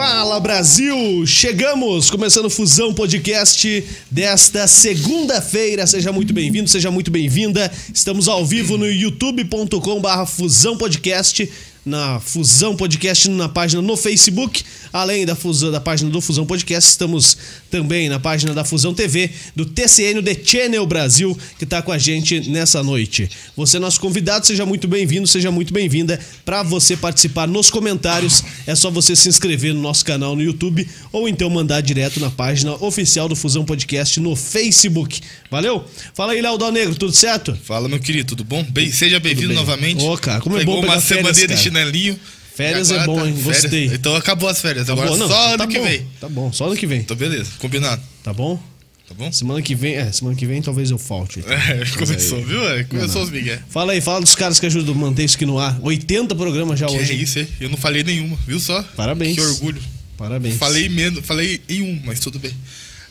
Fala Brasil! Chegamos, começando Fusão Podcast desta segunda-feira. Seja muito bem-vindo, seja muito bem-vinda. Estamos ao vivo no youtube.com/barra Fusão Podcast na Fusão Podcast na página no Facebook, além da Fusão da página do Fusão Podcast, estamos também na página da Fusão TV do TCN The Channel Brasil, que está com a gente nessa noite. Você é nosso convidado, seja muito bem-vindo, seja muito bem-vinda. Para você participar nos comentários, é só você se inscrever no nosso canal no YouTube ou então mandar direto na página oficial do Fusão Podcast no Facebook. Valeu? Fala aí, Léo Dal Negro, tudo certo? Fala, meu querido, tudo bom? Bem, seja bem-vindo bem. novamente. Ô, cara, como é Pegou bom uma férias, semana de cara. chinelinho. Férias é bom, tá hein? Gostei. Então acabou as férias. Agora Tá bom, não, só ano tá que bom, vem. Tá bom, só ano que vem. Então beleza, combinado. Tá bom? Tá bom? Semana que vem, é, semana que vem talvez eu falte. É, começou, aí- viu? É, começou os migué. Fala aí, fala dos caras que ajudam a manter isso aqui no ar. 80 programas já Que hoje. é isso, hein? Eu não falei nenhuma, viu só? Parabéns. Que orgulho. Parabéns. Falei menos, falei em um, mas tudo bem.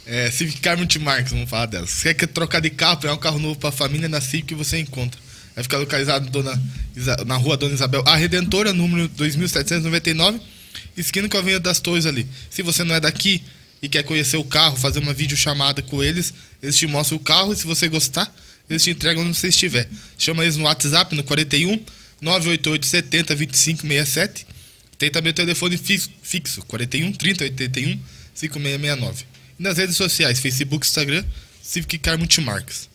É, Civic Car Multimarcas, vamos falar delas. Você quer trocar de carro, pegar um carro novo pra família, na Civic que você encontra. Vai ficar localizado na Dona na rua Dona Isabel A Redentora, número 2799, esquina com a Avenida das Torres ali. Se você não é daqui e quer conhecer o carro, fazer uma videochamada com eles, eles te mostram o carro e se você gostar, eles te entregam onde você estiver. Chama eles no WhatsApp no 41 988 70 25 67. Tem também o telefone fix- fixo, 41 30 81 5669. E nas redes sociais, Facebook, Instagram, Civic Car Multimarcas.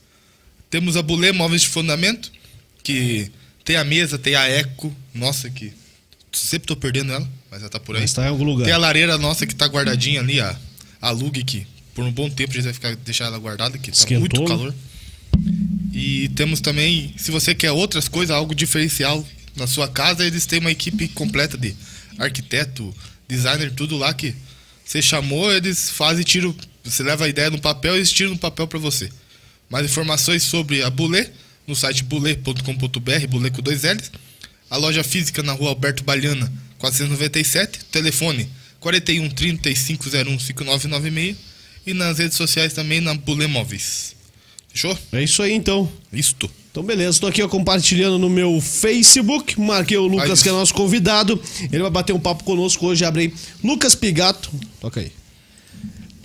Temos a Bulê Móveis de Fundamento, que tem a mesa, tem a Eco. Nossa, que sempre tô perdendo ela, mas ela tá por aí. Mas tá em algum lugar. Tem a lareira nossa que tá guardadinha ali, a, a Lug, que por um bom tempo a gente vai ficar, deixar ela guardada, que tá muito né? calor. E temos também, se você quer outras coisas, algo diferencial na sua casa, eles têm uma equipe completa de arquiteto, designer, tudo lá que você chamou, eles fazem tiram. Você leva a ideia no papel e eles tiram no papel para você. Mais informações sobre a Bulê no site bulê.com.br, Bulê com dois L's. A loja física na rua Alberto Baliana, 497. Telefone 41 3501 5996. E nas redes sociais também na Bulê Móveis. Fechou? É isso aí então. Isto. Então, beleza, tô aqui ó, compartilhando no meu Facebook. Marquei o Lucas, que é nosso convidado. Ele vai bater um papo conosco hoje. Abre aí. Lucas Pigato. Toca aí.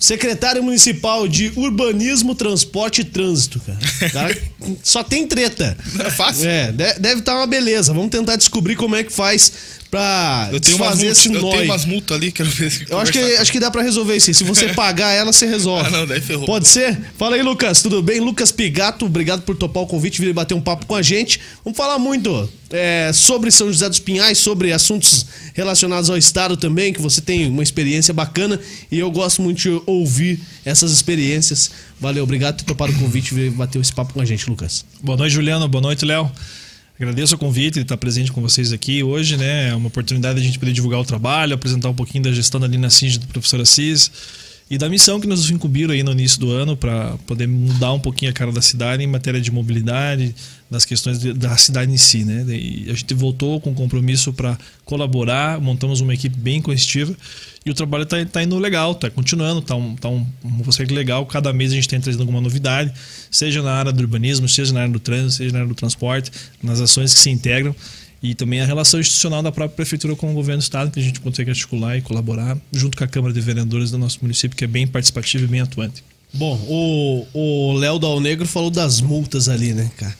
Secretário Municipal de Urbanismo, Transporte e Trânsito, cara. Cara, só tem treta. É fácil. É, de- deve estar uma beleza. Vamos tentar descobrir como é que faz pra Eu tenho, desfazer multas, esse eu nó tenho aí. umas multas ali, quero ver se Eu acho que, acho que dá pra resolver isso aí. Se você pagar ela, você resolve. Ah, não, daí ferrou. Pode ser? Fala aí, Lucas. Tudo bem? Lucas Pigato, obrigado por topar o convite, vir bater um papo com a gente. Vamos falar muito é, sobre São José dos Pinhais, sobre assuntos relacionados ao Estado também, que você tem uma experiência bacana e eu gosto muito de ouvir essas experiências. Valeu, obrigado por topar o convite e vir bater esse papo com a gente, Lucas. Boa noite, Juliano. Boa noite, Léo. Agradeço o convite de estar presente com vocês aqui hoje, né? É uma oportunidade de a gente poder divulgar o trabalho, apresentar um pouquinho da gestão ali na CING do professor Assis e da missão que nos incumbiram aí no início do ano para poder mudar um pouquinho a cara da cidade em matéria de mobilidade, das questões de- da cidade em si, né? E a gente voltou com compromisso para colaborar, montamos uma equipe bem coestiva e o trabalho está tá indo legal, está continuando, está um, tá um, um processo legal. Cada mês a gente tem trazendo alguma novidade, seja na área do urbanismo, seja na área do trânsito, seja na área do transporte, nas ações que se integram e também a relação institucional da própria prefeitura com o governo do estado, que a gente consegue articular e colaborar junto com a Câmara de Vereadores do nosso município, que é bem participativo e bem atuante. Bom, o o Léo Dal Negro falou das multas ali, né, cara?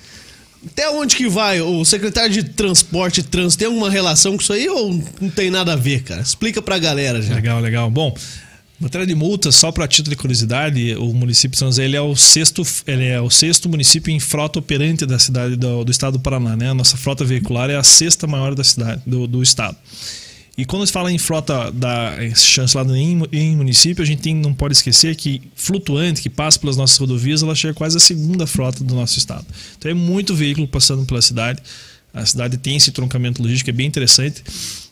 Até onde que vai? O secretário de Transporte e Trânsito tem alguma relação com isso aí ou não tem nada a ver, cara? Explica pra galera já. Legal, legal. Bom, matéria de multas, só para título de curiosidade, o município de São José ele é o sexto, ele é o sexto município em frota operante da cidade do, do estado do Paraná, né? A nossa frota veicular é a sexta maior da cidade, do, do estado. E quando se fala em frota da chancelada em, em município, a gente tem, não pode esquecer que flutuante, que passa pelas nossas rodovias, ela chega quase a segunda frota do nosso estado. Então é muito veículo passando pela cidade. A cidade tem esse troncamento logístico, é bem interessante.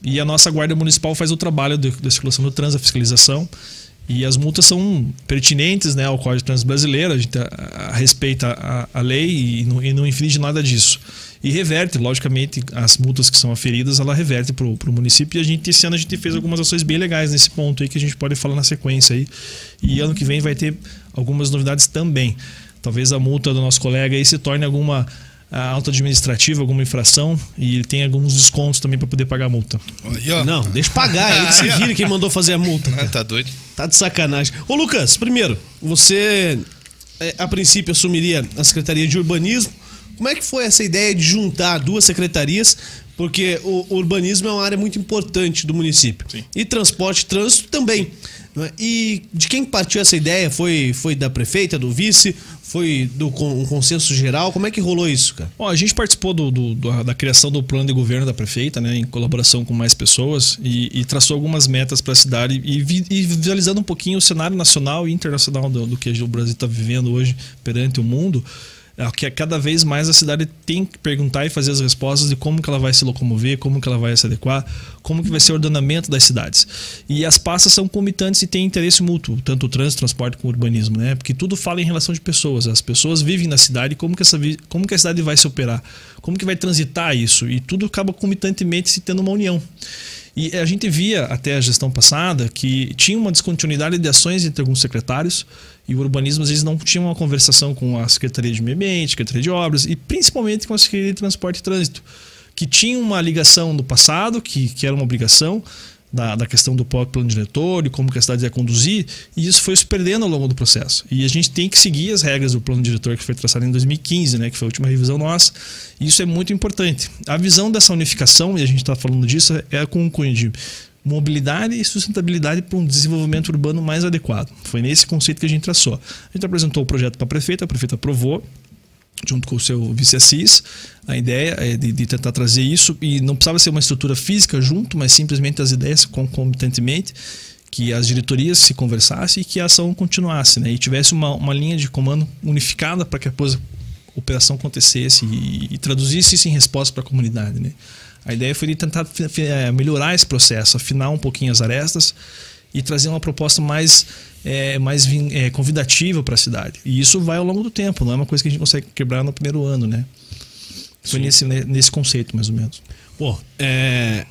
E a nossa Guarda Municipal faz o trabalho de, da circulação do trânsito, a fiscalização. E as multas são pertinentes né, ao Código de Trânsito Brasileiro, a gente a, a, respeita a, a lei e e não infringe nada disso. E reverte, logicamente, as multas que são aferidas, ela reverte para o município. E a gente, esse ano, a gente fez algumas ações bem legais nesse ponto aí que a gente pode falar na sequência aí. E ano que vem vai ter algumas novidades também. Talvez a multa do nosso colega aí se torne alguma a auto administrativa, alguma infração, e ele tem alguns descontos também para poder pagar a multa. Aí, ó. Não, deixa eu pagar. Ele que se vira quem mandou fazer a multa. Ah, tá doido. Tá de sacanagem. Ô, Lucas, primeiro, você é, a princípio assumiria a Secretaria de Urbanismo. Como é que foi essa ideia de juntar duas secretarias? Porque o, urbanismo é uma área muito importante do município. Sim. E transporte e trânsito também. é? E de quem partiu essa ideia? Foi, foi da prefeita, do vice? Foi do um consenso geral? Como é que rolou isso, cara? Bom, a gente participou do- do- do- da criação do plano de governo da prefeita, né, em colaboração com mais pessoas, e, e traçou algumas metas para a cidade e, e visualizando um pouquinho o cenário nacional e internacional do, do que o Brasil está vivendo hoje perante o mundo. É que cada vez mais a cidade tem que perguntar e fazer as respostas de como que ela vai se locomover, como que ela vai se adequar, como que vai ser o ordenamento das cidades. E as pastas são comitantes e têm interesse mútuo, tanto o trânsito, transporte como o urbanismo, né? Porque tudo fala em relação de pessoas. As pessoas vivem na cidade, como que essa como que a cidade vai se operar, como que vai transitar isso e tudo acaba comitantemente se tendo uma união. E a gente via até a gestão passada que tinha uma descontinuidade de ações entre alguns secretários e o urbanismo às vezes não tinha uma conversação com a Secretaria de Meio Ambiente, Secretaria de Obras e principalmente com a Secretaria de Transporte e Trânsito, que tinha uma ligação no passado, que, que era uma obrigação, da, da questão do próprio plano diretor e como que a cidade ia conduzir, e isso foi se perdendo ao longo do processo. E a gente tem que seguir as regras do plano diretor que foi traçado em 2015, né, que foi a última revisão nossa, e isso é muito importante. A visão dessa unificação, e a gente está falando disso, é com um cunho de mobilidade e sustentabilidade para um desenvolvimento urbano mais adequado. Foi nesse conceito que a gente traçou. A gente apresentou o projeto para a prefeita, a prefeita aprovou, junto com o seu vice-assis. A ideia é de, de tentar trazer isso e não precisava ser uma estrutura física junto, mas simplesmente as ideias concomitantemente, que as diretorias se conversassem e que a ação continuasse, né? E tivesse uma, uma linha de comando unificada para que depois a operação acontecesse e, e traduzisse isso em resposta para a comunidade, né? A ideia foi de tentar eh, melhorar esse processo, afinar um pouquinho as arestas e trazer uma proposta mais, é, mais vin- é, convidativa para a cidade. E isso vai ao longo do tempo, não é uma coisa que a gente consegue quebrar no primeiro ano, né? Foi nesse, ne- nesse conceito, mais ou menos. Pô, é.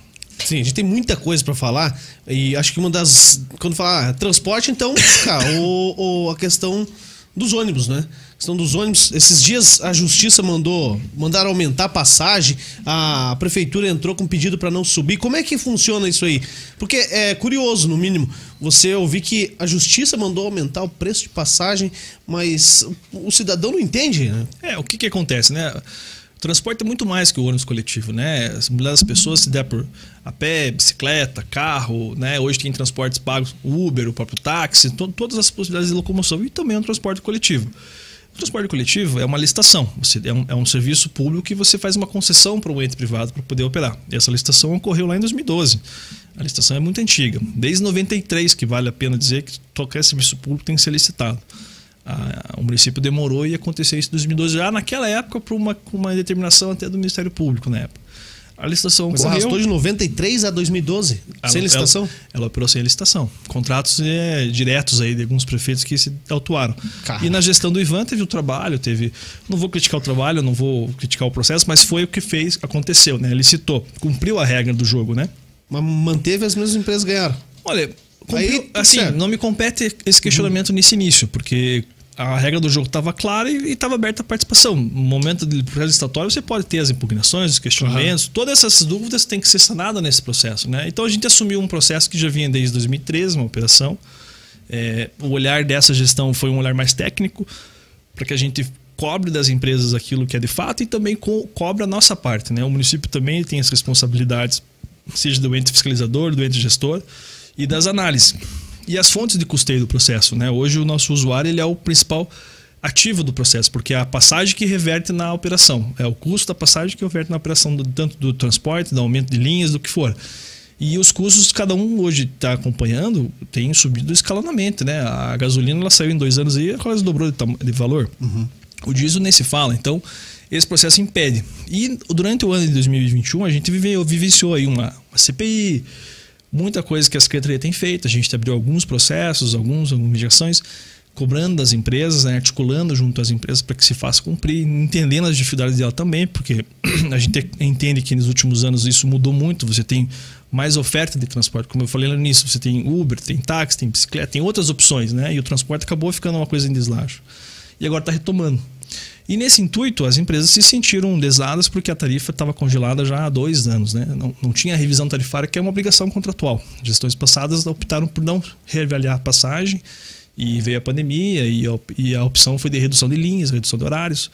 Sim, a gente tem muita coisa pra falar. E acho que uma das. Quando falar ah, transporte, então, cara, o, o- a questão dos ônibus, né? Questão dos ônibus. Esses dias a justiça mandou. Mandaram aumentar a passagem. A prefeitura entrou com pedido pra não subir. Como é que funciona isso aí? Porque é curioso, no mínimo, você ouvir que a justiça mandou aumentar o preço de passagem, mas o, cidadão não entende, né? É, o que que acontece, né? O transporte é muito mais que o ônibus coletivo, né? As pessoas se der por a pé, bicicleta, carro, né? Hoje tem transportes pagos, Uber, o próprio táxi, to- todas as possibilidades de locomoção e também o transporte coletivo. Transporte coletivo é uma licitação, você, é, um, é um serviço público que você faz uma concessão para um ente privado para poder operar. E essa licitação ocorreu lá em 2012. A licitação é muito antiga, desde 93 que vale a pena dizer que qualquer serviço público tem que ser licitado. Ah, o município demorou e aconteceu isso em 2012, já naquela época, por uma, uma determinação até do Ministério Público na época. A licitação Mas ocorreu. arrastou de 93 a 2012, Ela- sem licitação. Ela, ela operou sem licitação. Contratos é, diretos aí de alguns prefeitos que se autuaram. E na gestão do Ivan teve o trabalho, teve. Não vou criticar o trabalho, não vou criticar o processo, mas foi o que fez, aconteceu, né? Licitou, cumpriu a regra do jogo, né? Mas manteve as mesmas empresas ganharam. Olha, Aí, cumpriu- tá assim, certo. não me compete esse questionamento nesse início, porque a regra do jogo estava clara e estava aberta a participação. No momento do processo estatório, você pode ter as impugnações, os questionamentos, todas essas dúvidas têm que ser sanadas nesse processo. Né? Então a gente assumiu um processo que já vinha desde 2013, uma operação. É, o olhar dessa gestão foi um olhar mais técnico, para que a gente cobre das empresas aquilo que é de fato e também co cobre a nossa parte. Né? O município também tem as responsabilidades, seja do ente fiscalizador, do ente gestor e das análises. E as fontes de custeio do processo. Né? Hoje o nosso usuário ele é o principal ativo do processo, porque é a passagem que reverte na operação. É o custo da passagem que reverte na operação, do, tanto do transporte, do aumento de linhas, do que for. E os custos, cada um hoje está acompanhando, tem subido escalonamente, né? A gasolina ela saiu em dois anos e quase dobrou de, de valor. O diesel nem se fala. Então, esse processo impede. E durante o ano de 2021, a gente vive, vivenciou aí uma, uma CPI, muita coisa que a Secretaria tem feito. A gente abriu alguns processos, alguns, algumas mediações, cobrando das empresas, né, articulando junto às empresas para que se faça cumprir, entendendo as dificuldades dela também, porque a gente entende que nos últimos anos isso mudou muito. Você tem mais oferta de transporte, como eu falei no início, você tem Uber, tem táxi, tem bicicleta, tem outras opções, né? E o transporte acabou ficando uma coisa em deslajo. E agora está retomando. E nesse intuito, as empresas se sentiram lesadas porque a tarifa estava congelada já há dois anos. Né? Não, não tinha revisão tarifária, que é uma obrigação contratual. Gestões passadas optaram por não reavaliar a passagem e veio a pandemia e a, e a opção foi de redução de linhas, redução de horários.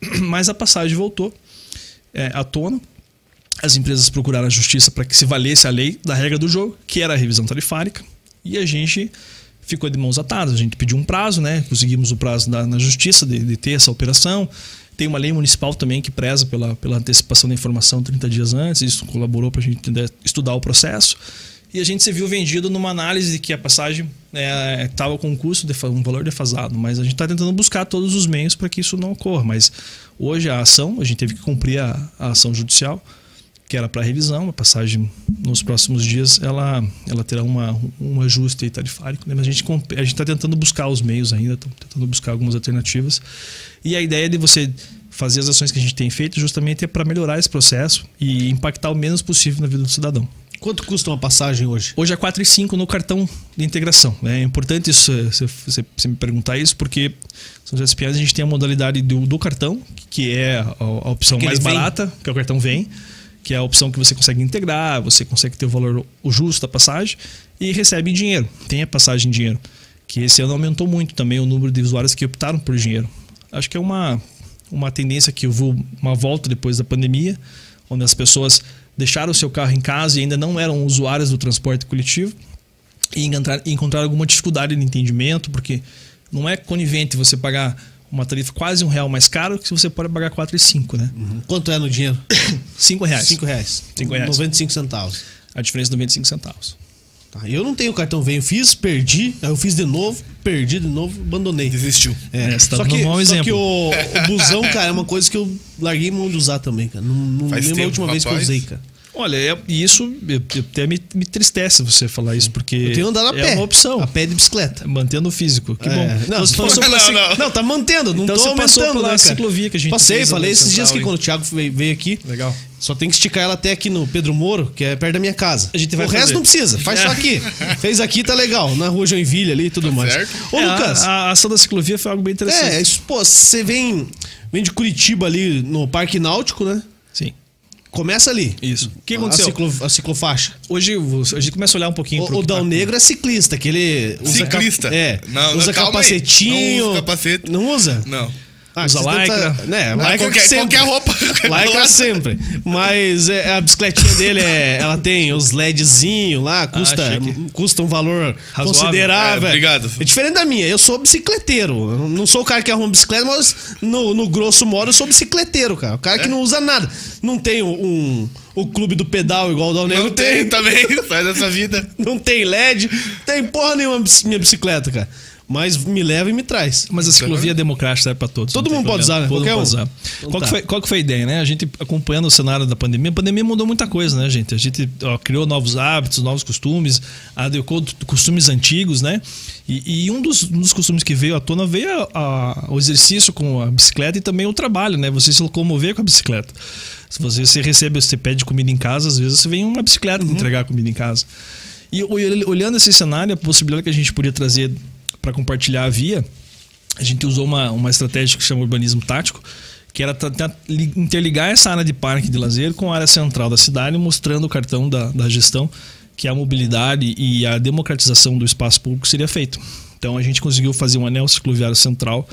Mas a passagem voltou é, à tona. As empresas procuraram a justiça para que se valesse a lei da regra do jogo, que era a revisão tarifárica, e a gente ficou de mãos atadas. A gente pediu um prazo, né? Conseguimos o prazo da, na justiça de, de, ter essa operação. Tem uma lei municipal também que preza pela, pela antecipação da informação 30 dias antes. Isso colaborou para a gente estudar o processo. E a gente se viu vendido numa análise de que a passagem estava é, com um custo, de, um valor defasado. Mas a gente está tentando buscar todos os meios para que isso não ocorra. Mas hoje a ação, a gente teve que cumprir a, a ação judicial que era para revisão, a passagem nos próximos dias ela, ela terá uma, um ajuste tarifárico, né? mas a gente a está tentando buscar os meios ainda, tentando buscar algumas alternativas. E a ideia de você fazer as ações que a gente tem feito justamente é para melhorar esse processo e impactar o menos possível na vida do cidadão. Quanto custa uma passagem hoje? Hoje é 4,5 no cartão de integração. Né? É importante isso, você, você, me perguntar isso, porque São José a gente tem a modalidade do, do cartão, que é a, a opção mais barata, que é o cartão vem que é a opção que você consegue integrar, você consegue ter o valor o justo da passagem e recebe dinheiro. Tem a passagem em dinheiro, que esse ano aumentou muito também o número de usuários que optaram por dinheiro. Acho que é uma, uma tendência que eu vou uma volta depois da pandemia, onde as pessoas deixaram o seu carro em casa e ainda não eram usuários do transporte coletivo e encontrar, encontrar alguma dificuldade de entendimento, porque não é conivente você pagar uma tarifa quase um real mais caro que você pode pagar 4,5, né? Uhum. Quanto é no dinheiro? 5 reais. 5 reais. 5 reais. 95 centavos. A diferença de 95 centavos. Tá, eu não tenho cartão Venho, fiz, perdi, aí eu fiz de novo, perdi de novo, abandonei. Desistiu. É, é só, que, um só que o, o busão, cara, é uma coisa que eu larguei mão de usar também, cara. Não, não lembro a última rapaz. vez que eu usei, cara. Olha, é, isso até me, me tristece você falar isso, porque. Eu tenho andado a é pé. É uma opção. A pé de bicicleta. Mantendo o físico. Que é. bom. Não, então, você não, não, não, não, tá mantendo. Não então tô aumentando, pela né, ciclovia que a gente Passei, falei esses dias que quando o Thiago veio aqui. Legal. Só tem que esticar ela até aqui no Pedro Moro, que é perto da minha casa. A gente vai o fazer. resto não precisa, faz só aqui. Fez aqui, tá legal. Na rua Joinville ali e tudo tá mais. Certo. Ô, é, Lucas. A, a, ação da ciclovia foi algo bem interessante. É, isso, pô, você vem, vem de Curitiba ali no Parque Náutico, né? Sim. Começa ali. Isso. O que aconteceu? A, ciclo, a ciclofaixa. Hoje a gente começa a olhar um pouquinho O, o Dal Negro é ciclista, que ele usa. Ciclista? Cap, é. Não, usa não, capacetinho. Não usa capacete. Não usa? Não. Ah, usa lycra. Tenta, né, Não, lycra qualquer, sempre. qualquer roupa. Lycra sempre. Mas é, a bicicletinha dele, é, ela tem os LEDzinho lá, custa, Ah, custa um valor Razoável. considerável. É, obrigado. É diferente da minha. Eu sou bicicleteiro. Eu não sou o cara que arruma bicicleta, mas no, no grosso modo eu sou bicicleteiro, cara. O cara que não usa nada. Não tem um, o clube do pedal igual o Dal Negro Não tem também. Sai dessa vida. Não tem LED, tem porra nenhuma minha bicicleta, cara. Mas me leva e me traz. Mas a ciclovia democrática serve para todos. Todo mundo pode usar, né? Todo Qualquer mundo um. pode usar. Então qual, tá. que foi, qual que foi a ideia, né? A gente acompanhando o cenário da pandemia, a pandemia mudou muita coisa, né, gente? A gente ó, criou novos hábitos, novos costumes, adequou costumes antigos, né? E, e um, dos, um dos costumes que veio à tona veio a, a, o exercício com a bicicleta e também o trabalho, né? Você se locomover com a bicicleta. Se você, você recebe, você pede comida em casa, às vezes você vem uma bicicleta Uhum. entregar comida em casa. E ol- olhando esse cenário, a possibilidade que a gente podia trazer para compartilhar a via, a gente usou uma, uma estratégia que chama urbanismo tático, que era interligar essa área de parque de lazer com a área central da cidade, mostrando o cartão da, da gestão que a mobilidade e a democratização do espaço público seria feito. Então a gente conseguiu fazer um anel cicloviário central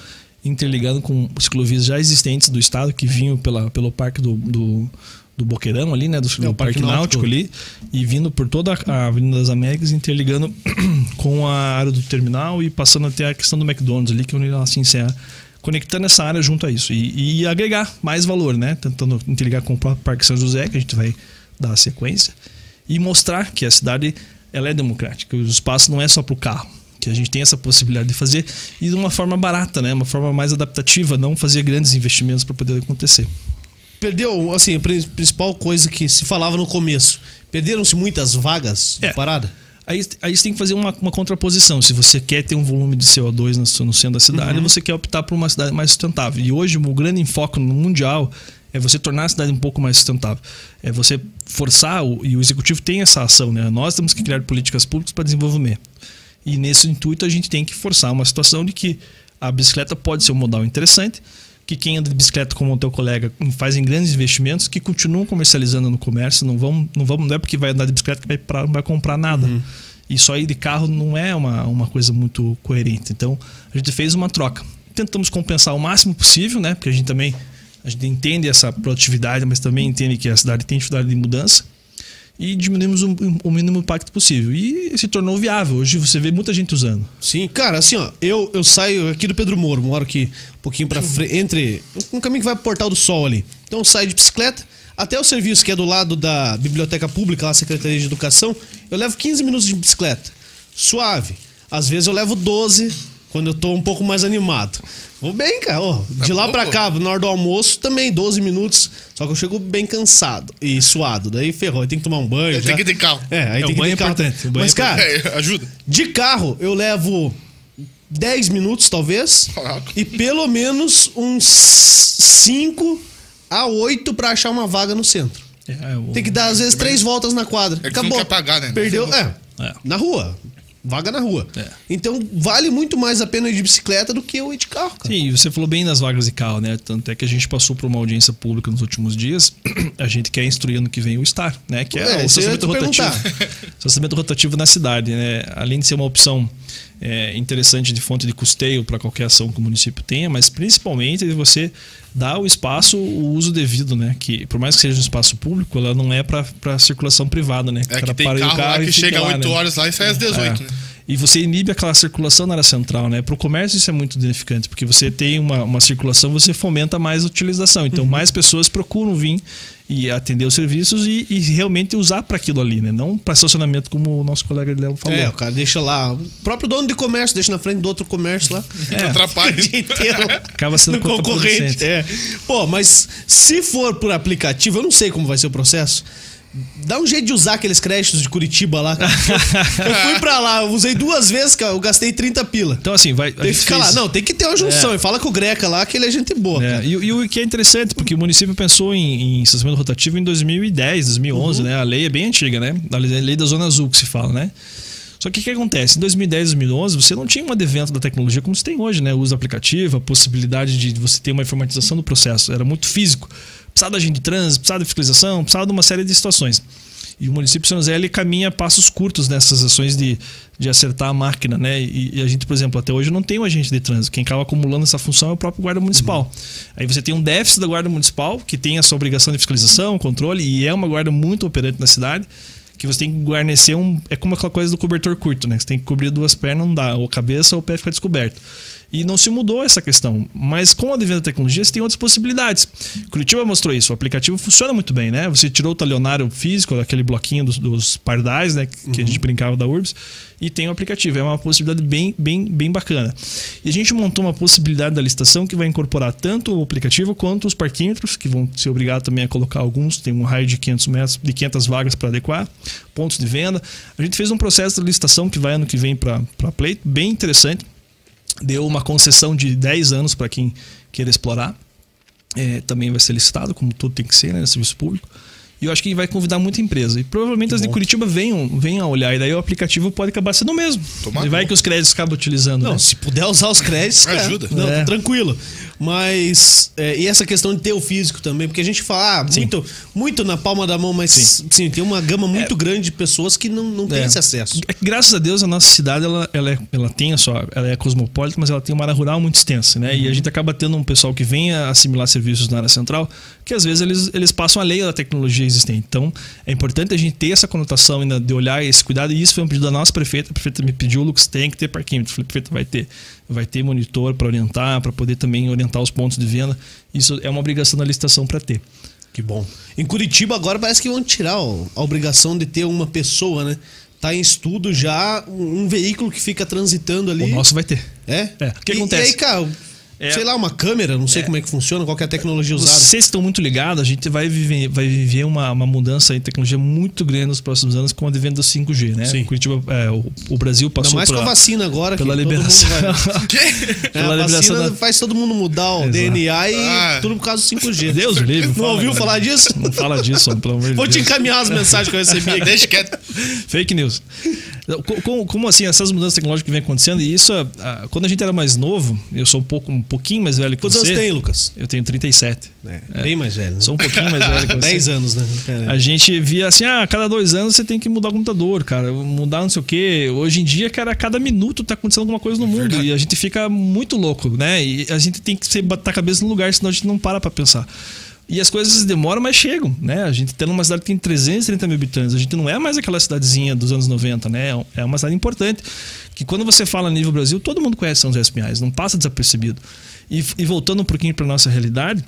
interligando com ciclovias já existentes do estado que vinham pela, pelo parque do, do, do Boqueirão ali, né? Do, do É, Parque, Parque Náutico. Náutico. ali e vindo por toda a Avenida das Américas, interligando com a área do terminal e passando até a questão do McDonald's ali, que é onde ela se encerra. Conectando essa área junto a isso e, e agregar mais valor, né? Tentando interligar com o próprio Parque São José, que a gente vai dar a sequência, e mostrar que a cidade ela é democrática. O espaço não é só para o carro, que a gente tem essa possibilidade de fazer e de uma forma barata, né? Uma forma mais adaptativa, não fazer grandes investimentos para poder acontecer. Perdeu, assim, a pri- principal coisa que se falava no começo. Perderam-se muitas vagas É. de parada? Aí, aí você tem que fazer uma, uma contraposição. Se você quer ter um volume de CO2 no, no centro da cidade, você quer optar por uma cidade mais sustentável. E hoje o grande enfoque no mundial é você tornar a cidade um pouco mais sustentável. É você forçar, o, e o executivo tem essa ação, né? Nós temos que criar políticas públicas para desenvolvimento. E nesse intuito a gente tem que forçar uma situação de que a bicicleta pode ser um modal interessante, que quem anda de bicicleta como o teu colega fazem grandes investimentos que continuam comercializando no comércio, não vão, não vão, não é porque vai andar de bicicleta que vai, pra, não vai comprar nada. Uhum. E só ir de carro não é uma, uma coisa muito coerente. Então, a gente fez uma troca. Tentamos compensar o máximo possível, né? Porque a gente também a gente entende essa produtividade, mas também entende que a cidade tem dificuldade de mudança e diminuímos o, o, mínimo impacto possível. E se tornou viável. Hoje você vê muita gente usando. Sim, cara, assim, ó, eu, eu saio aqui do Pedro Moro, moro aqui um pouquinho para frente, entre um caminho que vai pro Portal do Sol ali. Então eu saio de bicicleta até o serviço que é do lado da Biblioteca Pública, lá Secretaria de Educação, eu levo 15 minutos de bicicleta. Suave. Às vezes eu levo 12 quando eu tô um pouco mais animado. Vou bem, cara. Oh, de lá pra cá, na hora do almoço, também 12 minutos. Só que eu chego bem cansado e suado. Daí ferrou. Aí tem que tomar um banho. Tem que ter carro. É, aí É, tem o que banho ter é carro. importante, o banho Mas, é cara, É, ajuda. de carro eu levo 10 minutos, talvez. Caraca. E pelo menos uns 5 a 8 pra achar uma vaga no centro. É, o- Tem que dar, às vezes, três voltas na quadra. É que Acabou. não quer pagar, né? Perdeu. Você É, É. Na rua. Vaga na rua. É. Então, vale muito mais a pena ir de bicicleta do que eu ir de carro, cara. Sim, você falou bem nas vagas de carro, né? Tanto é que a gente passou por uma audiência pública nos últimos dias. A gente quer instruir ano que vem o STAR, né? Que é, É, o estacionamento rotativo. estacionamento rotativo na cidade, né? Além de ser uma opção é, interessante de fonte de custeio para qualquer ação que o município tenha, mas principalmente de você dar o espaço, o uso devido, né? Que por mais que seja um espaço público, ela não é para circulação privada, né? É que tem carro, lá que chega lá, às 8 né? horas lá e sai às 18, É. né? E você inibe aquela circulação na área central, né? Para o comércio isso é muito danificante, porque você tem uma, uma circulação, você fomenta mais a utilização. Uhum. Então, mais pessoas procuram vir e atender os serviços e, e realmente usar para aquilo ali, né? Não para estacionamento, como o nosso colega Léo falou. É, o cara deixa lá. O próprio dono de comércio deixa na frente do outro comércio lá. Que atrapalha. Acaba sendo concorrente. É. Pô, mas se for por aplicativo, eu não sei como vai ser o processo. Dá um jeito de usar aqueles créditos de Curitiba lá. cara. Eu fui pra lá, eu usei duas vezes, cara, eu gastei 30 pila. Então, assim, vai. Tem que ficar lá. fez- Não, tem que ter uma junção. E fala com o Greca lá, que ele é gente boa. É, e, e o que é interessante, porque o município pensou em, em estacionamento rotativo em 2010, 2011, Uhum. né? A lei é bem antiga, né? A lei, da Zona Azul que se fala, né? Só que o que acontece? Em 2010, 2011, você não tinha um advento da tecnologia como você tem hoje, né? O uso aplicativo, a possibilidade de você ter uma informatização do processo. Era muito físico. Precisava da agente de trânsito, precisava de fiscalização, precisava de uma série de situações. E o município de São José ele caminha passos curtos nessas ações de, de acertar a máquina, né? E, e a gente, por exemplo, até hoje não tem um agente de trânsito. Quem acaba acumulando essa função é o próprio guarda municipal. Aí você tem um déficit da guarda municipal, que tem essa obrigação de fiscalização, controle, e é uma guarda muito operante na cidade, que você tem que guarnecer um. É como aquela coisa do cobertor curto, né? Você tem que cobrir duas pernas, não dá. Ou a cabeça ou o pé fica descoberto. E não se mudou essa questão. Mas com o advento da tecnologia, você tem outras possibilidades. Curitiba mostrou isso. O aplicativo funciona muito bem, né? Você tirou o talionário físico, aquele bloquinho dos, dos pardais, né? Que a gente brincava da URBS, e tem o aplicativo. É uma possibilidade bem, bem, bem bacana. E a gente montou uma possibilidade da licitação que vai incorporar tanto o aplicativo quanto os parquímetros, que vão ser obrigados também a colocar alguns. Tem um raio de 500 metros, de 500 vagas para adequar, pontos de venda. A gente fez um processo de licitação que vai ano que vem para pleito, bem interessante deu uma concessão de 10 anos para quem queira explorar. É, também vai ser licitado, como tudo tem que ser, né? Serviço público. E eu acho que vai convidar muita empresa. E provavelmente as de Curitiba venham, venham a olhar. E daí o aplicativo pode acabar sendo o mesmo. E vai que os créditos acabam utilizando. Não, né? se puder usar os créditos, cara, Ajuda. Não, É. tranquilo. Mas. é, e essa questão de ter o físico também, porque a gente fala ah, muito, muito na palma da mão, mas sim, tem uma gama muito grande de pessoas que não, não tem É. esse acesso. É que, graças a Deus a nossa cidade ela, ela, é- ela tem a sua, ela é cosmopolita, mas ela tem uma área rural muito extensa, né? E a gente acaba tendo um pessoal que vem a assimilar serviços na área central, que às vezes eles, eles passam a lei da tecnologia existente. Então é importante a gente ter essa conotação ainda de olhar esse cuidado. E isso foi um pedido da nossa prefeita. A prefeita me pediu, Lucas, tem que ter parquímetro. Eu falei, prefeita, vai ter, vai ter monitor para orientar, para poder também orientar os pontos de venda. Isso é uma obrigação da licitação para ter. Que bom. Em Curitiba agora parece que vão tirar ó, a obrigação de ter uma pessoa, né? Tá em estudo já um um veículo que fica transitando ali. O nosso vai ter. É? É. O que e, acontece? E aí, cara, É. sei lá, uma câmera, não sei como é que funciona, qual que é a tecnologia usada. Vocês que estão muito ligados, a gente vai viver, vai viver uma, uma mudança em tecnologia muito grande nos próximos anos com o advento do 5G, né? Sim. Curitiba, é, o, o Brasil Ainda passou mais com a pela- vacina agora. pela que todo mundo liberação. vai- É, pela a liberação vacina da- faz todo mundo mudar o Exato. DNA e Ah. tudo por causa do 5G. Deus livre. Não fala, ouviu cara. falar disso? Não fala disso, homem, pelo amor de Vou te encaminhar as mensagens que eu recebi aqui. Deixa quieto. Fake news. Como, como, assim, essas mudanças tecnológicas que vem acontecendo, e isso, ah, quando a gente era mais novo, eu sou um pouco um pouquinho mais velho que Quantos você. Quantos anos tem, Lucas? Eu tenho 37. É, é. Bem mais velho. Né? Sou um pouquinho mais velho que você. 10 anos, né? Caramba. A gente via assim, ah, cada dois anos você tem que mudar o computador, cara, mudar não sei o quê. Hoje em dia, cara, a cada minuto tá acontecendo alguma coisa no mundo Verdade. e a gente fica muito louco, né? E a gente tem que botar a cabeça no lugar, senão a gente não para pra pensar. E as coisas demoram, mas chegam, né? A gente tem uma cidade que tem 330 mil habitantes. A gente não é mais aquela cidadezinha dos anos 90, né? É uma cidade importante. Que quando você fala nível Brasil, todo mundo conhece São José dos Pinhais, não passa desapercebido. E, e voltando um pouquinho para nossa realidade,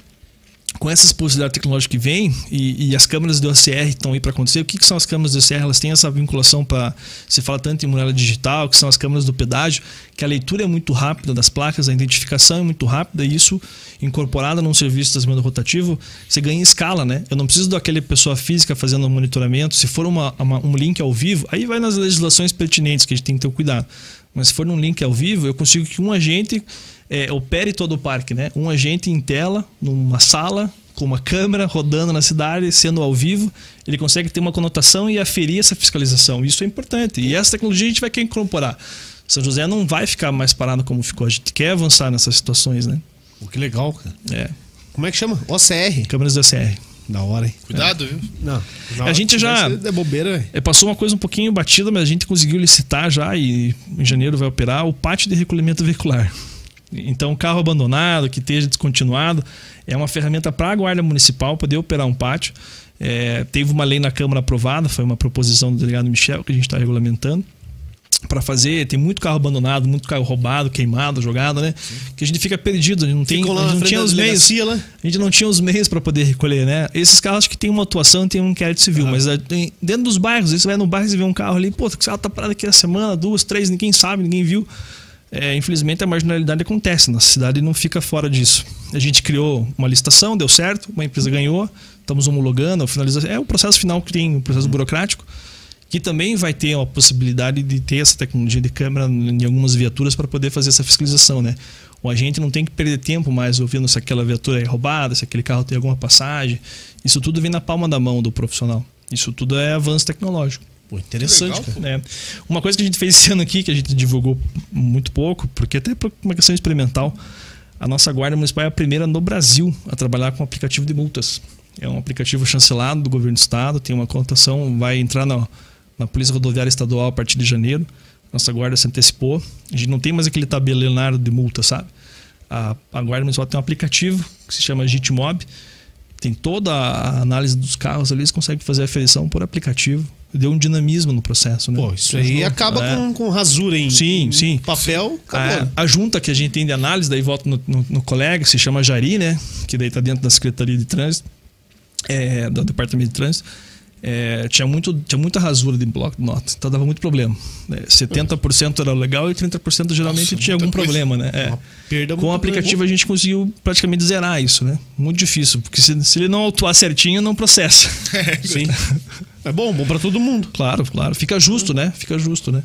com essas possibilidades tecnológicas que vêm e, e, as câmeras do OCR estão aí para acontecer, o que, que, são as câmeras do OCR? Elas têm essa vinculação para. Se fala tanto em muralha digital, que são as câmeras do pedágio, que a leitura é muito rápida das placas, a identificação é muito rápida e isso, incorporado num serviço de tratamento rotativo, você ganha escala, né? Eu não preciso daquela pessoa física fazendo o monitoramento. Se for uma, uma, um link ao vivo, aí vai nas legislações pertinentes que a gente tem que ter cuidado. Mas se for num link ao vivo, eu consigo que um agente é, opere todo o parque, né? Um agente em tela, numa sala, com uma câmera rodando na cidade, sendo ao vivo, ele consegue ter uma conotação e aferir essa fiscalização. Isso é importante. E essa tecnologia a gente vai querer incorporar. São José não vai ficar mais parado como ficou. A gente quer avançar nessas situações, né? Pô, que legal, cara. É. Como é que chama? OCR. Câmeras do OCR. Da hora, hein? Cuidado, é. viu? Não. A gente já. É bobeira, é, passou uma coisa um pouquinho batida, mas a gente conseguiu licitar já e em janeiro vai operar o pátio de recolhimento veicular. Então, carro abandonado, que esteja descontinuado, é uma ferramenta para a Guarda Municipal poder operar um pátio. É, teve uma lei na Câmara aprovada, foi uma proposição do delegado Michel que a gente está regulamentando para fazer. Tem muito carro abandonado, muito carro roubado, queimado, jogado, né? Sim. Que a gente fica perdido, a gente não tem, a gente não tinha os meios, lá. a gente não tinha os meios para poder recolher, né? Esses carros que tem uma atuação, tem um inquérito civil, ah. mas tem, dentro dos bairros, você vai no bairro e vê um carro ali, pô, que tá parado aqui a semana, duas, três, ninguém sabe, ninguém viu. É, infelizmente a marginalidade acontece, nossa cidade não fica fora disso. A gente criou uma licitação, deu certo, uma empresa ganhou, estamos homologando, finalizando. É o processo final que tem, o processo burocrático, que também vai ter a possibilidade de ter essa tecnologia de câmera em algumas viaturas para poder fazer essa fiscalização, né? O agente não tem que perder tempo mais ouvindo se aquela viatura é roubada, se aquele carro tem alguma passagem. Isso tudo vem na palma da mão do profissional. Isso tudo é avanço tecnológico. Pô, interessante, legal, É. Uma coisa que a gente fez esse ano aqui, que a gente divulgou muito pouco, porque até por uma questão experimental, a nossa Guarda Municipal é a primeira no Brasil a trabalhar com aplicativo de multas. É um aplicativo chancelado do governo do estado, tem uma conotação, vai entrar na, na Polícia Rodoviária Estadual a partir de janeiro. Nossa guarda se antecipou. A gente não tem mais aquele tabelinário de multa, sabe? A, a Guarda Municipal tem um aplicativo que se chama Gitmob. Tem toda a análise dos carros ali, eles conseguem fazer a aferição por aplicativo deu um dinamismo no processo, né? Pô, isso aí acaba é. com, com rasura em, sim, sim. papel. A, a, junta que a gente tem de análise, daí volta no, no, no, colega, se chama Jari, né? Que daí tá dentro da Secretaria de Trânsito, é, do Departamento de Trânsito. É, tinha, muito, tinha muita rasura de bloco de nota, então dava muito problema. É, 70% era legal e 30% geralmente Nossa, tinha algum coisa. problema, né? É. Com o aplicativo a gente conseguiu praticamente zerar isso, né? Muito difícil, porque se, se ele não autuar certinho, não processa. Sim. É bom, bom para todo mundo. Claro, claro. Fica justo, né? Fica justo, né?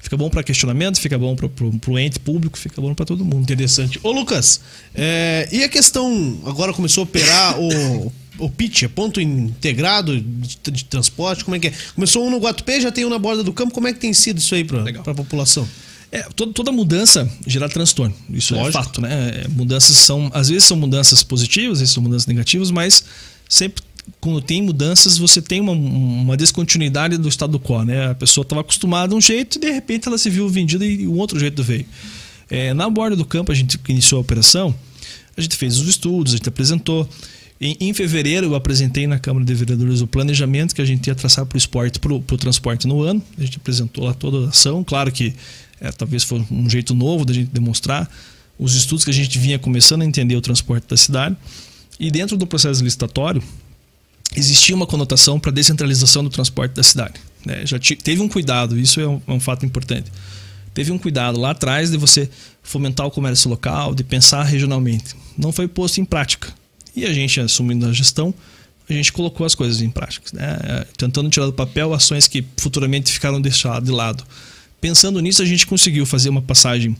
Fica bom para questionamento, fica bom para o ente público, fica bom para todo mundo. Interessante. Ô, Lucas, é, e a questão. Agora começou a operar o, o PIT, é ponto integrado de, de, transporte? Como é que é? Começou um no Guatupé, já tem um na borda do campo. Como é que tem sido isso aí para a população? É, toda, toda mudança gera transtorno. Isso Lógico. é fato, né? É, mudanças são. Às vezes são mudanças positivas, às vezes são mudanças negativas, mas sempre quando tem mudanças, você tem uma, uma descontinuidade do estado quo, né? A pessoa estava acostumada a um jeito e de repente ela se viu vendida e um outro jeito veio. É, na borda do campo, a gente iniciou a operação, a gente fez os estudos, a gente apresentou. Em, em fevereiro, eu apresentei na Câmara de Vereadores o planejamento que a gente ia traçar para o esporte, para o transporte no ano. A gente apresentou lá toda a ação. Claro que é, talvez foi um jeito novo da gente demonstrar os estudos que a gente vinha começando a entender o transporte da cidade. E dentro do processo licitatório, existia uma conotação para descentralização do transporte da cidade. Né? Já teve um cuidado, isso é um, é um, fato importante. Teve um cuidado lá atrás de você fomentar o comércio local, de pensar regionalmente. Não foi posto em prática. E a gente, assumindo a gestão, a gente colocou as coisas em prática, né? Tentando tirar do papel ações que futuramente ficaram deixadas de lado. Pensando nisso, a gente conseguiu fazer uma passagem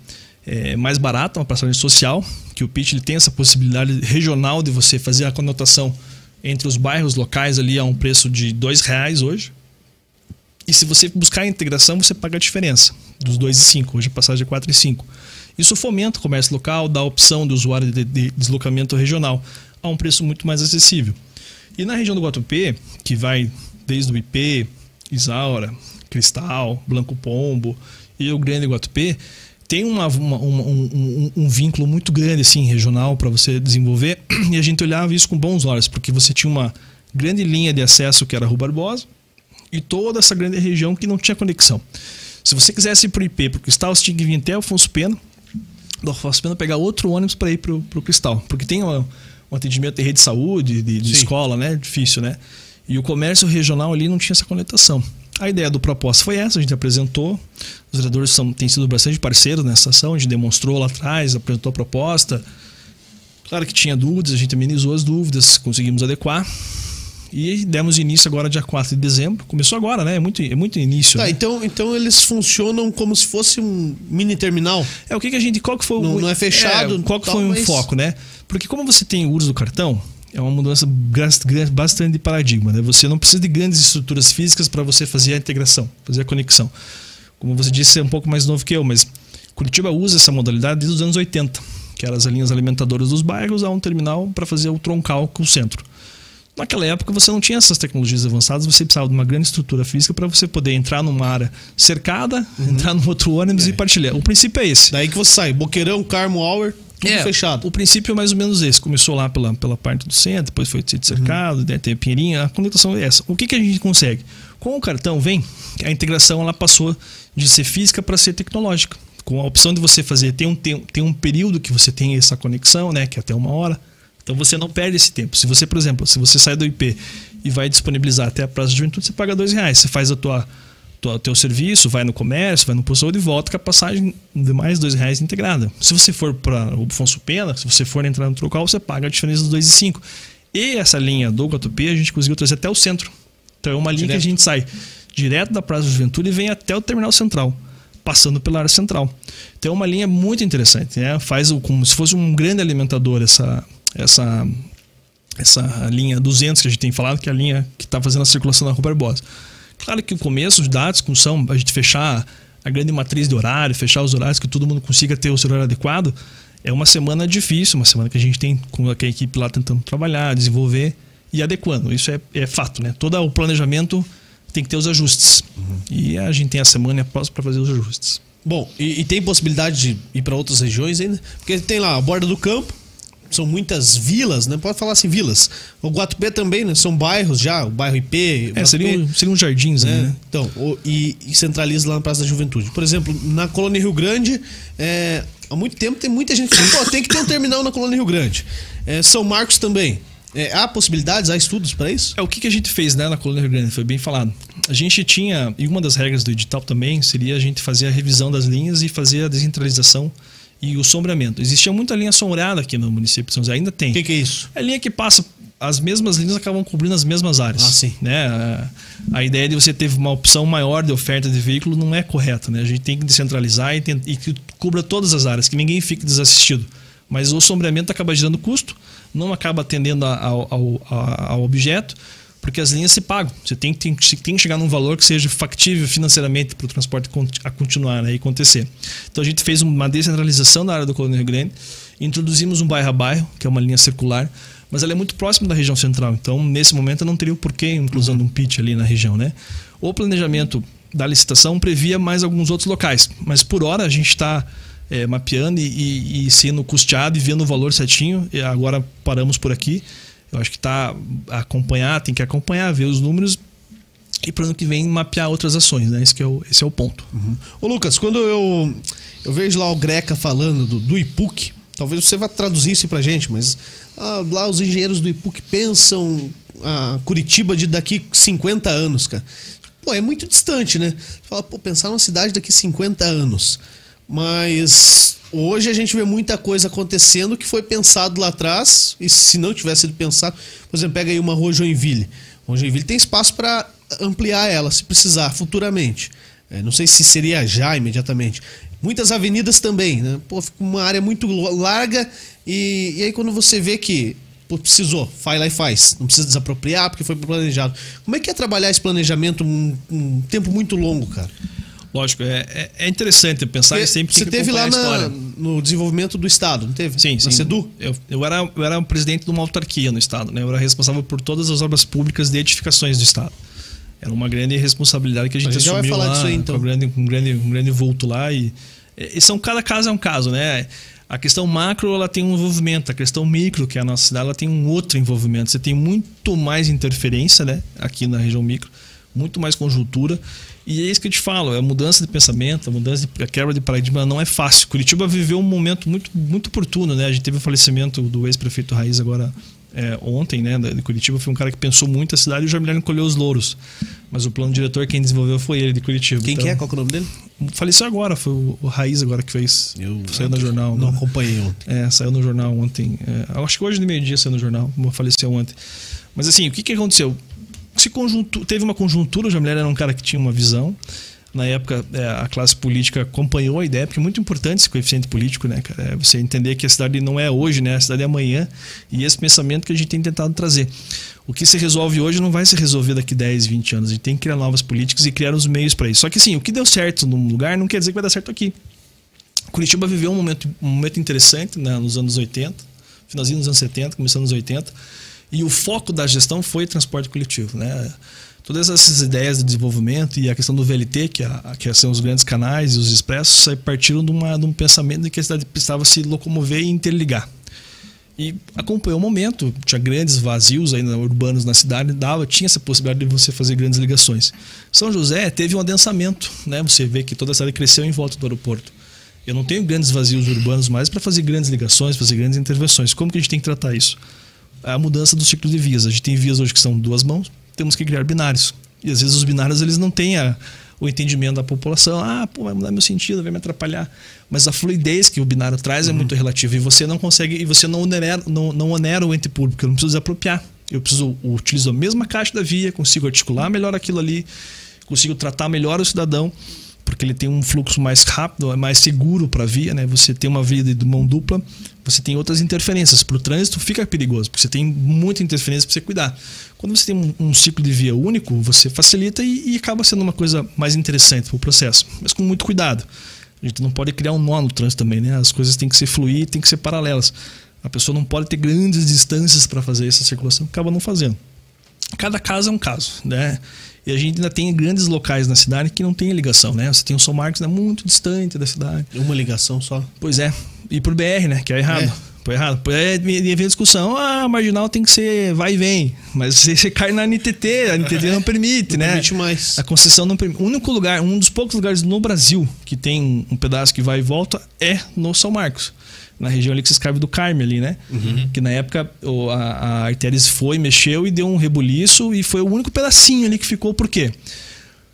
é, mais barata, uma passagem social, que o PIT ele tem essa possibilidade regional de você fazer a conotação entre os bairros locais ali a um preço de dois reais hoje. E se você buscar a integração, você paga a diferença dos 2 e 5. Hoje a passagem é 4 e 5. Isso fomenta o comércio local, dá a opção do usuário de, de deslocamento regional a um preço muito mais acessível. E na região do Guatupê, que vai desde o IP, Isaura, Cristal, Blanco Pombo e o Grande Guatupê, tem uma, uma, uma, um, um, vínculo muito grande assim regional para você desenvolver e a gente olhava isso com bons olhos porque você tinha uma grande linha de acesso que era a Rua Barbosa e toda essa grande região que não tinha conexão. Se você quisesse ir para o IP, para o Cristal, você tinha que vir até Alfonso Pena, do Alfonso Pena pegar outro ônibus para ir para o Cristal, porque tem uma, um atendimento de rede de saúde, de, de escola, né? Difícil, né? E o comércio regional ali não tinha essa conectação. A ideia do propósito foi essa, a gente apresentou. Os vereadores são, têm sido bastante parceiros nessa ação, a gente demonstrou lá atrás, apresentou a proposta. Claro que tinha dúvidas, a gente amenizou as dúvidas, conseguimos adequar. E demos início agora dia 4 de dezembro. Começou agora, né? É muito, é muito início. Tá, né? então, então eles funcionam como se fosse um mini terminal. É o que, que a gente. Qual que foi não, o. Não é fechado. É, qual que foi o mas... foco, né? Porque como você tem o uso do cartão, é uma mudança bastante de paradigma. Né? Você não precisa de grandes estruturas físicas para você fazer a integração, fazer a conexão. Como você disse, é um pouco mais novo que eu, mas Curitiba usa essa modalidade desde os anos 80, que eram as linhas alimentadoras dos bairros a um terminal para fazer o troncal com o centro. Naquela época você não tinha essas tecnologias avançadas, você precisava de uma grande estrutura física para você poder entrar numa área cercada, uhum. entrar no outro ônibus é. e partilhar. O princípio é esse. Daí que você sai, Boqueirão, Carmo Hour, tudo é, fechado. O princípio é mais ou menos esse. Começou lá pela, pela parte do centro, depois foi cercado, uhum. tem a Pinheirinha, a conectação é essa. O que, que a gente consegue? Com o cartão vem, a integração ela passou de ser física para ser tecnológica. Com a opção de você fazer, tem um, tem, tem um período que você tem essa conexão, né, que é até uma hora então você não perde esse tempo. Se você, por exemplo, se você sai do IP e vai disponibilizar até a Praça de Juventude, você paga dois reais. Você faz a tua, tua teu serviço, vai no comércio, vai no posto de volta com a passagem de mais dois reais integrada. Se você for para o Afonso Pena, se você for entrar no trocal, você paga a diferença dos dois e cinco. E essa linha do Guatupê a gente conseguiu trazer até o centro. Então é uma linha direto. que a gente sai direto da Praça de Juventude e vem até o terminal central passando pela área central. Então é uma linha muito interessante, né? Faz como se fosse um grande alimentador essa essa essa linha 200 que a gente tem falado, que é a linha que está fazendo a circulação da Rua Barbosa. Claro que o começo, os dados, discussão, a gente fechar a grande matriz de horário, fechar os horários que todo mundo consiga ter o seu horário adequado, é uma semana difícil, uma semana que a gente tem com a equipe lá tentando trabalhar, desenvolver e adequando. Isso é, é fato, né? Todo o planejamento tem que ter os ajustes. Uhum. E a gente tem a semana e a próxima para fazer os ajustes. Bom, e, e tem possibilidade de ir para outras regiões ainda? Porque tem lá a borda do campo, são muitas vilas, né? Pode falar assim, vilas. O Guatupé também, né? São bairros já, o bairro IP. É, seriam, seriam jardins, né? né? Então, o, e, e, centraliza lá na Praça da Juventude. Por exemplo, na Colônia Rio Grande, é, há muito tempo tem muita gente que fala, tem que ter um terminal na Colônia Rio Grande. É, São Marcos também. É, há possibilidades, há estudos para isso? É o que, que a gente fez né, na Colônia Rio Grande, foi bem falado. A gente tinha, e uma das regras do edital também seria a gente fazer a revisão das linhas e fazer a descentralização e o sombreamento. Existia muita linha sombreada aqui no município de São José, ainda tem. O que, que, é isso? É linha que passa. As mesmas linhas acabam cobrindo as mesmas áreas. Ah, sim. Né? A, a ideia de você ter uma opção maior de oferta de veículo não é correta. Né? A gente tem que descentralizar e, tem, e que cubra todas as áreas, que ninguém fique desassistido. Mas o sombreamento acaba gerando custo, não acaba atendendo ao, ao, ao objeto porque as linhas se pagam. Você tem, tem, tem que chegar num valor que seja factível financeiramente para o transporte a continuar né, e acontecer. Então a gente fez uma descentralização da área do Colônia Rio Grande, introduzimos um bairro a bairro, que é uma linha circular, mas ela é muito próxima da região central. Então, nesse momento, não teria o porquê a inclusão de um pit ali na região. Né? O planejamento da licitação previa mais alguns outros locais, mas por hora a gente está é, mapeando e, e, e sendo custeado e vendo o valor certinho. E agora paramos por aqui. Eu acho que tá acompanhar, tem que acompanhar, ver os números e para o ano que vem mapear outras ações, né? Esse, é, o, esse é o ponto. Uhum. Ô Lucas, quando eu, eu vejo lá o Greca falando do, do IPUC, talvez você vá traduzir isso para gente, mas ah, lá os engenheiros do IPUC pensam a Curitiba de daqui 50 anos, cara. Pô, é muito distante, né? Fala, pô, pensar numa cidade daqui 50 anos. Mas hoje a gente vê muita coisa acontecendo que foi pensado lá atrás, e se não tivesse sido pensado, por exemplo, pega aí uma rua Joinville. Joinville tem espaço para ampliar ela, se precisar, futuramente. É, não sei se seria já imediatamente. Muitas avenidas também, né? Pô, fica uma área muito larga e, e aí quando você vê que pô, precisou, vai lá e faz. Não precisa desapropriar porque foi planejado. Como é que é trabalhar esse planejamento um, um tempo muito longo, cara? Lógico, é, é, é interessante pensar e sempre você teve lá na-. No desenvolvimento do Estado, não teve? Sim, Na sim. SEDU? Eu, eu, era, eu era presidente de uma autarquia no Estado, né? Eu era responsável por todas as obras públicas de edificações do Estado. Era uma grande responsabilidade que a gente, A gente já vai assumiu falar lá, disso aí, então. com um grande, um grande, um grande vulto lá. E, e são, cada caso é um caso, né? A questão macro ela tem um envolvimento, a questão micro, que é a nossa cidade, ela tem um outro envolvimento. Você tem muito mais interferência, né? Aqui na região micro, muito mais conjuntura. E é isso que eu te falo, é a mudança de pensamento, a mudança de a quebra de paradigma não é fácil. Curitiba viveu um momento muito, muito oportuno, né? A gente teve o falecimento do ex-prefeito Raiz agora é, ontem, né? De Curitiba, foi um cara que pensou muito a cidade e o Jamilhar colheu os louros. Mas o plano diretor quem desenvolveu foi ele de Curitiba. Quem Então, que é? Qual que é o nome dele? Faleceu agora, foi o, o Raiz agora que fez. saiu no jornal. Não agora. acompanhei ontem. É, saiu no jornal ontem. É, eu acho que hoje de meio-dia saiu no jornal, faleceu ontem. Mas assim, o que, que aconteceu? Se conjuntu- teve uma conjuntura, o Jamilher era um cara que tinha uma visão. Na época, é, a classe política acompanhou a ideia, porque é muito importante esse coeficiente político, né, cara? É você entender que a cidade não é hoje, né? A cidade é amanhã. E esse pensamento que a gente tem tentado trazer. O que se resolve hoje não vai se resolver daqui 10, 20 anos. A gente tem que criar novas políticas e criar os meios para isso. Só que assim, o que deu certo num lugar não quer dizer que vai dar certo aqui. Curitiba viveu um momento, um momento interessante né, nos anos 80, finalzinho dos anos 70, começando nos 80, e o foco da gestão foi transporte coletivo. Né? Todas essas ideias de desenvolvimento e a questão do VLT, que, a, que são os grandes canais e os expressos, partiram de, uma, de um pensamento de que a cidade precisava se locomover e interligar. E acompanhou o momento, tinha grandes vazios ainda urbanos na cidade, dava, tinha essa possibilidade de você fazer grandes ligações. São José teve um adensamento, né? Você vê que toda a cidade cresceu em volta do aeroporto. Eu não tenho grandes vazios urbanos mais para fazer grandes ligações, fazer grandes intervenções. Como que a gente tem que tratar isso? A mudança do ciclo de vias. A gente tem vias hoje que são duas mãos, temos que criar binários. E às vezes os binários eles não têm a, o entendimento da população. Ah, pô, vai mudar meu sentido, vai me atrapalhar. Mas a fluidez que o binário traz é muito relativa e você não consegue e você não onera, não, não onera o ente público. Eu não preciso desapropriar. Eu preciso eu utilizo a mesma caixa da via, consigo articular melhor aquilo ali, consigo tratar melhor o cidadão porque ele tem um fluxo mais rápido, é mais seguro para a via, né? Você tem uma via de mão dupla, você tem outras interferências. Para o trânsito fica perigoso, porque você tem muita interferência para você cuidar. Quando você tem um, um ciclo de via único, você facilita e, e acaba sendo uma coisa mais interessante para o processo, mas com muito cuidado. A gente não pode criar um nó no trânsito também, né? As coisas têm que ser fluir, têm que ser paralelas. A pessoa não pode ter grandes distâncias para fazer essa circulação, acaba não fazendo. Cada caso é um caso, né? E a gente ainda tem grandes locais na cidade que não tem ligação, né? Você tem o São Marcos, né, muito distante da cidade. Uma ligação só. Pois é. E por BR, né? Que é errado. É. Foi errado. É, me vem discussão. Ah, a marginal tem que ser vai e vem. Mas você, você cai na NTT, a NTT não permite, Não né? permite mais. A concessão não permite. O único lugar, um dos poucos lugares no Brasil que tem um- pedaço que vai e volta é no São Marcos. Na região ali que se escreve do Carme ali, né? Que na época o- a, a Artéries foi, mexeu e deu um rebuliço e foi o único pedacinho ali que ficou. Por quê?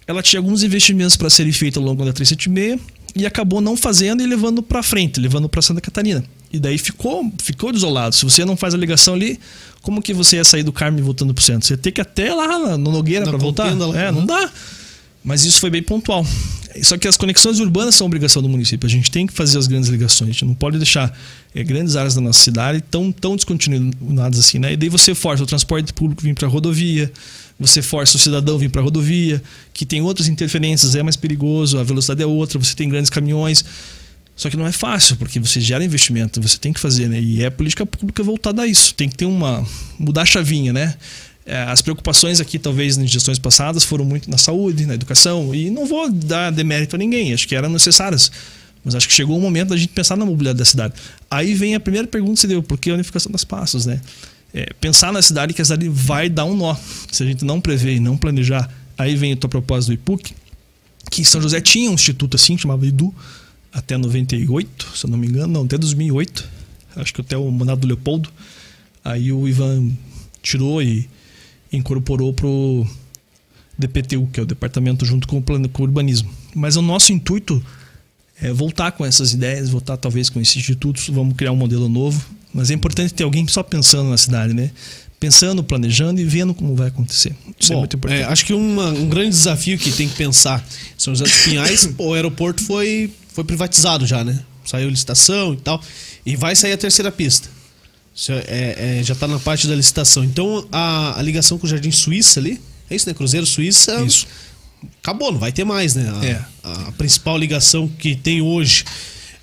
ela tinha alguns investimentos para serem feitos ao longo da 376 e acabou não fazendo e levando para frente, levando para Santa Catarina. E daí ficou, ficou desolado. Se você não faz a ligação ali, como que você ia sair do Carme voltando para o centro? Você ia ter que ir até lá no Nogueira para voltar? lá. É, não dá. Mas isso foi bem pontual. Só que as conexões urbanas são obrigação do município. A gente tem que fazer as grandes ligações. A gente não pode deixar eh, grandes áreas da nossa cidade tão, tão descontinuadas assim, né? E daí você força o transporte público vir para a rodovia, você força o cidadão vir para a rodovia, que tem outras interferências, é mais perigoso, a velocidade é outra, você tem grandes caminhões. Só que não é fácil, porque você gera investimento, você tem que fazer, né? E é política pública voltada a isso. Tem que ter uma. mudar a chavinha, né? É, As preocupações aqui, talvez, nas gestões passadas, foram muito na saúde, na educação, e não vou dar demérito a ninguém, acho que eram necessárias. Mas acho que chegou o momento da gente pensar na mobilidade da cidade. Aí vem a primeira pergunta que você deu, por que a unificação das passos, né? É, pensar na cidade que a cidade vai dar um nó. Se a gente não prever e não planejar, aí vem a tua proposta do IPUC, que São José tinha um instituto assim, chamava IDU, até 98, se eu não me engano, não, até 2008, acho que até o mandato do Leopoldo. Aí o Ivan tirou e incorporou pro DPTU, que é o departamento junto com o, plano, com o urbanismo. Mas o nosso intuito é voltar com essas ideias, voltar talvez com esses institutos, vamos criar um modelo novo. Mas é importante ter alguém só pensando na cidade, né? Pensando, planejando e vendo como vai acontecer. Isso é Bom, muito importante. é, acho que uma- um grande desafio que tem que pensar São José dos Pinhais, o aeroporto foi, foi privatizado já, né? Saiu licitação e tal. E vai sair a terceira pista. Isso é, é, já está na parte da licitação. Então a, a, ligação com o Jardim Suíça ali, é isso, né? Cruzeiro Suíça. Isso. Acabou, não vai ter mais, né? A, É. a principal ligação que tem hoje.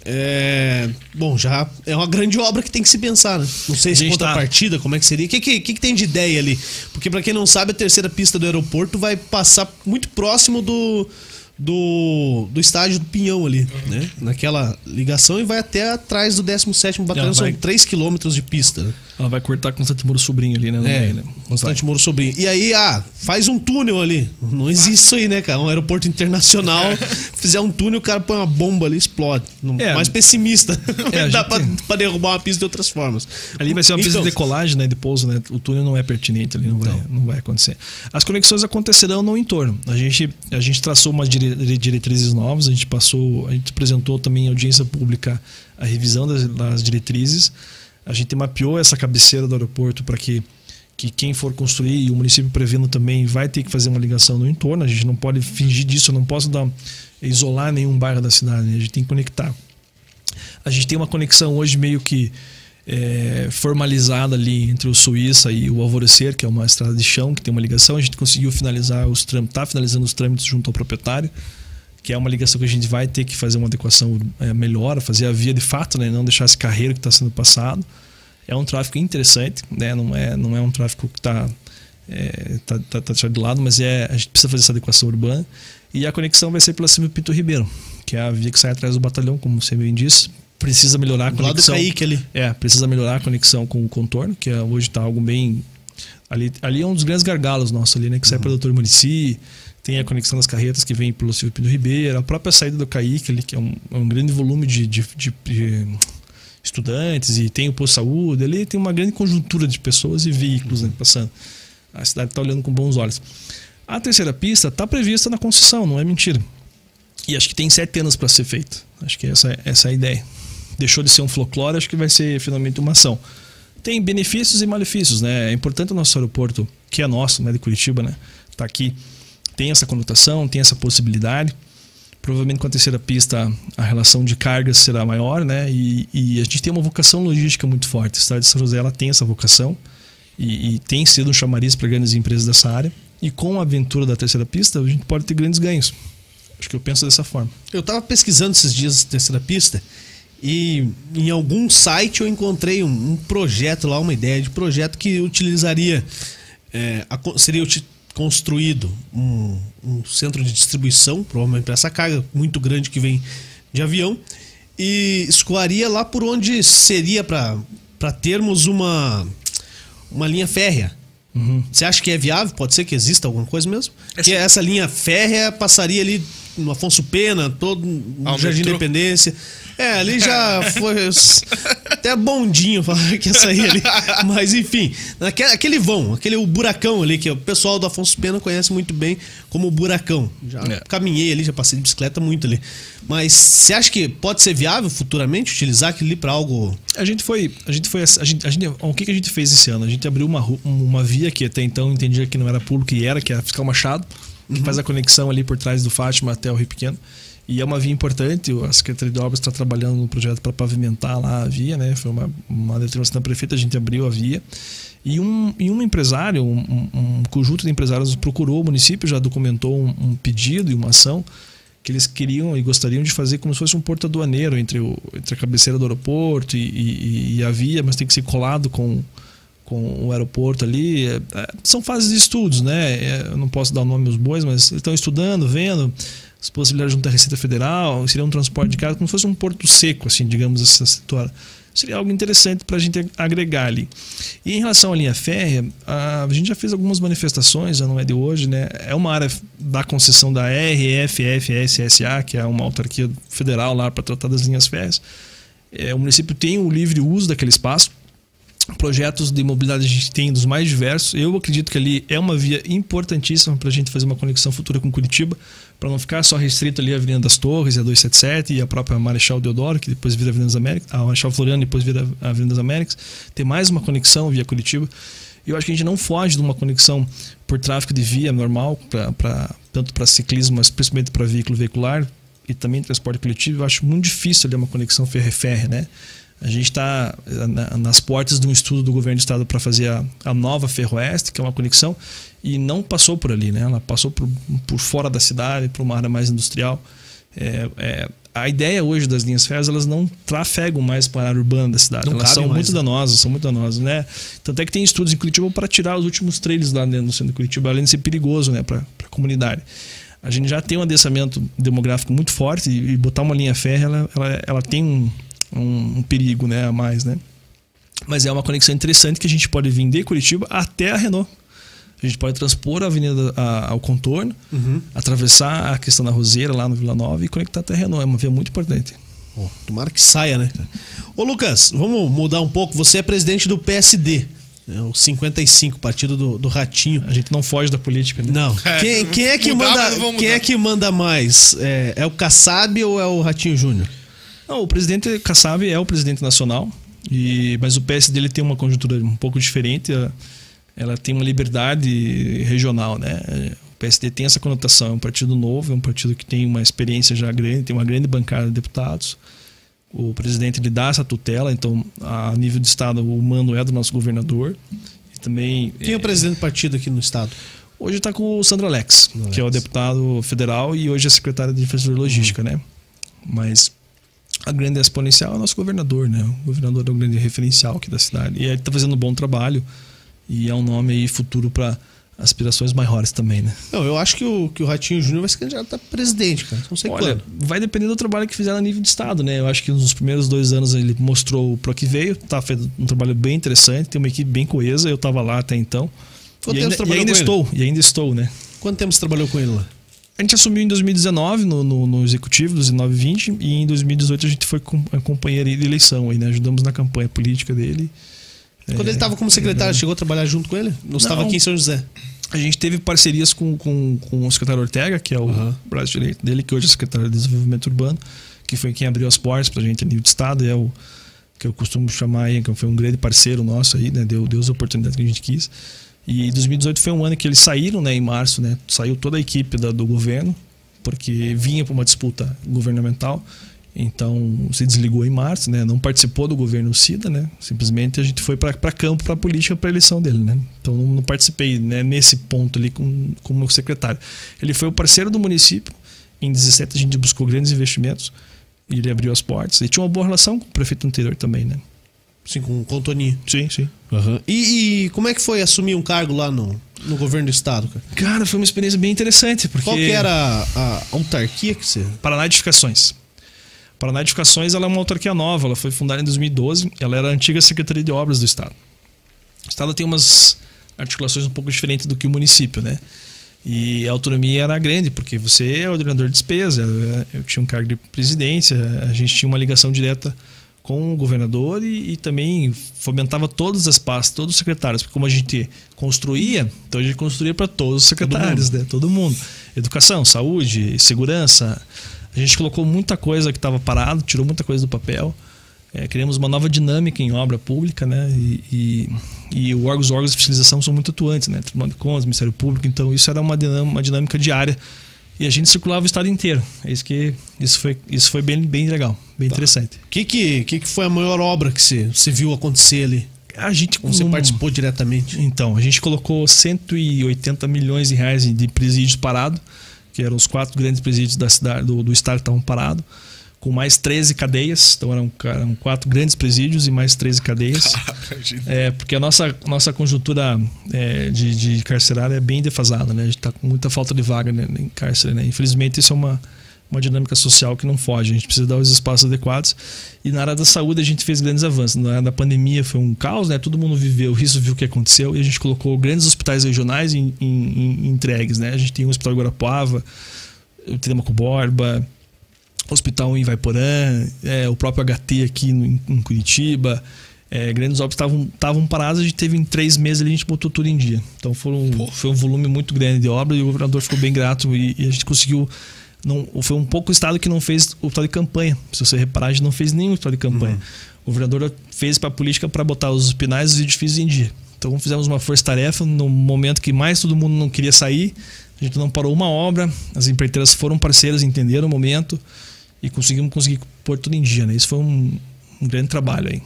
É, bom, já é uma grande obra que tem que se pensar, né? Não sei se contrapartida, como é que seria. O que, que, que, que tem de ideia ali? Porque, para quem não sabe, a terceira pista do aeroporto vai passar muito próximo do, do, do estádio do Pinhão ali, né? Naquela ligação e vai até atrás do 17 Batalhão. Vai- São 3 quilômetros de pista, né? Ela vai cortar Constante Moro Sobrinho ali, né? no É, meio, né? Constante Moro Sobrinho. E aí, ah, faz um túnel ali. Não existe isso aí, né, cara? Um aeroporto internacional, fizer um túnel, o cara põe uma bomba ali, explode. Não- É. mais pessimista. É, Dá pra, pra derrubar uma pista de outras formas. Ali vai ser uma pista Então, de decolagem, né? De pouso, né? O túnel não é pertinente ali, não vai, não vai acontecer. As conexões acontecerão no entorno. A gente, a gente traçou umas dire- diretrizes novas, a gente passou, a gente apresentou também em audiência pública a revisão das, das diretrizes. A gente mapeou essa cabeceira do aeroporto para que que quem for construir e o município prevendo também vai ter que fazer uma ligação no entorno. A gente não pode fingir disso, eu não posso dar, isolar nenhum bairro da cidade. né? A gente tem que conectar. A gente tem uma conexão hoje meio que é, formalizada ali entre o Suíça e o Alvorecer, que é uma estrada de chão que tem uma ligação. A gente conseguiu finalizar os trâmites, está finalizando os trâmites junto ao proprietário, que é uma ligação que a gente vai ter que fazer uma adequação é, melhor, fazer a via de fato, né, não deixar esse carreiro que está sendo passado. É um tráfego interessante, né, não é não é um tráfego que está é, tá, tá, tá deixado de lado, mas é, a gente precisa fazer essa adequação urbana. E a conexão vai ser pela Silvio Pinto Ribeiro, que é a via que sai atrás do batalhão, como você bem disse. Precisa melhorar a Do lado do conexão. Kaique ali. É, precisa melhorar a conexão com o contorno, que é- hoje está algo bem. Ali, ali é um dos grandes gargalos nossos ali, né? Que sai para o Doutor Murici, tem a conexão das carretas que vem pelo Silvio Pinto Ribeiro, a própria saída do Caíque ali, que é um, é um grande volume de, de- de- de estudantes, e tem o posto de saúde, ali tem uma grande conjuntura de pessoas e veículos né, passando. A cidade está olhando com bons olhos. A terceira pista está prevista na concessão, não é mentira. E acho que tem sete anos para ser feita. Acho que essa, essa é a ideia. Deixou de ser um folclore, acho que vai ser finalmente uma ação. Tem benefícios e malefícios, né? É importante o nosso aeroporto, que é nosso, né, de Curitiba, né? Tá aqui, tem essa conotação, tem essa possibilidade. Provavelmente com a terceira pista a relação de cargas será maior, né? E, e a gente tem uma vocação logística muito forte. A cidade de São José ela tem essa vocação e, e tem sido um chamariz para grandes empresas dessa área. E com a aventura da terceira pista, a gente pode ter grandes ganhos. Acho que eu penso dessa forma. Eu tava pesquisando esses dias terceira pista e em algum site eu encontrei um, um projeto lá, uma ideia de projeto que utilizaria. é, a seria construído um, um centro de distribuição, provavelmente para essa carga muito grande que vem de avião, e escoaria lá por onde seria para termos uma, uma linha férrea. Você acha que é viável? Pode ser que exista alguma coisa mesmo? Que essa linha férrea passaria ali no Afonso Pena, todo no Jardim metrô. Independência. É, ali já foi. Até bondinho falar que ia sair ali. Mas enfim, naquele, aquele vão, aquele o buracão ali, que o pessoal do Afonso Pena conhece muito bem como o buracão. Já É. caminhei ali, já passei de bicicleta muito ali. Mas você acha que pode ser viável futuramente utilizar aquilo ali para algo. A gente foi. A gente foi. A gente, a gente- o que, que a gente fez esse ano? A gente abriu uma, uma via que até então entendia que não era público e era, que é a Fiscal Machado, que faz a conexão ali por trás do Fátima até o Rio Pequeno. E é uma via importante, a Secretaria de Obras está trabalhando no projeto para pavimentar lá a via, né? Foi uma, uma determinação da prefeita, a gente abriu a via. E um, e um empresário, um, um- conjunto de empresários procurou o município, já documentou um, um pedido e uma ação que eles queriam e gostariam de fazer como se fosse um porto aduaneiro entre, o, entre a cabeceira do aeroporto e, e- e a via, mas tem que ser colado com, com o aeroporto ali. É, é, são fases de estudos, né? É, eu não posso dar o nome aos bois, mas estão estudando, vendo as possibilidades junto à Receita Federal, seria um transporte de carga, como se fosse um porto seco, assim, digamos, essa situação. Seria algo interessante para a gente agregar ali. E em relação à linha férrea, a gente já fez algumas manifestações, já não é de hoje, né? É uma área da concessão da RFFSSA, que é uma autarquia federal lá para tratar das linhas férreas. É, o município tem o livre uso daquele espaço. Projetos de mobilidade a gente tem dos mais diversos. Eu acredito que ali é uma via importantíssima para a gente fazer uma conexão futura com Curitiba, para não ficar só restrito ali a Avenida das Torres, a 277 e a própria Marechal Deodoro, que depois vira a Avenida das Américas, a Marechal Floriano depois vira a Avenida das Américas. Ter mais uma conexão via Curitiba. Eu acho que a gente não foge de uma conexão por tráfego de via normal, pra, pra- tanto para ciclismo, mas principalmente para veículo veicular e também transporte coletivo. Eu acho muito difícil ali uma conexão ferro-ferro, né? A gente está nas portas de um estudo do governo do estado para fazer a, a, nova Ferroeste, que é uma conexão, e não passou por ali, né? Ela passou por, por fora da cidade, para uma área mais industrial. É, é, a ideia hoje das linhas férreas, elas não trafegam mais para a área urbana da cidade. Não elas são mais, muito né? danosas, são muito danosas, né? Tanto é que tem estudos em Curitiba para tirar os últimos trailers lá dentro do centro de Curitiba, além de ser perigoso, né, para a comunidade. A gente já tem um adensamento demográfico muito forte e, e botar uma linha férrea, ela, ela, ela tem um, um, um, perigo, né, a mais, né? Mas é uma conexão interessante que a gente pode vir de Curitiba até a Renault. A gente pode transpor a avenida a, ao contorno, uhum. atravessar a questão da Roseira lá no Vila Nova e conectar até a Renault. É uma via muito importante. Oh, tomara que saia, né? Ô Lucas, vamos mudar um pouco. Você é presidente do PSD. É o 55, partido do, do Ratinho. A gente não foge da política, né? Não. É, quem, quem, é que mudar, manda, quem é que manda mais? É, é o Kassab ou é o Ratinho Júnior? Não, o presidente Kassab é o presidente nacional, e, mas o PSD ele tem uma conjuntura um pouco diferente ela tem uma liberdade regional, né? O PSD tem essa conotação, é um partido novo, é um partido que tem uma experiência já grande, tem uma grande bancada de deputados. O presidente lhe dá essa tutela, então a nível de estado o mando é do nosso governador. E também quem é o presidente do partido aqui no estado? Hoje está com o Sandro Alex, Alex, que é o deputado federal e hoje é secretário de Infraestrutura e Logística, uhum. né? Mas a grande exponencial é o nosso governador, né? O governador é o grande referencial aqui da cidade. E ele está fazendo um bom trabalho. E é um nome aí futuro para aspirações maiores também, né? Não, eu acho que o, que o Ratinho Júnior vai se candidatar a presidente, cara. Não sei Olha, quando. vai depender do trabalho que fizer a nível de Estado, né? Eu acho que nos primeiros dois anos ele mostrou para que veio, tá fazendo um trabalho bem interessante, tem uma equipe bem coesa, eu estava lá até então. Quanto e tempo ainda, e ainda estou, ele? e ainda estou, né? Quanto tempo você trabalhou com ele lá? A gente assumiu em 2019 no, no, no executivo, 1920, e em 2018 a gente foi companheiro de eleição aí, né? Ajudamos na campanha política dele. Quando ele estava como secretário, chegou a trabalhar junto com ele? Não estava aqui em São José? A gente teve parcerias com, com, com o secretário Ortega, que é o uhum. braço direito dele, que hoje é secretário de Desenvolvimento Urbano, que foi quem abriu as portas para a gente a nível de Estado, é o que eu costumo chamar aí, que foi um grande parceiro nosso aí, né? Deu, deu as oportunidades que a gente quis. E 2018 foi um ano que eles saíram, né? Em março, né? Saiu toda a equipe da, do governo, porque vinha para uma disputa governamental. Então se desligou em março, né? Não participou do governo Cida, né? Simplesmente a gente foi para campo para política para eleição dele, né? Então não, não participei né? nesse ponto ali com, como secretário. Ele foi o parceiro do município. Em 17 a gente buscou grandes investimentos e ele abriu as portas. E tinha uma boa relação com o prefeito anterior também, né? Sim, com, com o Toninho. Sim, sim. Uhum. E, e, como é que foi assumir um cargo lá no, no governo do estado, cara? Cara, foi uma experiência bem interessante. Porque... Qual que era a, a autarquia que você. Paraná Edificações. Paraná Edificações ela é uma autarquia nova, ela foi fundada em 2012, ela era a antiga Secretaria de Obras do Estado. O Estado tem umas articulações um pouco diferentes do que o município, né? E a autonomia era grande, porque você é ordenador de despesa, eu tinha um cargo de presidência, a gente tinha uma ligação direta com o governador e, e, também fomentava todas as pastas, todos os secretários, porque como a gente construía, então a gente construía para todos os secretários, Todo né? Todo mundo. Educação, saúde, segurança, a gente colocou muita coisa que estava parado, tirou muita coisa do papel. É, criamos uma nova dinâmica em obra pública, né? E, e, e os órgãos de fiscalização são muito atuantes, né? Tribunal de Contas, Ministério Público, então isso era uma dinâmica, uma dinâmica diária. E a gente circulava o estado inteiro. É isso que isso foi, isso foi bem, bem legal, bem tá. interessante. O que, que, que, que foi a maior obra que você, você viu acontecer ali? A gente você participou diretamente? Então, a gente colocou 180 milhões de reais de presídios parados que eram os quatro grandes presídios da cidade, do, do estado que estavam parados, com mais 13 cadeias. Então eram, eram, quatro grandes presídios e mais 13 cadeias. é, porque a nossa, nossa conjuntura é, de, de carcerária é bem defasada, né? A gente está com muita falta de vaga né, em cárcere, né? Infelizmente isso é uma uma dinâmica social que não foge. A gente precisa dar os espaços adequados. E na área da saúde a gente fez grandes avanços. Na área da pandemia foi um caos, né? Todo mundo viveu isso, viu o que aconteceu e a gente colocou grandes hospitais regionais em, em, em entregues, né? A gente tem o Hospital Guarapuava, o Telemaco Borba, Hospital em Vaiporã, é, o próprio HT aqui no, em Curitiba. É, grandes obras estavam paradas, a gente teve em três meses ali, a gente botou tudo em dia. Então foram, foi um volume muito grande de obra e o governador ficou bem grato e, e a gente conseguiu não, foi um pouco o estado que não fez o tal de campanha. Se você reparar, a gente não fez nenhum tal de campanha. Uhum. O governador fez para a política para botar os pinais e os edifícios em dia. Então fizemos uma força-tarefa no momento que mais todo mundo não queria sair. A gente não parou uma obra, as empreiteiras foram parceiras, entenderam o momento e conseguimos conseguir pôr tudo em dia. Né? Isso foi um, um grande trabalho aí.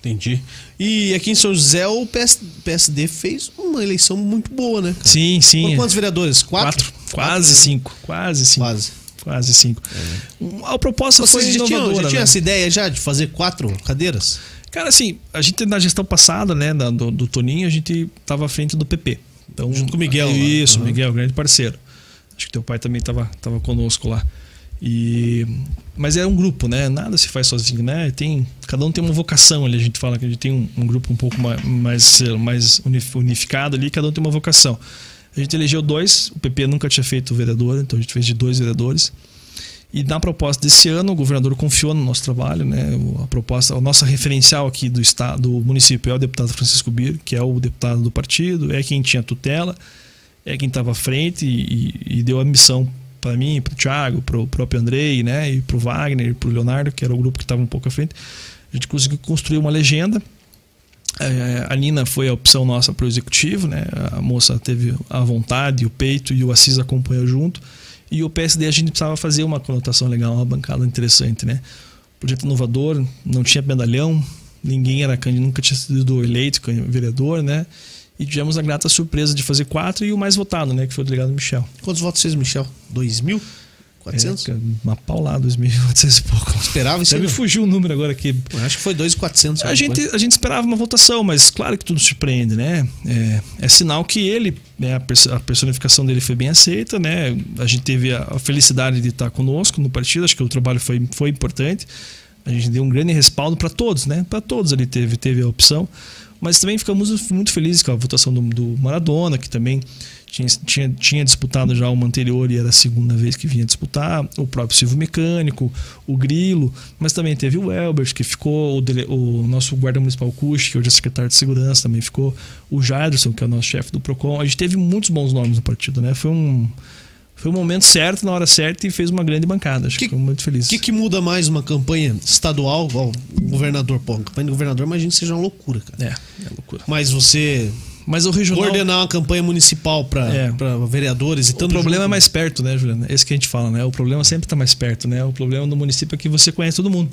Entendi. E aqui em São José o PS, PSD fez uma eleição muito boa, né? cara? Sim, sim. Com quantos vereadores? Quatro? Quatro. Quase cinco. Quase cinco. Quase. Quase cinco. A proposta Vocês foi já tinham, inovadora. já tinham né? essa ideia já de fazer quatro cadeiras? Cara, assim, a gente na gestão passada, né, do, do Toninho, a gente tava à frente do PP. Então, Junto com o Miguel lá. Isso, Uhum. Miguel, grande parceiro. Acho que teu pai também tava, tava conosco lá. E mas é um grupo, né? Nada se faz sozinho, né? Tem cada um tem uma vocação ali. A gente fala que a gente tem um, um grupo um pouco mais mais, mais unif- unificado ali. Cada um tem uma vocação. A gente elegeu dois. O PP nunca tinha feito vereador, então a gente fez de dois vereadores. E na proposta desse ano, o governador confiou no nosso trabalho, né? A proposta, a nossa referencial aqui do estado, do município é o deputado Francisco Bir, que é o deputado do partido, é quem tinha tutela, é quem estava à frente e, e- e deu a missão para mim, para o Thiago, para o próprio Andrei, né? E para o Wagner, para o Leonardo, que era o grupo que estava um pouco à frente. A gente conseguiu construir uma legenda. É, a Nina foi a opção nossa para o executivo, né? A moça teve a vontade, o peito e o Assis acompanhou junto. E o PSD a gente precisava fazer uma conotação legal, uma bancada interessante, né? Projeto inovador, não tinha medalhão, ninguém era candidato, nunca tinha sido eleito vereador, né? E tivemos a grata surpresa de fazer quatro e o mais votado, né? Que foi o delegado Michel. Quantos votos fez, Michel? Dois mil? Quatrocentos? É, uma paulada, 2.800 e pouco. Esperava isso aí, me fugiu o número agora aqui. Eu Acho que foi dois e quatrocentos. A gente, a gente esperava uma votação, mas claro que tudo surpreende, né? É, é sinal que ele, né, a, perso- a personificação dele foi bem aceita, né? A gente teve a, felicidade de estar conosco no partido, acho que o trabalho foi, foi importante. A gente deu um grande respaldo para todos, né? Para todos ali teve, teve a opção. Mas também ficamos muito felizes com a votação do, do Maradona, que também tinha, tinha, tinha disputado já uma anterior e era a segunda vez que vinha disputar. O próprio Silvio Mecânico, o Grilo, mas também teve o Elbert, que ficou, o, dele- o nosso guarda municipal Cush, que hoje é secretário de segurança, também ficou. O Jaderson, que é o nosso chefe do PROCON. A gente teve muitos bons nomes no partido, né? Foi um. Foi um momento certo, na hora certa e fez uma grande bancada. Acho que, Que- ficamos muito felizes. O que, que muda mais uma campanha estadual? Ó, o governador, pô, campanha do governador, imagina que seja uma loucura, cara. É, é loucura. Mas você Mas o regional. coordenar uma campanha municipal para É. vereadores e O tanto problema junto- é mais perto, né, Juliana? Esse que a gente fala, né? O problema sempre está mais perto, né? O problema do município é que você conhece todo mundo.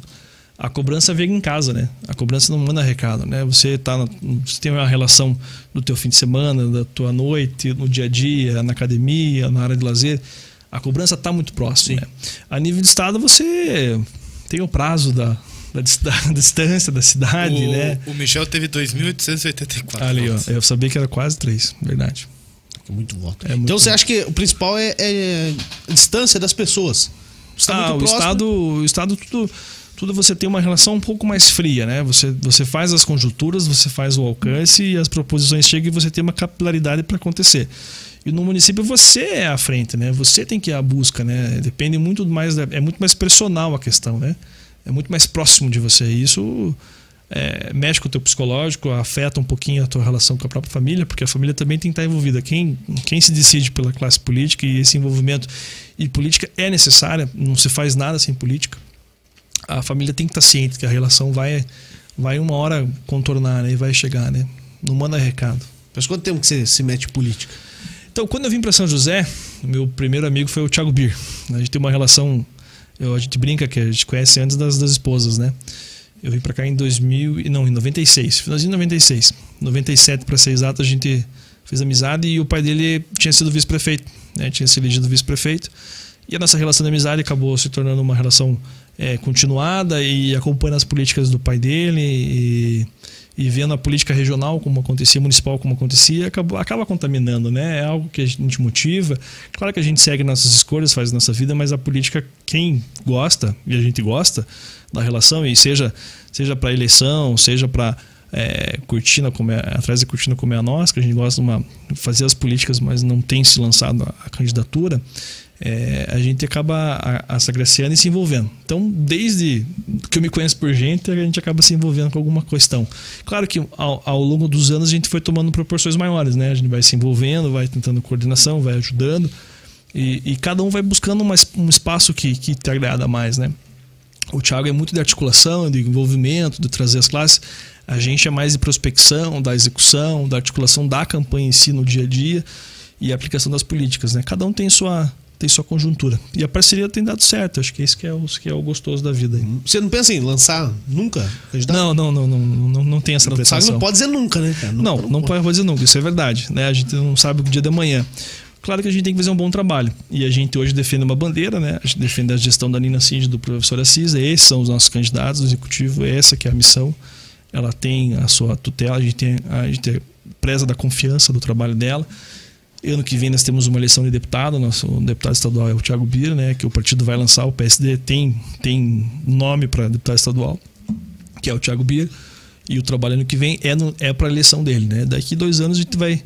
A cobrança vem em casa, né? A cobrança não manda recado, né? Você tá na- você tem uma relação do teu fim de semana, da tua noite, no dia a dia, na academia, na área de lazer. A cobrança está muito próxima. Né? A nível de estado você tem o prazo da, da, da distância da cidade, o, né? o Michel teve 2.884. Ali, ó, votos. eu sabia que era quase três, verdade. Muito voto. É muito então você acha que o principal é, é a distância das pessoas? Você tá ah, muito o próximo. estado, o estado tudo, tudo você tem uma relação um pouco mais fria, né? Você, você faz as conjunturas, você faz o alcance e as proposições chegam e você tem uma capilaridade para acontecer. E no município você é à frente, né? Você tem que ir à busca, né? Depende muito mais, é muito mais personal a questão, né? É muito mais próximo de você. E isso é, mexe com o teu psicológico, afeta um pouquinho a tua relação com a própria família, porque a família também tem que estar envolvida. Quem, quem se decide pela classe política e esse envolvimento e política é necessária, não se faz nada sem política. A família tem que estar ciente que a relação vai, vai uma hora contornar né, e vai chegar, né? Não manda recado. Mas quanto tempo que você se mete em política? Então, quando eu vim para São José, meu primeiro amigo foi o Thiago Bir. A gente tem uma relação, eu- a gente brinca que a gente conhece antes das, das esposas, né? Eu vim para cá em 2000, e- não, em 96, finalzinho de 96. 97 para ser exato, a gente fez amizade e o pai dele tinha sido vice-prefeito, né? Tinha sido elegido vice-prefeito. E a nossa relação de amizade acabou se tornando uma relação é, continuada e acompanhando as políticas do pai dele e, e vendo a política regional como acontecia, municipal como acontecia, acaba, acaba contaminando, né? É algo que a gente motiva. Claro que a gente segue nossas escolhas, faz nossa vida, mas a política, quem gosta, e a gente gosta da relação, e seja, seja para eleição, seja para é, cortina como é, atrás da cortina como é a nossa, que a gente gosta de uma, fazer as políticas, mas não tem se lançado a, a candidatura, é, a gente acaba a, e se envolvendo. Então, desde que eu me conheço por gente, a gente acaba se envolvendo com alguma questão. Claro que ao, ao longo dos anos a gente foi tomando proporções maiores, né? A gente vai se envolvendo, vai tentando coordenação, vai ajudando. E, e cada um vai buscando uma, um espaço que, que te agrada mais, né? O Thiago é muito de articulação, de envolvimento, de trazer as classes. A gente é mais de prospecção, da execução, da articulação da campanha em si no dia a dia e aplicação das políticas, né? Cada um tem sua tem sua conjuntura. E a parceria tem dado certo, acho que esse que é o, que é o gostoso da vida. Você não pensa em lançar nunca? Não, não, não, não, não, não tem essa Não, sabe, não pode dizer nunca, né, cara? Não, não pode dizer nunca, isso é verdade. Né? A gente não sabe o dia de amanhã. Claro que a gente tem que fazer um bom trabalho. E a gente hoje defende uma bandeira, né? A gente defende a gestão da Nina Cindy do professor Assis. Esses são os nossos candidatos do executivo, essa que é a missão. Ela tem a sua tutela, a gente, tem, a gente preza da confiança do trabalho dela. Ano que vem nós temos uma eleição de deputado, nosso deputado estadual é o Thiago Bira, né? Que o partido vai lançar, o PSD tem, tem nome para deputado estadual, que é o Thiago Bira. E o trabalho ano que vem é, é para a eleição dele, né? Daqui dois anos a gente vai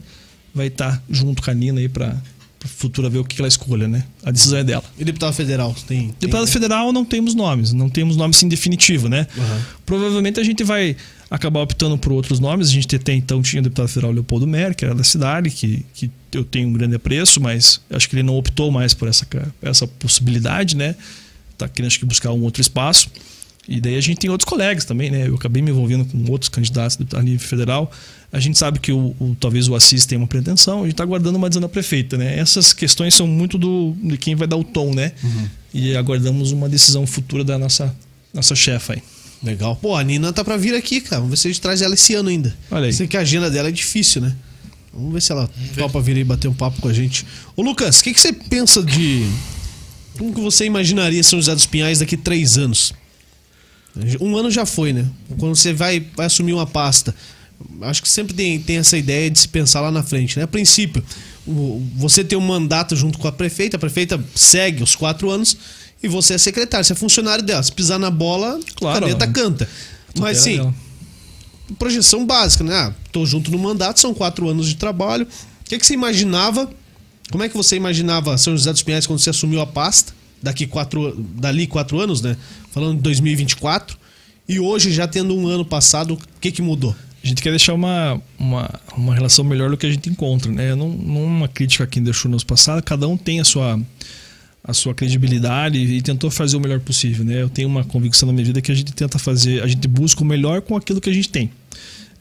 vai estar junto com a Nina aí para futura ver o que ela escolha, né? A decisão é dela. E deputado federal? Tem, tem Deputado federal não temos nomes, não temos nome sim definitivo, né? Uhum. Provavelmente a gente vai acabar optando por outros nomes. A gente até então tinha o deputado federal Leopoldo Mer, que era da cidade, que, que eu tenho um grande apreço, mas acho que ele não optou mais por essa, essa possibilidade, né? Tá querendo acho que buscar um outro espaço. E daí a gente tem outros colegas também, né? Eu acabei me envolvendo com outros candidatos a nível federal. A gente sabe que o, o talvez o Assis tenha uma pretensão, a gente está aguardando uma decisão da prefeita, né? Essas questões são muito do, de quem vai dar o tom, né? Uhum. E aguardamos uma decisão futura da nossa, nossa chefa aí. Legal. Pô, a Nina tá pra vir aqui, cara. Vamos ver se a gente traz ela esse ano ainda. Olha aí. Sei que a agenda dela é difícil, né? Vamos ver se ela topa vir aí bater um papo com a gente. Ô, Lucas, o que, que você pensa de. Como que você imaginaria São José dos Pinhais daqui três anos? Um ano já foi, né? Quando você vai, vai assumir uma pasta. Acho que sempre tem, tem essa ideia de se pensar lá na frente, né? A princípio, você tem um mandato junto com a prefeita, a prefeita segue os quatro anos e você é secretário, você é funcionário dela. Se pisar na bola, Claro. a caneta canta. Mas É sim, legal. projeção básica, né? Ah, tô junto no mandato, são quatro anos de trabalho. O que, que você imaginava? Como é que você imaginava São José dos Pinhais quando você assumiu a pasta? Daqui quatro, dali quatro anos, né? Falando de 2024. E hoje, já tendo um ano passado, o que, que mudou? A gente quer deixar uma, uma, uma relação melhor do que a gente encontra, né? Não, não uma crítica a quem deixou nos passado, cada um tem a sua, a sua credibilidade e tentou fazer o melhor possível, né? Eu tenho uma convicção na minha vida que a gente tenta fazer, a gente busca o melhor com aquilo que a gente tem.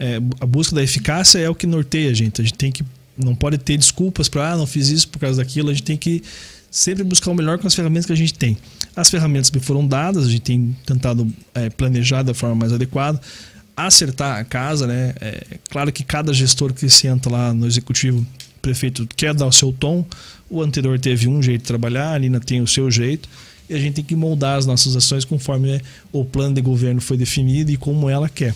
É, a busca da eficácia é o que norteia a gente. A gente tem que não pode ter desculpas para ah, não fiz isso por causa daquilo. A gente tem que sempre buscar o melhor com as ferramentas que a gente tem. As ferramentas me foram dadas, a gente tem tentado é, planejar da forma mais adequada, acertar a casa, né? É, claro que cada gestor que senta lá no executivo, prefeito quer dar o seu tom. O anterior teve um jeito de trabalhar, a Nina tem o seu jeito. E a gente tem que moldar as nossas ações conforme né, o plano de governo foi definido e como ela quer.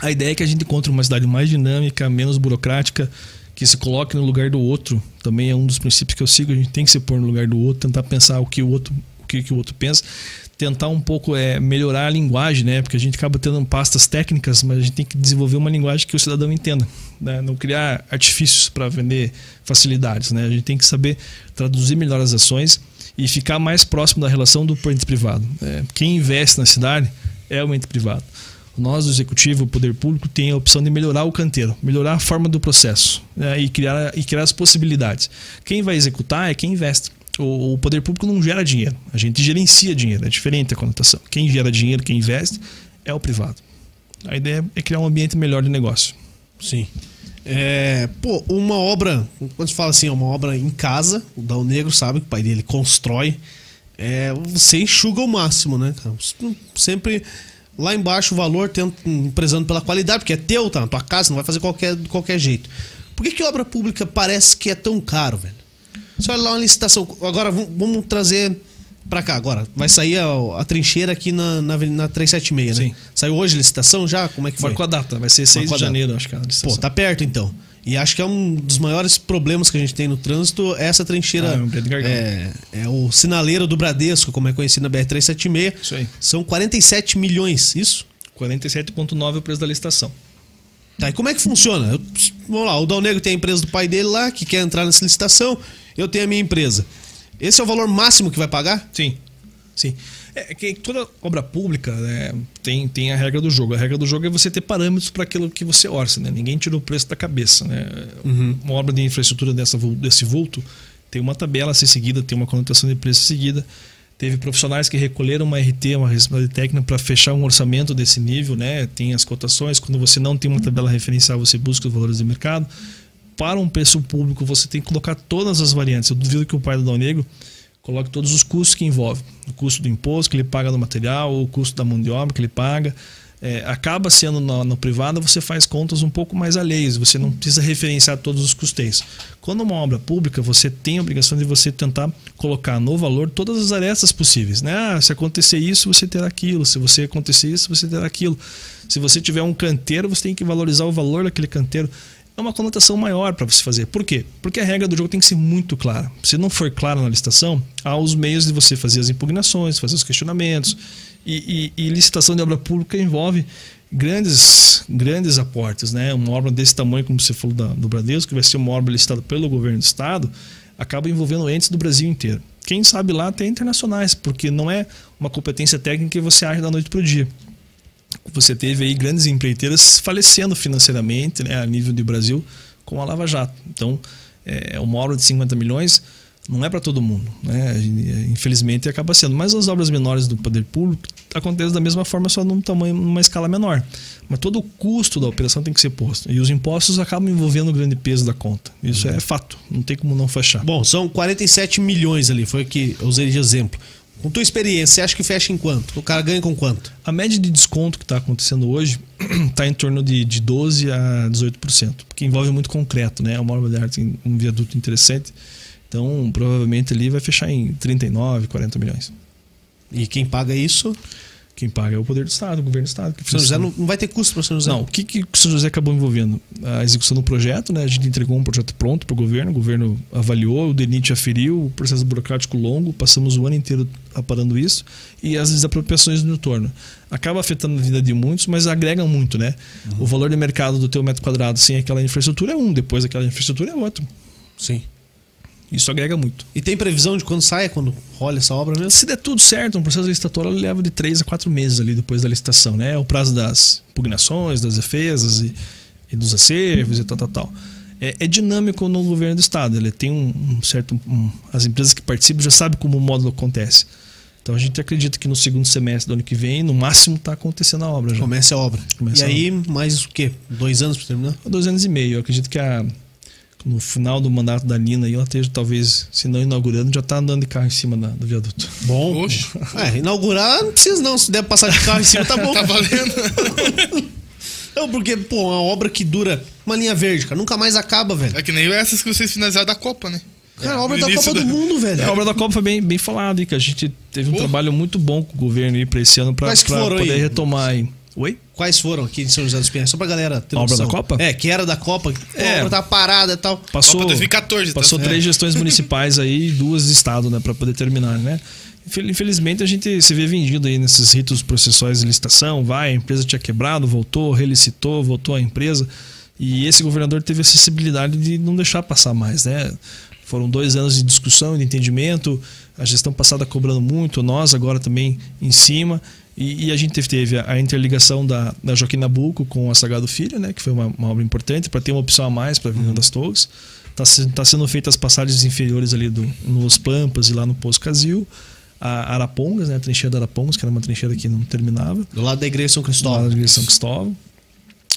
A ideia é que a gente encontre uma cidade mais dinâmica, menos burocrática, que se coloque no lugar do outro. Também é um dos princípios que eu sigo. A gente tem que se pôr no lugar do outro, tentar pensar o que o outro, que, que o outro pensa, tentar um pouco é, melhorar a linguagem, né? Porque a gente acaba tendo pastas técnicas, mas a gente tem que desenvolver uma linguagem que o cidadão entenda, né? Não criar artifícios para vender facilidades, né? A gente tem que saber traduzir melhor as ações e ficar mais próximo da relação do ente privado. É, quem investe na cidade é o ente privado nós do executivo, o poder público, tem a opção de melhorar o canteiro, melhorar a forma do processo né, e, criar, e criar as possibilidades. Quem vai executar é quem investe. O, poder público não gera dinheiro, a gente gerencia dinheiro, é diferente a conotação. Quem gera dinheiro, quem investe, é o privado. A ideia é criar um ambiente melhor de negócio. Sim. É, pô, uma obra, quando se fala assim, uma obra em casa, o Dal Negro sabe que o pai dele constrói, é, você enxuga o máximo, né? Sempre lá embaixo o valor, tendo, prezando pela qualidade, porque é teu, tá na tua casa, não vai fazer qualquer, de qualquer jeito. Por que, que obra pública parece que é tão caro, velho? Você olha lá uma licitação. Agora vamos trazer pra cá. Agora, vai sair a, a trincheira aqui na, na, na 376, né? Sim. Saiu hoje a licitação já? Como é que foi? Marcou a data, vai ser 6 de janeiro, acho que é. Pô, tá perto então. E acho que é um dos maiores problemas que a gente tem no trânsito, é essa trincheira. Ah, é, é, o sinaleiro do Bradesco, como é conhecido na BR-376. Isso aí. São 47 milhões, isso? 47,9 é o preço da licitação. Tá, e como é que funciona? Eu, vamos lá, o Dal Negro tem a empresa do pai dele lá, que quer entrar nessa licitação, eu tenho a minha empresa. Esse é o valor máximo que vai pagar? Sim. Sim. É que toda obra pública né, tem, tem a regra do jogo. A regra do jogo é você ter parâmetros para aquilo que você orça. Né? Ninguém tira o preço da cabeça. Né? Uhum. Uma obra de infraestrutura dessa, desse vulto tem uma tabela a ser seguida, tem uma conotação de preço seguida. Teve profissionais que recolheram uma RT, uma responsabilidade técnica, para fechar um orçamento desse nível. Né? Tem as cotações. Quando você não tem uma tabela referencial, você busca os valores de mercado. Para um preço público você tem que colocar todas as variantes. Eu duvido que o pai do Dal Negro coloque todos os custos que envolve. O custo do imposto que ele paga no material, o custo da mão de obra que ele paga. É, acaba sendo no, no, privado, você faz contas um pouco mais alheias, você não precisa referenciar todos os custeios. Quando uma obra pública, você tem a obrigação de você tentar colocar no valor todas as arestas possíveis. Né? Ah, se acontecer isso, você terá aquilo. Se você acontecer isso, você terá aquilo. Se você tiver um canteiro, você tem que valorizar o valor daquele canteiro é uma conotação maior para você fazer. Por quê? Porque a regra do jogo tem que ser muito clara. Se não for clara na licitação, há os meios de você fazer as impugnações, fazer os questionamentos. E, e, e licitação de obra pública envolve grandes grandes aportes. Né? Uma obra desse tamanho, como você falou da, do Bradesco, que vai ser uma obra licitada pelo governo do Estado, acaba envolvendo entes do Brasil inteiro. Quem sabe lá até internacionais, porque não é uma competência técnica que você age da noite para o dia você teve aí grandes empreiteiras falecendo financeiramente né, a nível do Brasil com a Lava Jato. Então, é, uma obra de 50 milhões não é para todo mundo. Né? Infelizmente acaba sendo. Mas as obras menores do poder público acontecem da mesma forma, só num tamanho, numa escala menor. Mas todo o custo da operação tem que ser posto. E os impostos acabam envolvendo o grande peso da conta. Isso uhum. é fato. Não tem como não fechar. Bom, são 47 milhões ali, foi que eu usei de exemplo. Com tua experiência, você acha que fecha em quanto? O cara ganha com quanto? A média de desconto que está acontecendo hoje está em torno de, de 12% a 18%, porque envolve muito concreto, né? É uma obra de arte, um viaduto interessante. Então, provavelmente ali vai fechar em 39, 40 milhões. E quem paga isso? Quem paga é o poder do Estado, o governo do Estado. São José não, não, vai ter custo para São José? Não. O que, que o São José acabou envolvendo? A execução do projeto, né? A gente entregou um projeto pronto para o governo, o governo avaliou, o DENIT aferiu, o processo burocrático longo, passamos o ano inteiro aparando isso, e as desapropriações no entorno. Acaba afetando a vida de muitos, mas agrega muito, né? Uhum. O valor de mercado do teu metro quadrado sem aquela infraestrutura é um, depois aquela infraestrutura é outro. Sim. Isso agrega muito. E tem previsão de quando sai, quando rola essa obra mesmo? Se der tudo certo, um processo licitatório leva de 3 a 4 meses ali depois da licitação, né? É o prazo das impugnações, das defesas e, e dos acervos e tal, tal, tal. É, é, dinâmico no governo do estado. Ele tem um, um certo. Um, as empresas que participam já sabem como o módulo acontece. Então a gente acredita que no segundo semestre do ano que vem, no máximo, está acontecendo a obra já. Começa a obra. E a aí, obra. mais o quê? Dois anos para terminar? Dois anos e meio. Eu acredito que a no final do mandato da Nina aí ela esteja talvez, se não inaugurando, já está andando de carro em cima da, do viaduto. Bom. Oxe. É, inaugurar não precisa não, se der passar de carro em cima tá bom. tá valendo. Não, porque, pô, uma obra que dura uma linha verde, cara, nunca mais acaba, velho. É que nem essas que vocês finalizaram da Copa, né? Cara, a obra da Copa da... do Mundo, velho. É, a obra da Copa foi bem, bem falada, que a gente teve um Pô. trabalho muito bom com o governo aí pra esse ano pra, pra poder aí? retomar aí. Oi? Quais foram aqui em São José dos Pinhais? Só pra galera ter A obra da Copa? É, que era da Copa, é. a obra tá parada e tal. Passou, Copa 2014. Tá passou tá? três é. gestões municipais aí duas de estado, né? Pra poder terminar, né? Infelizmente a gente se vê vendido aí nesses ritos processuais de licitação, vai, a empresa tinha quebrado, voltou, relicitou, voltou a empresa. E esse governador teve a sensibilidade de não deixar passar mais, né? Foram dois anos de discussão e de entendimento, a gestão passada cobrando muito, nós agora também em cima. E, e, a gente teve a interligação da, da Joaquim Nabuco com a Sagrado Filho, né, que foi uma, uma obra importante para ter uma opção a mais para a Avenida uhum. das Torres. Está tá sendo feitas as passagens inferiores ali do, nos Pampas e lá no Poço Casil. A Arapongas, né, a trincheira da Arapongas, que era uma trincheira que não terminava. Do lado da Igreja São Cristóvão. Do lado da Igreja São Cristóvão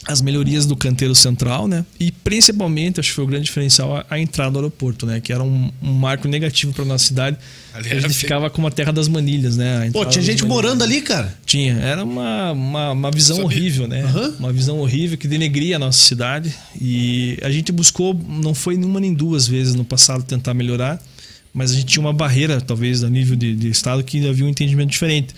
as melhorias do canteiro central, né? E principalmente, acho que foi o grande diferencial, a, a entrada do aeroporto, né? Que era um, um marco negativo para nossa cidade. Ali a gente ficava como a terra das manilhas, né? Pô, tinha gente morando ali, cara? Tinha. Era uma, uma, uma visão horrível, né? Uhum. Uma visão horrível que denegria a nossa cidade. E a gente buscou, não foi nenhuma nem duas vezes no passado tentar melhorar, mas a gente tinha uma barreira, talvez, a nível de, de estado, que havia um entendimento diferente.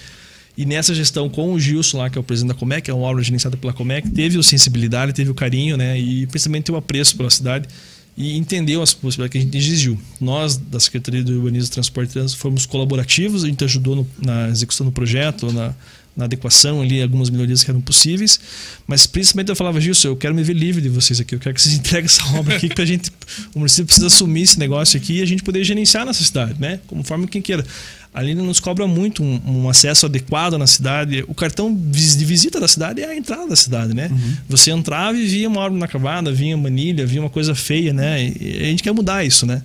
E nessa gestão com o Gilson lá, que é o presidente da Comec, é uma obra gerenciada pela Comec, teve o sensibilidade, teve o carinho, né? E principalmente o apreço pela cidade e entendeu as possibilidades que a gente exigiu. Nós, da Secretaria do Urbanismo, Transporte e Trânsito, fomos colaborativos, a gente ajudou no, na execução do projeto, na, na adequação ali, algumas melhorias que eram possíveis, mas principalmente eu falava, Gilson, eu quero me ver livre de vocês aqui, eu quero que vocês entreguem essa obra aqui, que a gente, o município precisa assumir esse negócio aqui e a gente poder gerenciar nessa cidade, né? Como forma quem queira. A Lina nos cobra muito um, um, acesso adequado na cidade. O cartão de visita da cidade é a entrada da cidade, né? Uhum. Você entrava e via uma obra inacabada, via manilha, via uma coisa feia, né? E a gente quer mudar isso, né?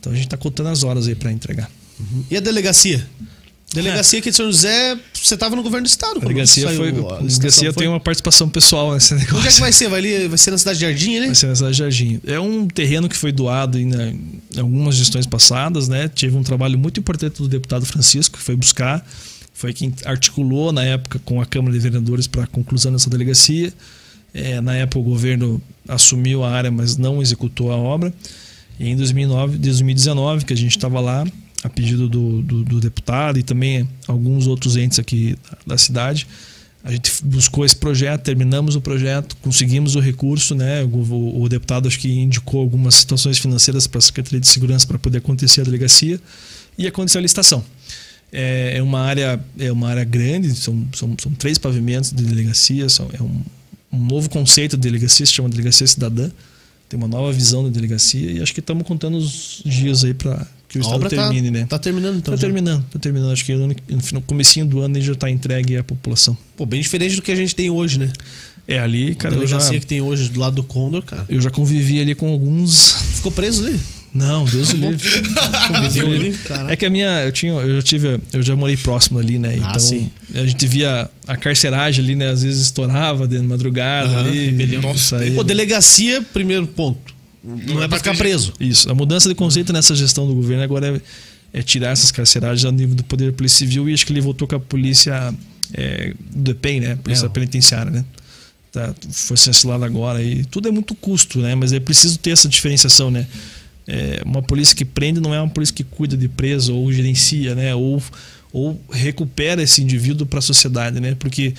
Então a gente está contando as horas aí para entregar. Uhum. E a delegacia? Delegacia aqui de São José, você estava no governo do estado. A delegacia, foi, a delegacia tem uma participação pessoal nesse negócio. Onde é que vai ser? Vai, ali, vai ser na cidade de Jardim, né? Vai ser na cidade de Jardim. É um terreno que foi doado em, em algumas gestões passadas, né? Teve um trabalho muito importante do deputado Francisco, que foi buscar, foi quem articulou na época com a Câmara de Vereadores para a conclusão dessa delegacia. É, na época o governo assumiu a área, mas não executou a obra. E em 2009, 2019, que a gente estava lá, a pedido do, do, do, deputado e também alguns outros entes aqui da cidade, a gente buscou esse projeto, terminamos o projeto, conseguimos o recurso, né? O, o deputado acho que indicou algumas situações financeiras para a Secretaria de Segurança para poder acontecer a delegacia e aconteceu a licitação. É, é uma área é uma área grande, são, são, são três pavimentos de delegacia, são, é um, um novo conceito de delegacia, se chama delegacia cidadã tem uma nova visão da delegacia e acho que estamos contando os dias aí para que o estado tá- termine, tá, né? Tá terminando então. Tá já. terminando, tá terminando. Acho que no, comecinho do ano ele já está entregue à população. Pô, bem diferente do que a gente tem hoje, né? É ali, cara. Eu já, que tem hoje do lado do Condor, cara. Eu já convivi ali com alguns. Ficou preso ali? Não, Deus o livre. é que a minha, eu tinha, eu tive, eu já morei próximo ali, né? Ah, Então sim. a gente via a carceragem ali, né? Às vezes estourava de madrugada Aham, ali. Nossa, Pô, delegacia, primeiro ponto. Não, é pra ficar preso. Isso. A mudança de conceito nessa gestão do governo agora é, é tirar essas carceragens ao nível do Poder Polícia Civil e acho que ele voltou com a polícia é, do EPEN, né? Polícia É. penitenciária, né? Tá, foi chancelado agora e tudo é muito custo, né? Mas é preciso ter essa diferenciação, né? É, uma polícia que prende não é uma polícia que cuida de preso ou gerencia, né? Ou, ou recupera esse indivíduo para a sociedade, né? Porque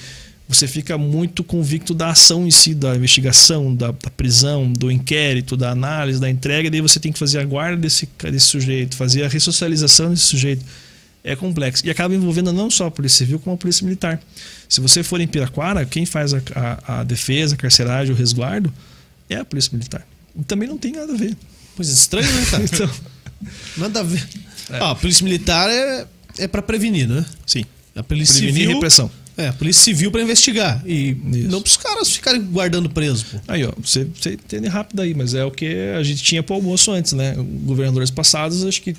você fica muito convicto da ação em si, da investigação, da, da, prisão, do inquérito, da análise, da entrega, e daí você tem que fazer a guarda desse, desse sujeito, fazer a ressocialização desse sujeito. É complexo. E acaba envolvendo não só a Polícia Civil, como a Polícia Militar. Se você for em Piraquara, quem faz a, a, a defesa, a carceragem, o resguardo, é a Polícia Militar. E também não tem nada a ver. Pois é, estranho, né, cara? Então, Nada a ver. É. Ah, a polícia militar é, é pra prevenir, né? sim. A polícia Prevenir civil. repressão. É, a polícia civil pra investigar. E Isso. não pros caras ficarem guardando preso, pô. Aí, ó, você, você entende rápido aí, mas é o que a gente tinha pro almoço antes, né? Governadores passados, acho que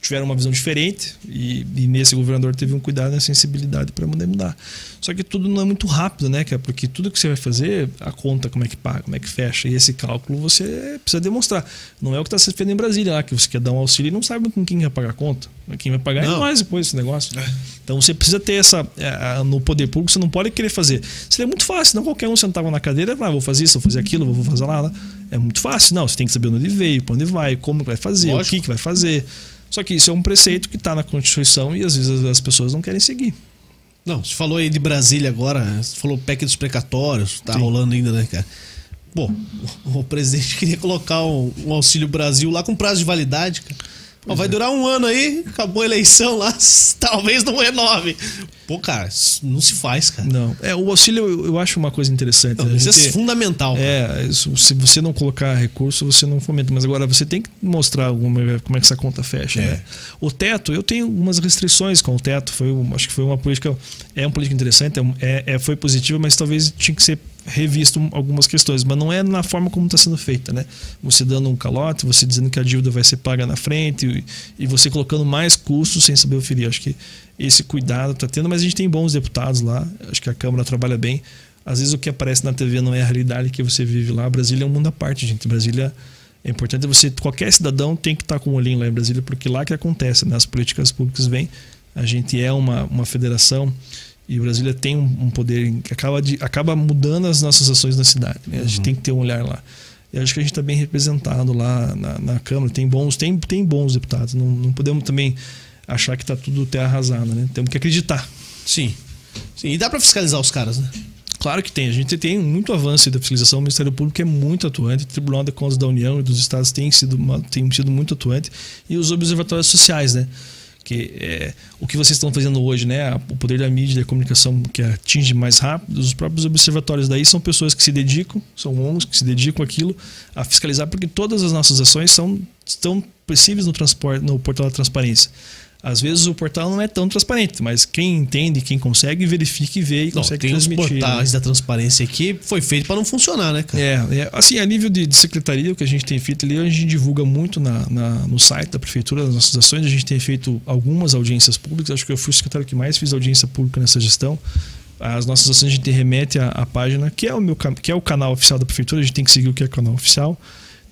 tiveram uma visão diferente e, e nesse governador teve um cuidado e uma sensibilidade para poder mudar. Só que tudo não é muito rápido, né? Que é porque tudo que você vai fazer, a conta como é que paga, como é que fecha, e esse cálculo você precisa demonstrar. Não é o que está sendo feito em Brasília lá, que você quer dar um auxílio e não sabe com quem vai pagar a conta. Quem vai pagar Não. é nós depois esse negócio. Então você precisa ter essa. é, No poder público, você não pode querer fazer. Seria muito fácil, não qualquer um sentava na cadeira e ah, vou fazer isso, vou fazer aquilo, vou fazer lá, lá. É muito fácil. Não, você tem que saber onde veio, para onde vai, como vai fazer, Lógico. o que, que vai fazer. Só que isso é um preceito que está na Constituição e às vezes as pessoas não querem seguir. Não, você falou aí de Brasília agora, você falou PEC dos precatórios, tá Sim. rolando ainda, né, cara? Pô, o presidente queria colocar um, um Auxílio Brasil lá com prazo de validade, cara. Ó, vai durar um ano aí, acabou a eleição lá, talvez não renove. Pô, cara, não se faz, cara. Não. É, o auxílio eu, eu acho uma coisa interessante. Não, A isso é fundamental. É, isso, se você não colocar recurso, você não fomenta. Mas agora você tem que mostrar alguma, como é que essa conta fecha. É. né? O teto, eu tenho algumas restrições com o teto. Foi, acho que foi uma política. É uma política interessante, é é, é- foi positiva, mas talvez tinha que ser revisto um- algumas questões. Mas não é na forma como está sendo feita, né? Você dando um calote, você dizendo que a dívida vai ser paga na frente e, e você colocando mais custos sem saber oferir. Acho que esse cuidado está tendo, mas a gente tem bons deputados lá. Acho que a Câmara trabalha bem. Às vezes o que aparece na TV não é a realidade que você vive lá. Brasília é um mundo à parte, gente. Brasília é importante você qualquer cidadão tem que estar com um olhinho lá em Brasília porque lá que acontece, né? As políticas públicas vêm. A gente é uma, uma federação e Brasília tem um, um poder que acaba de acaba mudando as nossas ações na cidade. né? A gente tem que ter um olhar lá. E acho que a gente está bem representado lá na, na Câmara. Tem bons tem, tem bons deputados. Não, não podemos também achar que está tudo terra arrasada, né? Temos que acreditar. Sim. Sim. E dá pra fiscalizar os caras, né? Claro que tem. A gente tem muito avanço da fiscalização. O Ministério Público é muito atuante. O Tribunal de Contas da União e dos Estados tem sido, tem sido muito atuante. E os observatórios sociais, né? Que é, o que vocês estão fazendo hoje, né? O poder da mídia, da comunicação que atinge mais rápido. Os próprios observatórios daí são pessoas que se dedicam, são ONGs que se dedicam àquilo, a fiscalizar, porque todas as nossas ações são, estão possíveis no, transporte, no portal da transparência. Às vezes o portal não é tão transparente, mas quem entende, quem consegue, verifica e vê e Não, consegue tem os transmitir. né? portais da transparência aqui, foi feito para não funcionar, né, cara? É, é, assim, a nível de, de secretaria, o que a gente tem feito ali, a gente divulga muito na, na- no site da prefeitura das nossas ações. A gente tem feito algumas audiências públicas. Acho que eu fui o secretário que mais fiz audiência pública nessa gestão. As nossas ações a gente remete à, à página, que é, o meu, que é o canal oficial da prefeitura. A gente tem que seguir o que é o canal oficial.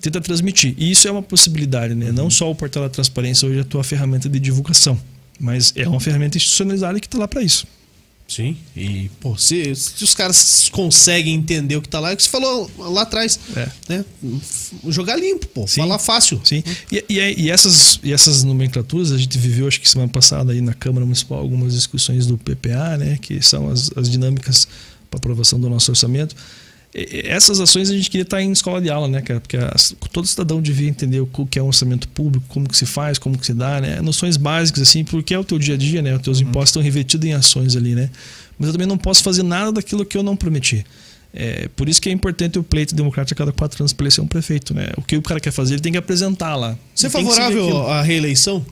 Tenta transmitir. E isso é uma possibilidade, né? Não só o portal da transparência hoje é a tua ferramenta de divulgação, mas é uma ferramenta institucionalizada que está lá para isso. Sim. E, pô, se, se os caras conseguem entender o que tá lá, é o que você falou lá atrás, É. né? Jogar limpo, pô. Sim. Falar fácil. Sim. E, e, e essas, e essas nomenclaturas, a gente viveu, acho que semana passada, aí na Câmara Municipal, algumas discussões do PPA, né, que são as, as dinâmicas para aprovação do nosso orçamento. Essas ações a gente queria estar em escola de aula, né, cara? Porque as- todo cidadão devia entender o que é um orçamento público, como que se faz, como que se dá, né? Noções básicas, assim, porque é o teu dia a dia, né? Os teus impostos estão revestidos em ações ali, né? Mas eu também não posso fazer nada daquilo que eu não prometi. É, por isso que é importante o pleito democrático a cada quatro anos para eleger um prefeito, né? O que o cara quer fazer, ele tem que apresentar lá. Você é favorável à reeleição?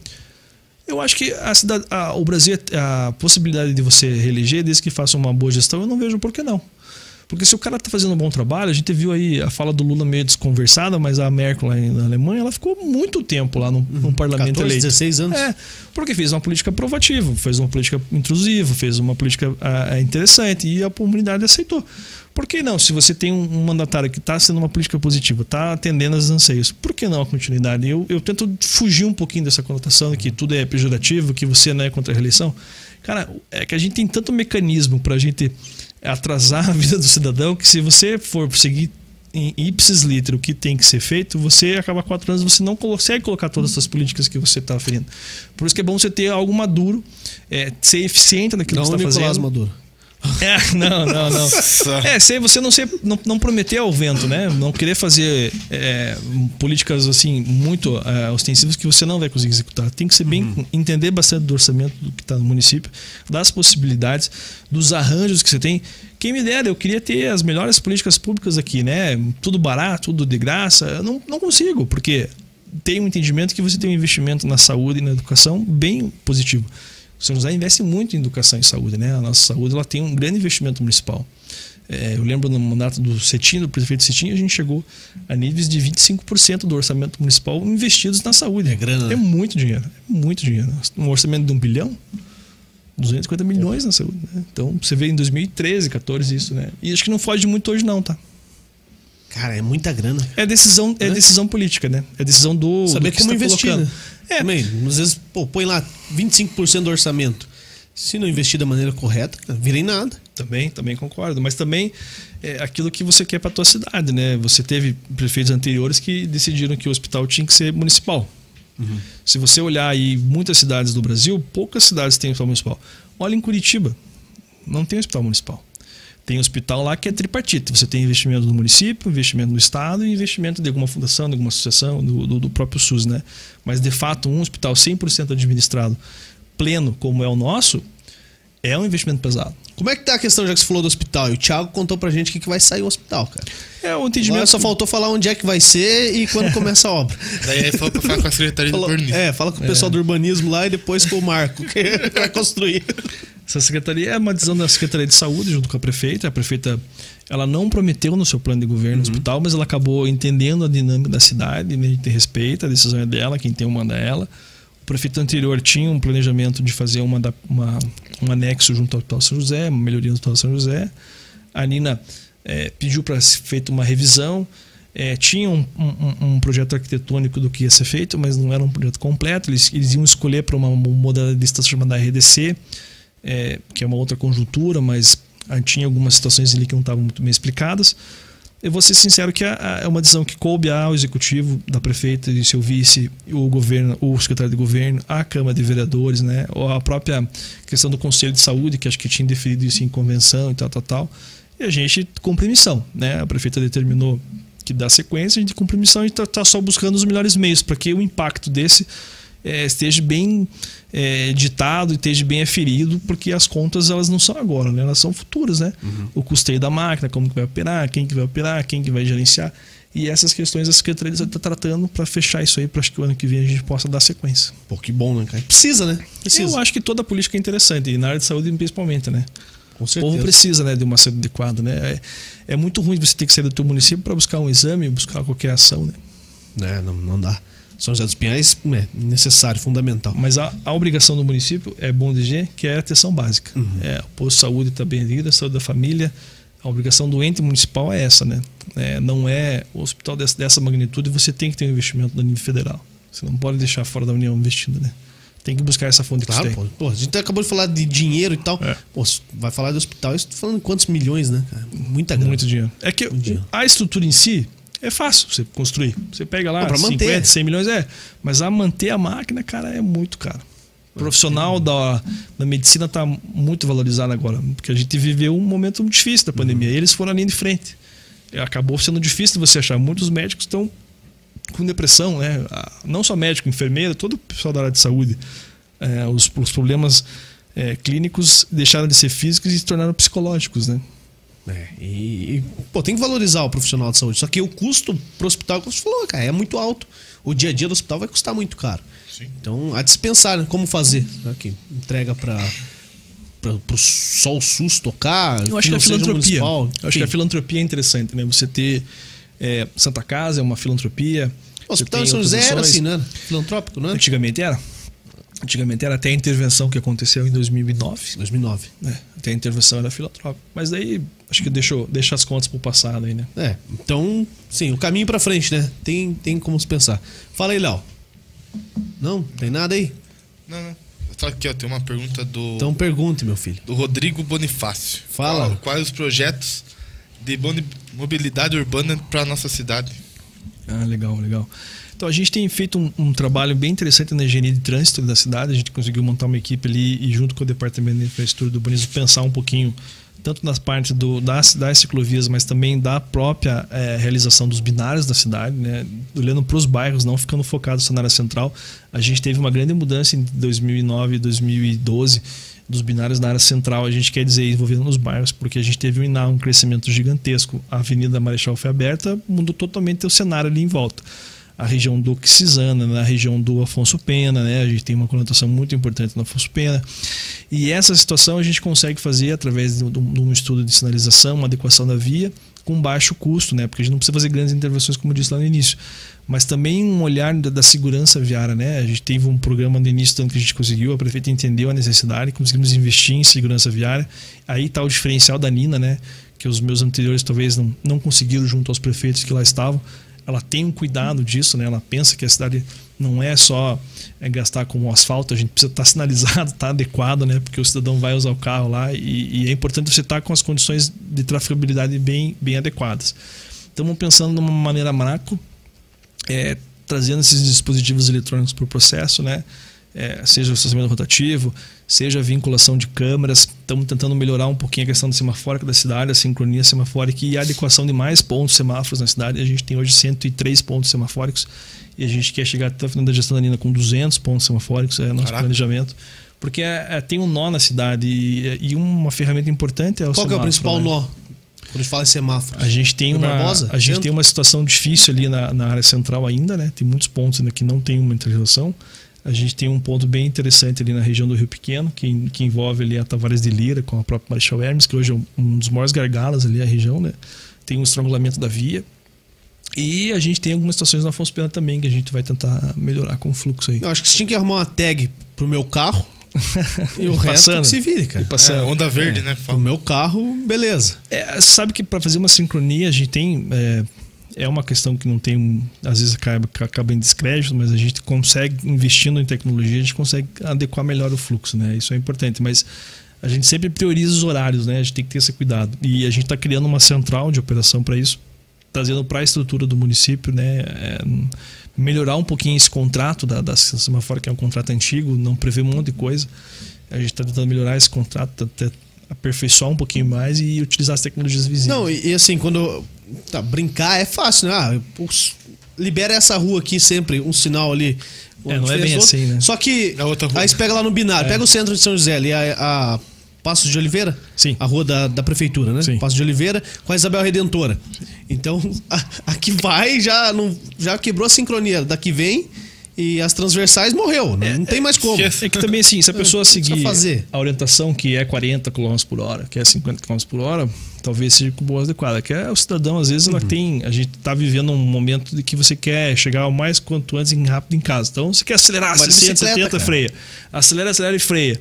Eu acho que a cidade, a- o Brasil, a possibilidade de você reeleger, desde que faça uma boa gestão, eu não vejo por que não. Porque se o cara está fazendo um bom trabalho, a gente viu aí a fala do Lula meio desconversada, mas a Merkel lá na Alemanha, ela ficou muito tempo lá no, no parlamento 14, eleito. 16 anos. É, porque fez uma política provativa, fez uma política intrusiva, fez uma política ah, interessante e a comunidade aceitou. Por que não? Se você tem um, um mandatário que está sendo uma política positiva, está atendendo aos anseios, por que não a continuidade? Eu, eu tento fugir um pouquinho dessa conotação de que tudo é pejorativo, que você não é contra a reeleição. Cara, é que a gente tem tanto mecanismo para a gente atrasar a vida do cidadão que se você for seguir em ipsis litero o que tem que ser feito, você acaba quatro anos, você não consegue colocar todas essas políticas que você está aferindo. Por isso que é bom você ter algo maduro, é, ser eficiente naquilo Não que você está fazendo. Maduro. É, não, não, não. É, ser, você não, ser, não, não prometer ao vento, né? Não querer fazer é, políticas assim muito é, ostensivas que você não vai conseguir executar. Tem que ser bem entender bastante do orçamento do que está no município, das possibilidades, dos arranjos que você tem. Quem me dera, eu queria ter as melhores políticas públicas aqui, né? Tudo barato, tudo de graça. Eu não, não consigo, porque tem um entendimento que você tem um investimento na saúde e na educação bem positivo. O São José investe muito em educação e saúde, né? A nossa saúde ela tem um grande investimento municipal. É, eu lembro no mandato do Cetim, do prefeito Cetim, a gente chegou a níveis de 25% do orçamento municipal investidos na saúde. É grana, né? É muito dinheiro, é muito dinheiro. Um orçamento de um bilhão, 250 milhões na saúde. né? Então você vê em 2013, 14 isso, né? E acho que não foge muito hoje não, tá? Cara, é muita grana. É decisão, é Né? decisão política, né? É decisão do Saber do que como tá investir, colocando. né? É, Também, às vezes, pô, põe lá 25% do orçamento. Se não investir da maneira correta, em nada. Também, também concordo. Mas também é aquilo que você quer para tua cidade, né? Você teve prefeitos anteriores que decidiram que o hospital tinha que ser municipal. Se você olhar aí muitas cidades do Brasil, poucas cidades têm hospital municipal. Olha em Curitiba, não tem hospital municipal. Tem hospital lá que é tripartite. Você tem investimento do município, investimento do estado e investimento de alguma fundação, de alguma associação, do, do, do próprio SUS, né? Mas de fato, um hospital 100% administrado, pleno como é o nosso, é um investimento pesado. Como é que tá a questão, já que você falou do hospital? E o Thiago contou pra gente o que, que vai sair o hospital, cara. É o Agora entendimento. só faltou falar onde é que vai ser e quando começa a obra. Daí pra falar com a Secretaria do Falou- Urbanismo. é, fala com o pessoal do urbanismo lá e depois com o Marco, que vai construir. Essa secretaria é uma decisão da Secretaria de Saúde junto com a prefeita. A prefeita ela não prometeu no seu plano de governo o hospital, mas ela acabou entendendo a dinâmica da cidade, né, a gente respeita, a decisão é dela, quem tem o manda é ela. O prefeito anterior tinha um planejamento de fazer uma, uma- um anexo junto ao Hospital São José, uma melhoria no Hospital São José. A Nina eh, pediu para ser feita uma revisão. Eh, tinha um, um- um projeto arquitetônico do que ia ser feito, mas não era um projeto completo. Eles, eles iam escolher para uma modalidade de estação chamada RDC, eh, que é uma outra conjuntura, mas ah, tinha algumas situações ali que não estavam muito bem explicadas. Eu vou ser sincero que é uma decisão que coube ao executivo da prefeita e seu vice, o governo, o secretário de governo, a Câmara de Vereadores, né, ou a própria questão do Conselho de Saúde, que acho que tinha definido isso em convenção e tal, tal, tal. E a gente cumpre missão, né? A prefeita determinou que dá sequência, a gente cumpre missão e está só buscando os melhores meios para que o impacto desse eh, esteja bem eh, ditado e esteja bem aferido, porque as contas elas não são agora, né? elas são futuras, né? O custeio da máquina, como que vai operar, quem que vai operar, quem que vai gerenciar. E essas questões a Secretaria está tratando para fechar isso aí, para que o ano que vem a gente possa dar sequência. Pô, que bom, né, cara? Precisa, né? Precisa. Eu acho que toda política é interessante, e na área de saúde principalmente, né? Com O povo precisa né, de uma saúde adequada, né? É, é muito ruim você ter que sair do teu município para buscar um exame, buscar qualquer ação, né? É, não, não dá. São José dos Pinhais é necessário, fundamental. Mas a, a obrigação do município é bom dizer que é a atenção básica. É, o posto de saúde está bem ali, a saúde da família. A obrigação do ente municipal é essa, né? É, não é o hospital dessa, dessa magnitude, você tem que ter um investimento no nível federal. Você não pode deixar fora da União investindo, né? Tem que buscar essa fonte Claro, que você Pô, a gente acabou de falar de dinheiro e tal. É. Pô, vai falar de hospital, estou falando quantos milhões, né, cara? Muita grana. Muito dinheiro. É que Muito dinheiro. a estrutura em si é fácil você construir. Você pega lá Pô, pra 50, manter. 100 milhões, é. Mas a manter a máquina, cara, é muito caro. O profissional da, da medicina está muito valorizado agora, porque a gente viveu um momento difícil da pandemia. E eles foram a linha de frente. E Acabou sendo difícil você achar. Muitos médicos estão com depressão, né? Ah, Não só médico, enfermeira, todo o pessoal da área de saúde. É, os, os problemas é, clínicos deixaram de ser físicos e se tornaram psicológicos, né? É, e, e, pô, tem que valorizar o profissional de saúde. Só que o custo pro hospital, como você falou, cara, é muito alto. O dia a dia do hospital vai custar muito caro. Sim. Então, a dispensar, né? Como fazer? Que entrega para pro só o SUS tocar? Eu acho que, a filantropia. Eu acho que a filantropia é interessante, né? Você ter é, Santa Casa é uma filantropia. O Você hospital São José era assim, né? Filantrópico, né? Antigamente era. Antigamente era até a intervenção que aconteceu em 2009. 2009. né? Até a intervenção era filantrópica. Mas daí acho que deixou, deixa as contas pro passado aí, né? É, então, sim, o caminho pra frente, né? Tem, tem como se pensar. Fala aí, Léo. Não? Tem nada aí? Não, não. Só aqui, ó, tem uma pergunta do, Então pergunte, meu filho. do Rodrigo Bonifácio. Fala. Qual- Quais os projetos de mobilidade urbana para nossa cidade? Ah, legal, legal. Então a gente tem feito um, um trabalho bem interessante na engenharia de trânsito da cidade. A gente conseguiu montar uma equipe ali e junto com o departamento de infraestrutura do urbanismo pensar um pouquinho tanto nas partes do, das, das ciclovias, mas também da própria eh, realização dos binários da cidade, né? olhando para os bairros, não ficando focado só na área central. A gente teve uma grande mudança em 2009 e 2012 dos binários na área central. A gente quer dizer envolvendo nos bairros, porque a gente teve um, um crescimento gigantesco. A Avenida Marechal foi aberta, mudou totalmente o cenário ali em volta a região do Oxisana, na região do Afonso Pena, né? A gente tem uma conotação muito importante no Afonso Pena. E essa situação a gente consegue fazer através de um, de um estudo de sinalização, uma adequação da via com baixo custo, né? Porque a gente não precisa fazer grandes intervenções, como eu disse lá no início. Mas também um olhar da, da segurança viária, né? A gente teve um programa no início, tanto que a gente conseguiu, a prefeita entendeu a necessidade, conseguimos investir em segurança viária. Aí está o diferencial da Nina, né? Que os meus anteriores talvez não, não conseguiram junto aos prefeitos que lá estavam ela tem um cuidado disso, né? Ela pensa que a cidade não é só é, gastar com asfalto, a gente precisa estar sinalizado, estar adequado, né? Porque o cidadão vai usar o carro lá e, e é importante você estar com as condições de trafegabilidade bem, bem adequadas. Estamos pensando de uma maneira macro, é, trazendo esses dispositivos eletrônicos para o processo, né? É, seja o estacionamento rotativo, seja a vinculação de câmeras. Estamos tentando melhorar um pouquinho a questão da semafórica da cidade, a sincronia semafórica e a adequação de mais pontos semáforos na cidade. A gente tem hoje 103 pontos semafóricos e a gente quer chegar até o final da gestão da Nina com 200 pontos semafóricos, é nosso Caraca. planejamento. Porque é, é, tem um nó na cidade e, e uma ferramenta importante é o Qual que é o semáforo, principal né? nó? Quando a gente fala em semáforo. A gente tem uma, Barbosa, a gente dentro? tem uma situação difícil ali na, na área central ainda, né? Tem muitos pontos ainda que não tem uma interrelação. A gente tem um ponto bem interessante ali na região do Rio Pequeno, que, que envolve ali a Tavares de Lira com a própria Marechal Hermes, que hoje é um, dos maiores gargalos ali a região, né? Tem um estrangulamento da via. E a gente tem algumas situações na Afonso Pena também que a gente vai tentar melhorar com o fluxo aí. Eu acho que você tinha que arrumar uma tag pro meu carro e o E resto passando. que se vire, cara. E passando. É, onda verde, né? O meu carro, beleza. É, sabe que para fazer uma sincronia a gente tem é, uma questão que não tem às vezes acaba, acaba em descrédito, mas a gente consegue investindo em tecnologia a gente consegue adequar melhor o fluxo, né? Isso é importante, mas a gente sempre prioriza os horários, né? A gente tem que ter esse cuidado e a gente está criando uma central de operação para isso, trazendo para a estrutura do município, né? É, melhorar um pouquinho esse contrato da, da Semafora, que é um contrato antigo, não prevê um monte de coisa. A gente está tentando melhorar esse contrato, até aperfeiçoar um pouquinho mais e utilizar as tecnologias visíveis. Não, e, e assim, quando. Tá, brincar é fácil, né? Ah, libera essa rua aqui sempre, um sinal ali. É, não é bem Diferença assim, né? Só que. Rua. Aí você pega lá no binário, É. pega o centro de São José ali, a, a Passos de Oliveira? Sim. A rua da, da prefeitura, né? Sim. Passos de Oliveira com a Isabel Redentora. Então, a, a que vai já, não, já quebrou a sincronia. Daqui vem e as transversais morreu. né? não tem mais como. É que também, assim, se a pessoa Precisa seguir fazer. a orientação que é 40 km por hora, que é 50 km por hora, talvez seja com boa adequada. Que é o cidadão, às vezes, ela Uhum. tem. A gente tá vivendo um momento de que você quer chegar o mais quanto antes em rápido em casa. Então, você quer acelerar, Vai de 60, bicicleta, 70, cara. freia. Acelera, acelera e freia.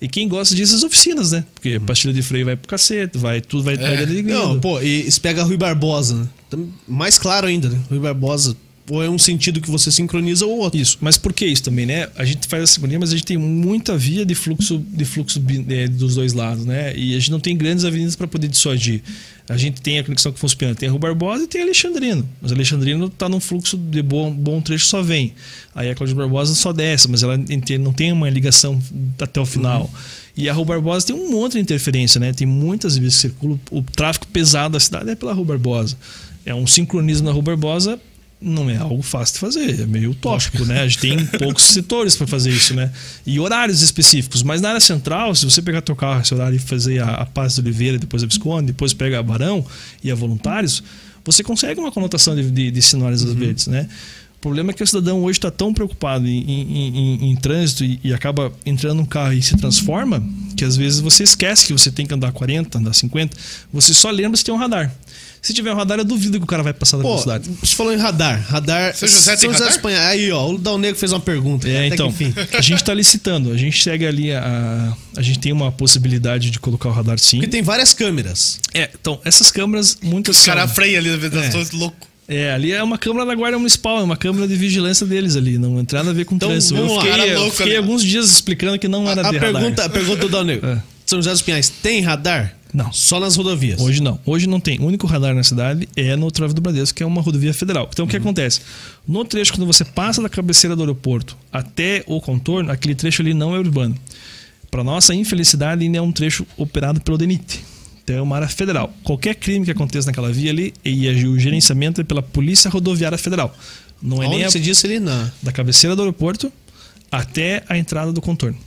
E quem gosta disso é as oficinas, né? Porque pastilha de freio vai pro cacete, vai, tudo vai, É. Não, pô, e se pega Rui Barbosa, né? Tam- Mais claro ainda, né? Rui Barbosa, ou é um sentido que você sincroniza ou outro. Isso, mas por que isso também, né? A gente faz a sincronia, mas a gente tem muita via de fluxo, de fluxo eh, dos dois lados, né? E a gente não tem grandes avenidas para poder dissuadir. A gente tem a conexão Fonso Pena, tem a Rua Barbosa e tem a Alexandrino. Mas a Alexandrino está num fluxo de bom, bom trecho só vem. Aí a Cláudia Barbosa só desce, mas ela não tem uma ligação até o final. E a Rua Barbosa tem um monte de interferência, né? Tem muitas vias que circulam. O tráfego pesado da cidade é pela Rua Barbosa. É um sincronismo na Rua Barbosa não é algo fácil de fazer, é meio utópico, né? A gente tem poucos setores para fazer isso, né? E horários específicos. Mas na área central, se você pegar teu carro esse horário e fazer a, a Paz de Oliveira, depois a Visconde, depois pega a Barão e a Voluntários, você consegue uma conotação de, de, de sinais verdes, né? O problema é que o cidadão hoje está tão preocupado em, em- em- em trânsito e, e acaba entrando num carro e se transforma que às vezes você esquece que você tem que andar 40, andar 50, você só lembra se tem um radar. Se tiver um radar, eu duvido que o cara vai passar da Pô, velocidade. você falou em radar. Radar. São José tem radar? dos Pinhais. Aí, ó, o Dal Negro fez uma pergunta. É, então, que enfim. a gente está licitando, a gente segue ali a. A gente tem uma possibilidade de colocar o radar sim. Porque tem várias câmeras. É, então, essas câmeras, muitas Os são- caras freiam ali, às vezes, É. louco. É, ali é uma câmera da Guarda Municipal, é uma câmera de vigilância deles ali, não tem nada a ver com Então, trânsito. Eu lá. fiquei, eu louco fiquei ali. alguns dias explicando que não era A de radar. pergunta, a pergunta do Dal Negro. É. São José dos Pinhais tem radar? Não. Só nas rodovias. Hoje não. Hoje não tem. O único radar na cidade é no Trave do Bradesco, que é uma rodovia federal. Então o que acontece? No trecho, quando você passa da cabeceira do aeroporto até o contorno, aquele trecho ali não é urbano. Para nossa infelicidade, ainda é um trecho operado pelo DENIT. Então é uma área federal. Qualquer crime que aconteça naquela via ali, e o gerenciamento é pela Polícia Rodoviária Federal. Não é Onde nem a, você disse ali na. da cabeceira do aeroporto até a entrada do contorno.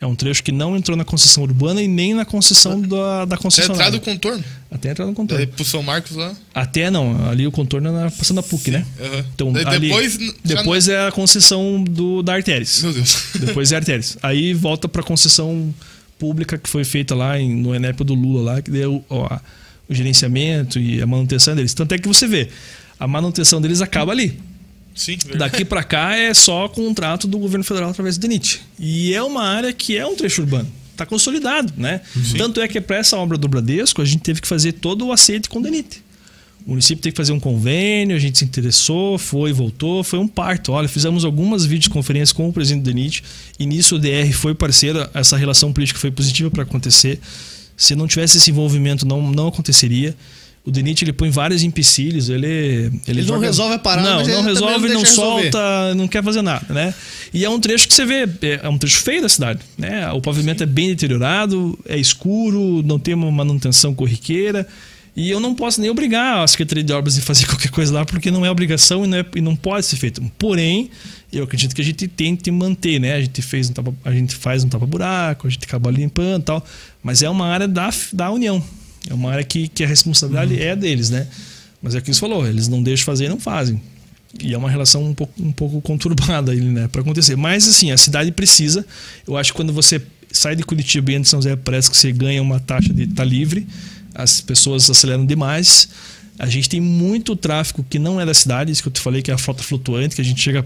É um trecho que não entrou na concessão urbana e nem na concessão da, da concessionária. entrar do contorno. Até entrar no contorno. Daí pro São Marcos lá. Até não, ali o contorno é na, passando a PUC, né? aham. Então, Daí ali, depois, depois é a concessão do, da Artéries. Meu Deus. Depois é a Artéries. Aí volta para a concessão pública que foi feita lá em, no Enepo do Lula, lá, que deu ó, o gerenciamento e a manutenção deles. Tanto é que você vê, a manutenção deles acaba ali. Sim, verdade. Daqui para cá é só contrato do governo federal através do DENIT. E é uma área que é um trecho urbano. Está consolidado, né? Tanto é que para essa obra do Bradesco, a gente teve que fazer todo o aceite com o DENIT. O município teve que fazer um convênio, a gente se interessou, foi, voltou, foi um parto. Olha, fizemos algumas videoconferências com o presidente do DENIT e nisso o DR foi parceiro, essa relação política foi positiva para acontecer. Se não tivesse esse envolvimento, não, não aconteceria. O DENIT ele põe vários empecilhos, ele. Ele, Ele não joga- resolve a parada, Não, não resolve, não não, resolver. solta, não quer fazer nada, né? E é um trecho que você vê, é é um trecho feio da cidade, né? O pavimento é bem deteriorado, é escuro, não tem uma manutenção corriqueira. E eu não posso nem obrigar a Secretaria de Obras a fazer qualquer coisa lá, porque não é obrigação e não, é- e não pode ser feito. Porém, eu acredito que a gente tente manter, né? A gente, fez um tapa, a gente faz um tapa-buraco, a gente acaba limpando e tal. Mas é uma área da, da União. É uma área que, que a responsabilidade é deles, né? Mas é o que você falou, eles não deixam fazer e não fazem. E é uma relação um pouco, um pouco conturbada aí, né, para acontecer. Mas assim, a cidade precisa. Eu acho que quando você sai de Curitiba e entra em São José, parece que você ganha uma taxa de estar livre. As pessoas aceleram demais. A gente tem muito tráfego que não é da cidade, isso que eu te falei, que é a frota flutuante, que a gente chega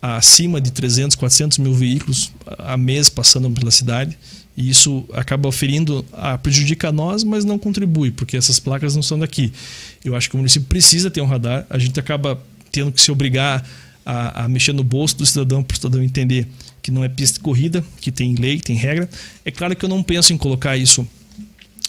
acima de 300, 400 mil veículos a mês passando pela cidade. E isso acaba oferindo, a, prejudica a nós, mas não contribui, porque essas placas não são daqui. Eu acho que o município precisa ter um radar. A gente acaba tendo que se obrigar a, a mexer no bolso do cidadão para o cidadão entender que não é pista de corrida, que tem lei, tem regra. É claro que eu não penso em colocar isso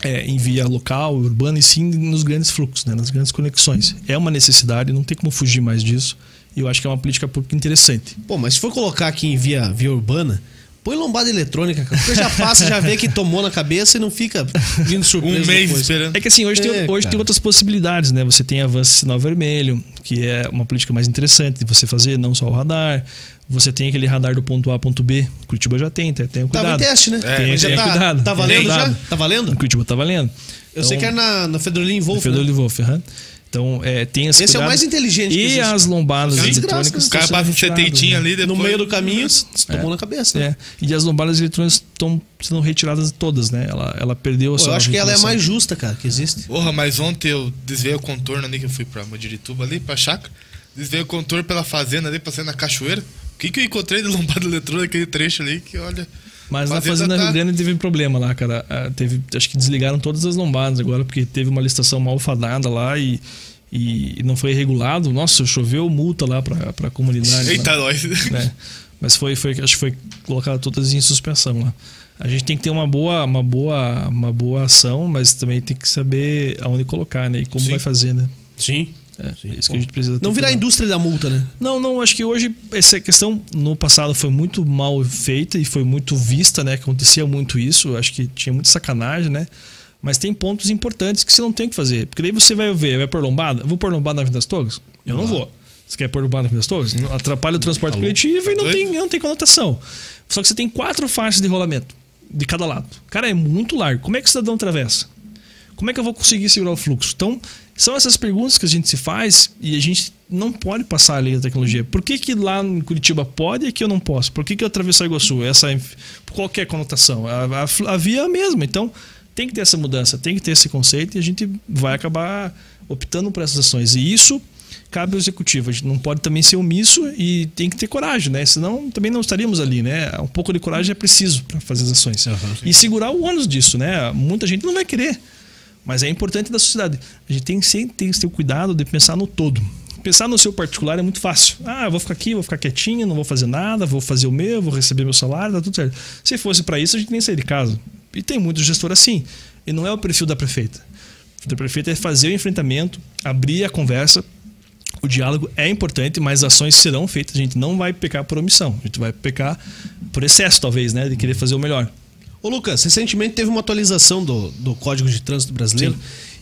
é, em via local, urbana, e sim nos grandes fluxos, né, nas grandes conexões. É uma necessidade, não tem como fugir mais disso. E eu acho que é uma política pública interessante. Pô, mas se for colocar aqui em via, via urbana, Põe lombada eletrônica, cara. Porque já passa, já vê que tomou na cabeça e não fica vindo surpresa Um mês depois. esperando. É que assim, hoje, É, tem, hoje cara. tem outras possibilidades, né? Você tem avanço sinal vermelho, que é uma política mais interessante de você fazer, não só o radar. Você tem aquele radar do ponto A ponto B. Curitiba já tem, tem, tem Tava em cuidado. teste, né? É, Mas já tem tá, cuidado, tá tem valendo já? cuidado. Tá valendo? Curitiba tá valendo. Eu sei que é na, na Fedorlin Wolf. Fedor né? Wolf, aham. Então, é, tem esse Esse é o mais inteligente que E existe, as cara. lombadas É uma desgraça, eletrônicas né? O cara estão passa um né? ali, depois... No meio do caminho, se tomou na cabeça. né? É. E as lombadas eletrônicas estão sendo retiradas todas, né? Ela, ela perdeu a Pô, sua eu acho que ela é vinculação. mais justa, cara, que existe. Porra, mas ontem eu desviei o contorno ali que eu fui pra Mandirituba ali, pra chácara. Desviei o contorno pela fazenda ali, passei na cachoeira. O que, que eu encontrei de lombada eletrônica aquele trecho ali que olha. Mas na Fazenda tá- Rio Grande teve problema lá, cara. Ah, Teve, acho que desligaram todas as lombadas agora, porque teve uma licitação mal fadada lá e, e não foi regulado. Nossa, choveu multa lá pra, pra comunidade. Eita, lá, nós. né? Mas foi, foi, acho que foi colocado todas em suspensão lá. A gente tem que ter uma boa, uma boa, uma boa ação, mas também tem que saber aonde colocar, né? E como Sim. vai fazer, né? Sim. É, isso que a gente precisa ter Não virar a indústria da multa, né? Não, não, acho que hoje essa questão no passado foi muito mal feita e foi muito vista, né? Acontecia muito isso, acho que tinha muita sacanagem, né? Mas tem pontos importantes que você não tem que fazer. Porque daí você vai ver, vai pôr lombada? Eu vou pôr lombada na Avenida das Torres? Eu não vou. Você quer pôr lombada na Avenida das Torres? Não Atrapalha o transporte coletivo e não tem, não tem conotação. Só que você tem quatro faixas de rolamento de cada lado. Cara, é muito largo. Como é que o cidadão atravessa? Como é que eu vou conseguir segurar o fluxo? Então, são essas perguntas que a gente se faz e a gente não pode passar a lei da tecnologia. Por que, que lá em Curitiba pode e aqui eu não posso? Por que, que eu atravessar Iguaçu? Essa, é qualquer conotação. A, a, a via é a mesma. Então, tem que ter essa mudança, tem que ter esse conceito e a gente vai acabar optando por essas ações. E isso cabe ao executivo. A gente não pode também ser omisso e tem que ter coragem, né? Senão também não estaríamos ali, né? Um pouco de coragem é preciso para fazer as ações. e segurar o ônus disso, né? Muita gente não vai querer. Mas é importante da sociedade. A gente tem, sempre tem que ter o cuidado de pensar no todo. Pensar no seu particular é muito fácil. Ah, eu vou ficar aqui, vou ficar quietinho, não vou fazer nada, vou fazer o meu, vou receber meu salário, tá tudo certo. Se fosse para isso, a gente nem sair de casa. E tem muito gestor assim. E não é o perfil da prefeita. O perfil da prefeita é fazer o enfrentamento, abrir a conversa. O diálogo é importante, mas ações serão feitas. A gente não vai pecar por omissão. A gente vai pecar por excesso, talvez, né? De querer fazer o melhor. Ô Lucas, recentemente teve uma atualização do, do Código de Trânsito Brasileiro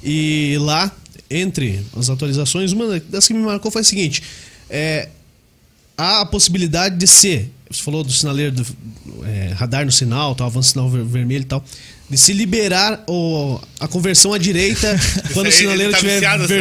e lá, entre as atualizações, uma das que me marcou foi a seguinte: é, há a possibilidade de ser, você falou do sinaleiro, do é, radar no sinal, tal, avanço sinal ver- vermelho e tal, de se liberar o, a conversão à direita quando o sinaleiro tá estiver viciado, assim.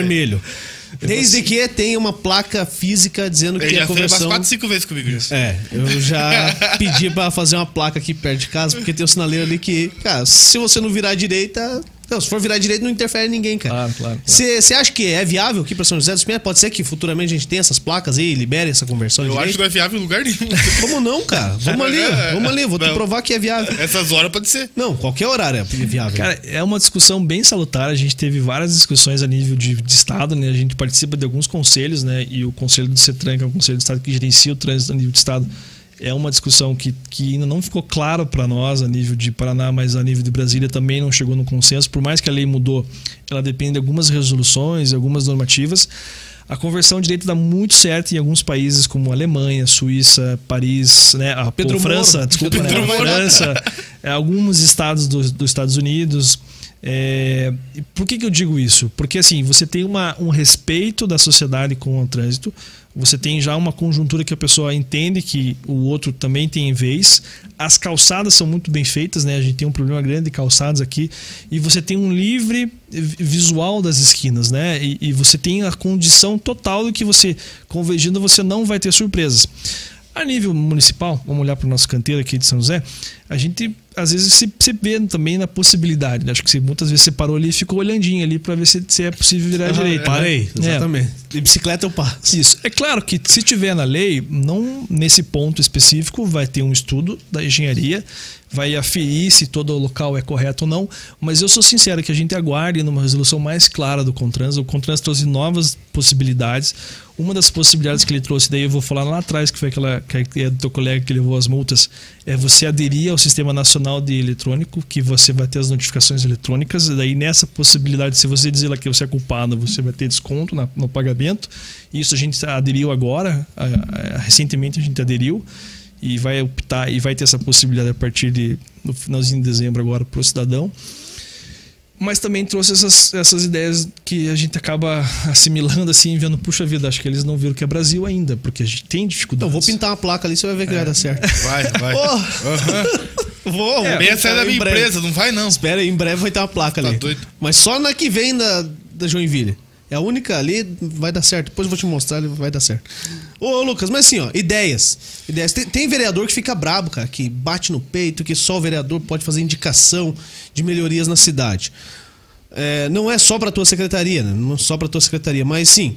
Desde que tenha uma placa física dizendo Ele que a já fez umas conversão. 4, 5 vezes comigo isso. É, eu já pedi pra fazer uma placa aqui perto de casa, porque tem um sinaleiro ali que, cara, se você não virar à direita. Não, se for virar à direita, não interfere em ninguém, cara. Claro, claro, claro. Você acha que é viável aqui pra São José dos Pinhais? Pode ser que futuramente a gente tenha essas placas aí, libere essa conversão Eu acho que não é viável em lugar nenhum. Como não, cara? Vamos ali, vamos ali, vou te provar que é viável. Essas horas pode ser. Não, qualquer horário é viável. Cara, é uma discussão bem salutar. A gente teve várias discussões a nível de, de Estado, né? A gente participa de alguns conselhos, né? E o Conselho do CETRAN, que é o Conselho do Estado que gerencia o trânsito a nível de Estado, é uma discussão que, que ainda não ficou claro para nós a nível de Paraná, mas a nível de Brasília também não chegou no consenso. Por mais que a lei mudou, ela depende de algumas resoluções, algumas normativas. A conversão de direito dá muito certo em alguns países como Alemanha, Suíça, Paris, né? A Pedro pô, França, Moro. desculpa, Pedro né? França, é, alguns estados do- dos Estados Unidos. É, por que, que eu digo isso? Porque assim, você tem uma, um respeito da sociedade com o trânsito, você tem já uma conjuntura que a pessoa entende que o outro também tem vez. As calçadas são muito bem feitas, né? A gente tem um problema grande de calçadas aqui. E você tem um livre vi- visual das esquinas, né? E, e você tem a condição total de que você, convergindo, você não vai ter surpresas. A nível municipal, vamos olhar para o nosso canteiro aqui de São José, a gente às vezes se, se vê também na possibilidade. né? Acho que você, muitas vezes você parou ali e ficou olhandinho ali para ver se, se é possível virar à direita. né? Parei, É. exatamente. De bicicleta eu passo. Isso. É claro que se tiver na lei, não nesse ponto específico, vai ter um estudo da engenharia, vai aferir se todo o local é correto ou não, mas eu sou sincero que a gente aguarde numa resolução mais clara do Contrans. O Contrans trouxe novas possibilidades. Uma das possibilidades que ele trouxe, daí eu vou falar lá atrás, que foi aquela que é do teu colega que levou as multas, é você aderir ao Sistema Nacional de Eletrônico, que você vai ter as notificações eletrônicas, e daí nessa possibilidade, se você dizer lá que você é culpado, você vai ter desconto na- no pagamento. Isso a gente aderiu agora, a- a- recentemente a gente aderiu. e vai optar e vai ter essa possibilidade a partir de no finalzinho de dezembro agora para o cidadão mas também trouxe essas, essas ideias que a gente acaba assimilando assim, vendo, puxa vida, acho que eles não viram que é Brasil ainda, porque a gente tem dificuldade. Então, vou pintar uma placa ali, você vai ver que É. vai dar certo. Vai, vai. Oh, Aham. vou, É, Essa é da minha breve. empresa, não vai não. Espera aí, em breve vai ter uma placa Tá ali. doido. Mas só na que vem da, da Joinville. É a única ali, vai dar certo. Depois eu vou te mostrar, vai dar certo. Ô, Lucas, mas assim, ó, ideias. Ideias. Tem, tem vereador que fica brabo, cara, que bate no peito, que só o vereador pode fazer indicação de melhorias na cidade. É, não é só pra tua secretaria, né? Não é só pra tua secretaria, mas sim.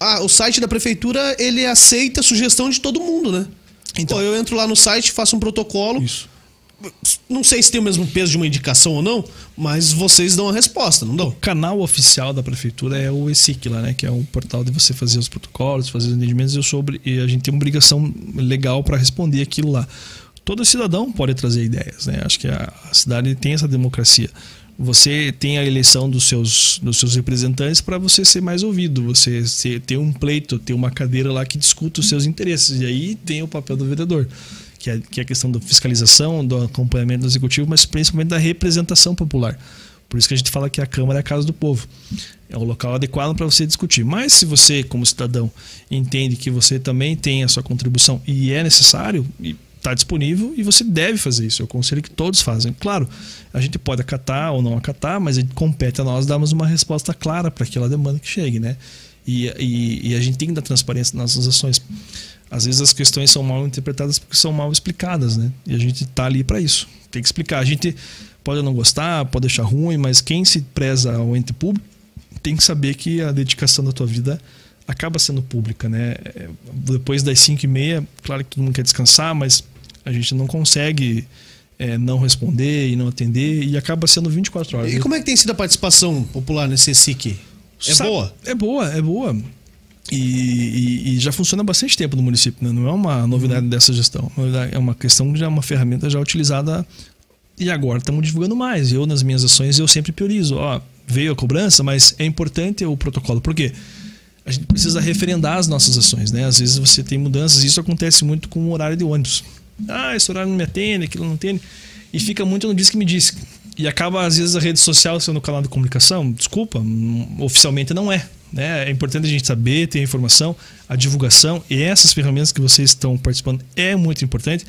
Ah, o site da prefeitura, ele aceita a sugestão de todo mundo, né? Então, eu entro lá no site, faço um protocolo. Isso. Não sei se tem o mesmo peso de uma indicação ou não, mas vocês dão a resposta, não dão? O canal oficial da prefeitura é o ESIC lá, né? Que é um portal de você fazer os protocolos, fazer os entendimentos. Eu sobre, e a gente tem uma obrigação legal para responder aquilo lá. Todo cidadão pode trazer ideias, né? Acho que a, a cidade tem essa democracia. Você tem a eleição dos seus, dos seus representantes para você ser mais ouvido, você ter um pleito, ter uma cadeira lá que discuta os seus interesses. E aí tem o papel do vereador, que é, que é a questão da fiscalização, do acompanhamento do executivo, mas principalmente da representação popular. Por isso que a gente fala que a Câmara é a casa do povo. É o local adequado para você discutir. Mas se você, como cidadão, entende que você também tem a sua contribuição e é necessário, está disponível e você deve fazer isso. Eu aconselho que todos fazem. Claro, a gente pode acatar ou não acatar, mas compete a nós darmos uma resposta clara para aquela demanda que chegue, né? E, e, e a gente tem que dar transparência nas nossas ações. Às vezes as questões são mal interpretadas porque são mal explicadas, né? E a gente está ali para isso. Tem que explicar. A gente pode não gostar, pode achar ruim, mas quem se preza ao ente público tem que saber que a dedicação da tua vida acaba sendo pública, né? É, Depois das 5 e meia, claro que todo mundo quer descansar, mas a gente não consegue é, não responder e não atender e acaba sendo 24 horas. E como é que tem sido a participação popular nesse SIC? É Sabe- boa? É boa, é boa. E, e- e já funciona há bastante tempo no município, né? não é uma novidade dessa gestão. É uma questão que já é uma ferramenta já utilizada e agora estamos divulgando mais. Eu, nas minhas ações, eu sempre priorizo. Ó, veio a cobrança, mas é importante o protocolo. Por quê? A gente precisa referendar as nossas ações, né? Às vezes você tem mudanças, e isso acontece muito com o horário de ônibus. Ah, esse horário não me atende, aquilo não atende. E fica muito no diz que me disse. E acaba, às vezes, a rede social sendo o canal de comunicação. Desculpa, hum, oficialmente não é. Né? É importante a gente saber, ter a informação, a divulgação e essas ferramentas que vocês estão participando é muito importante,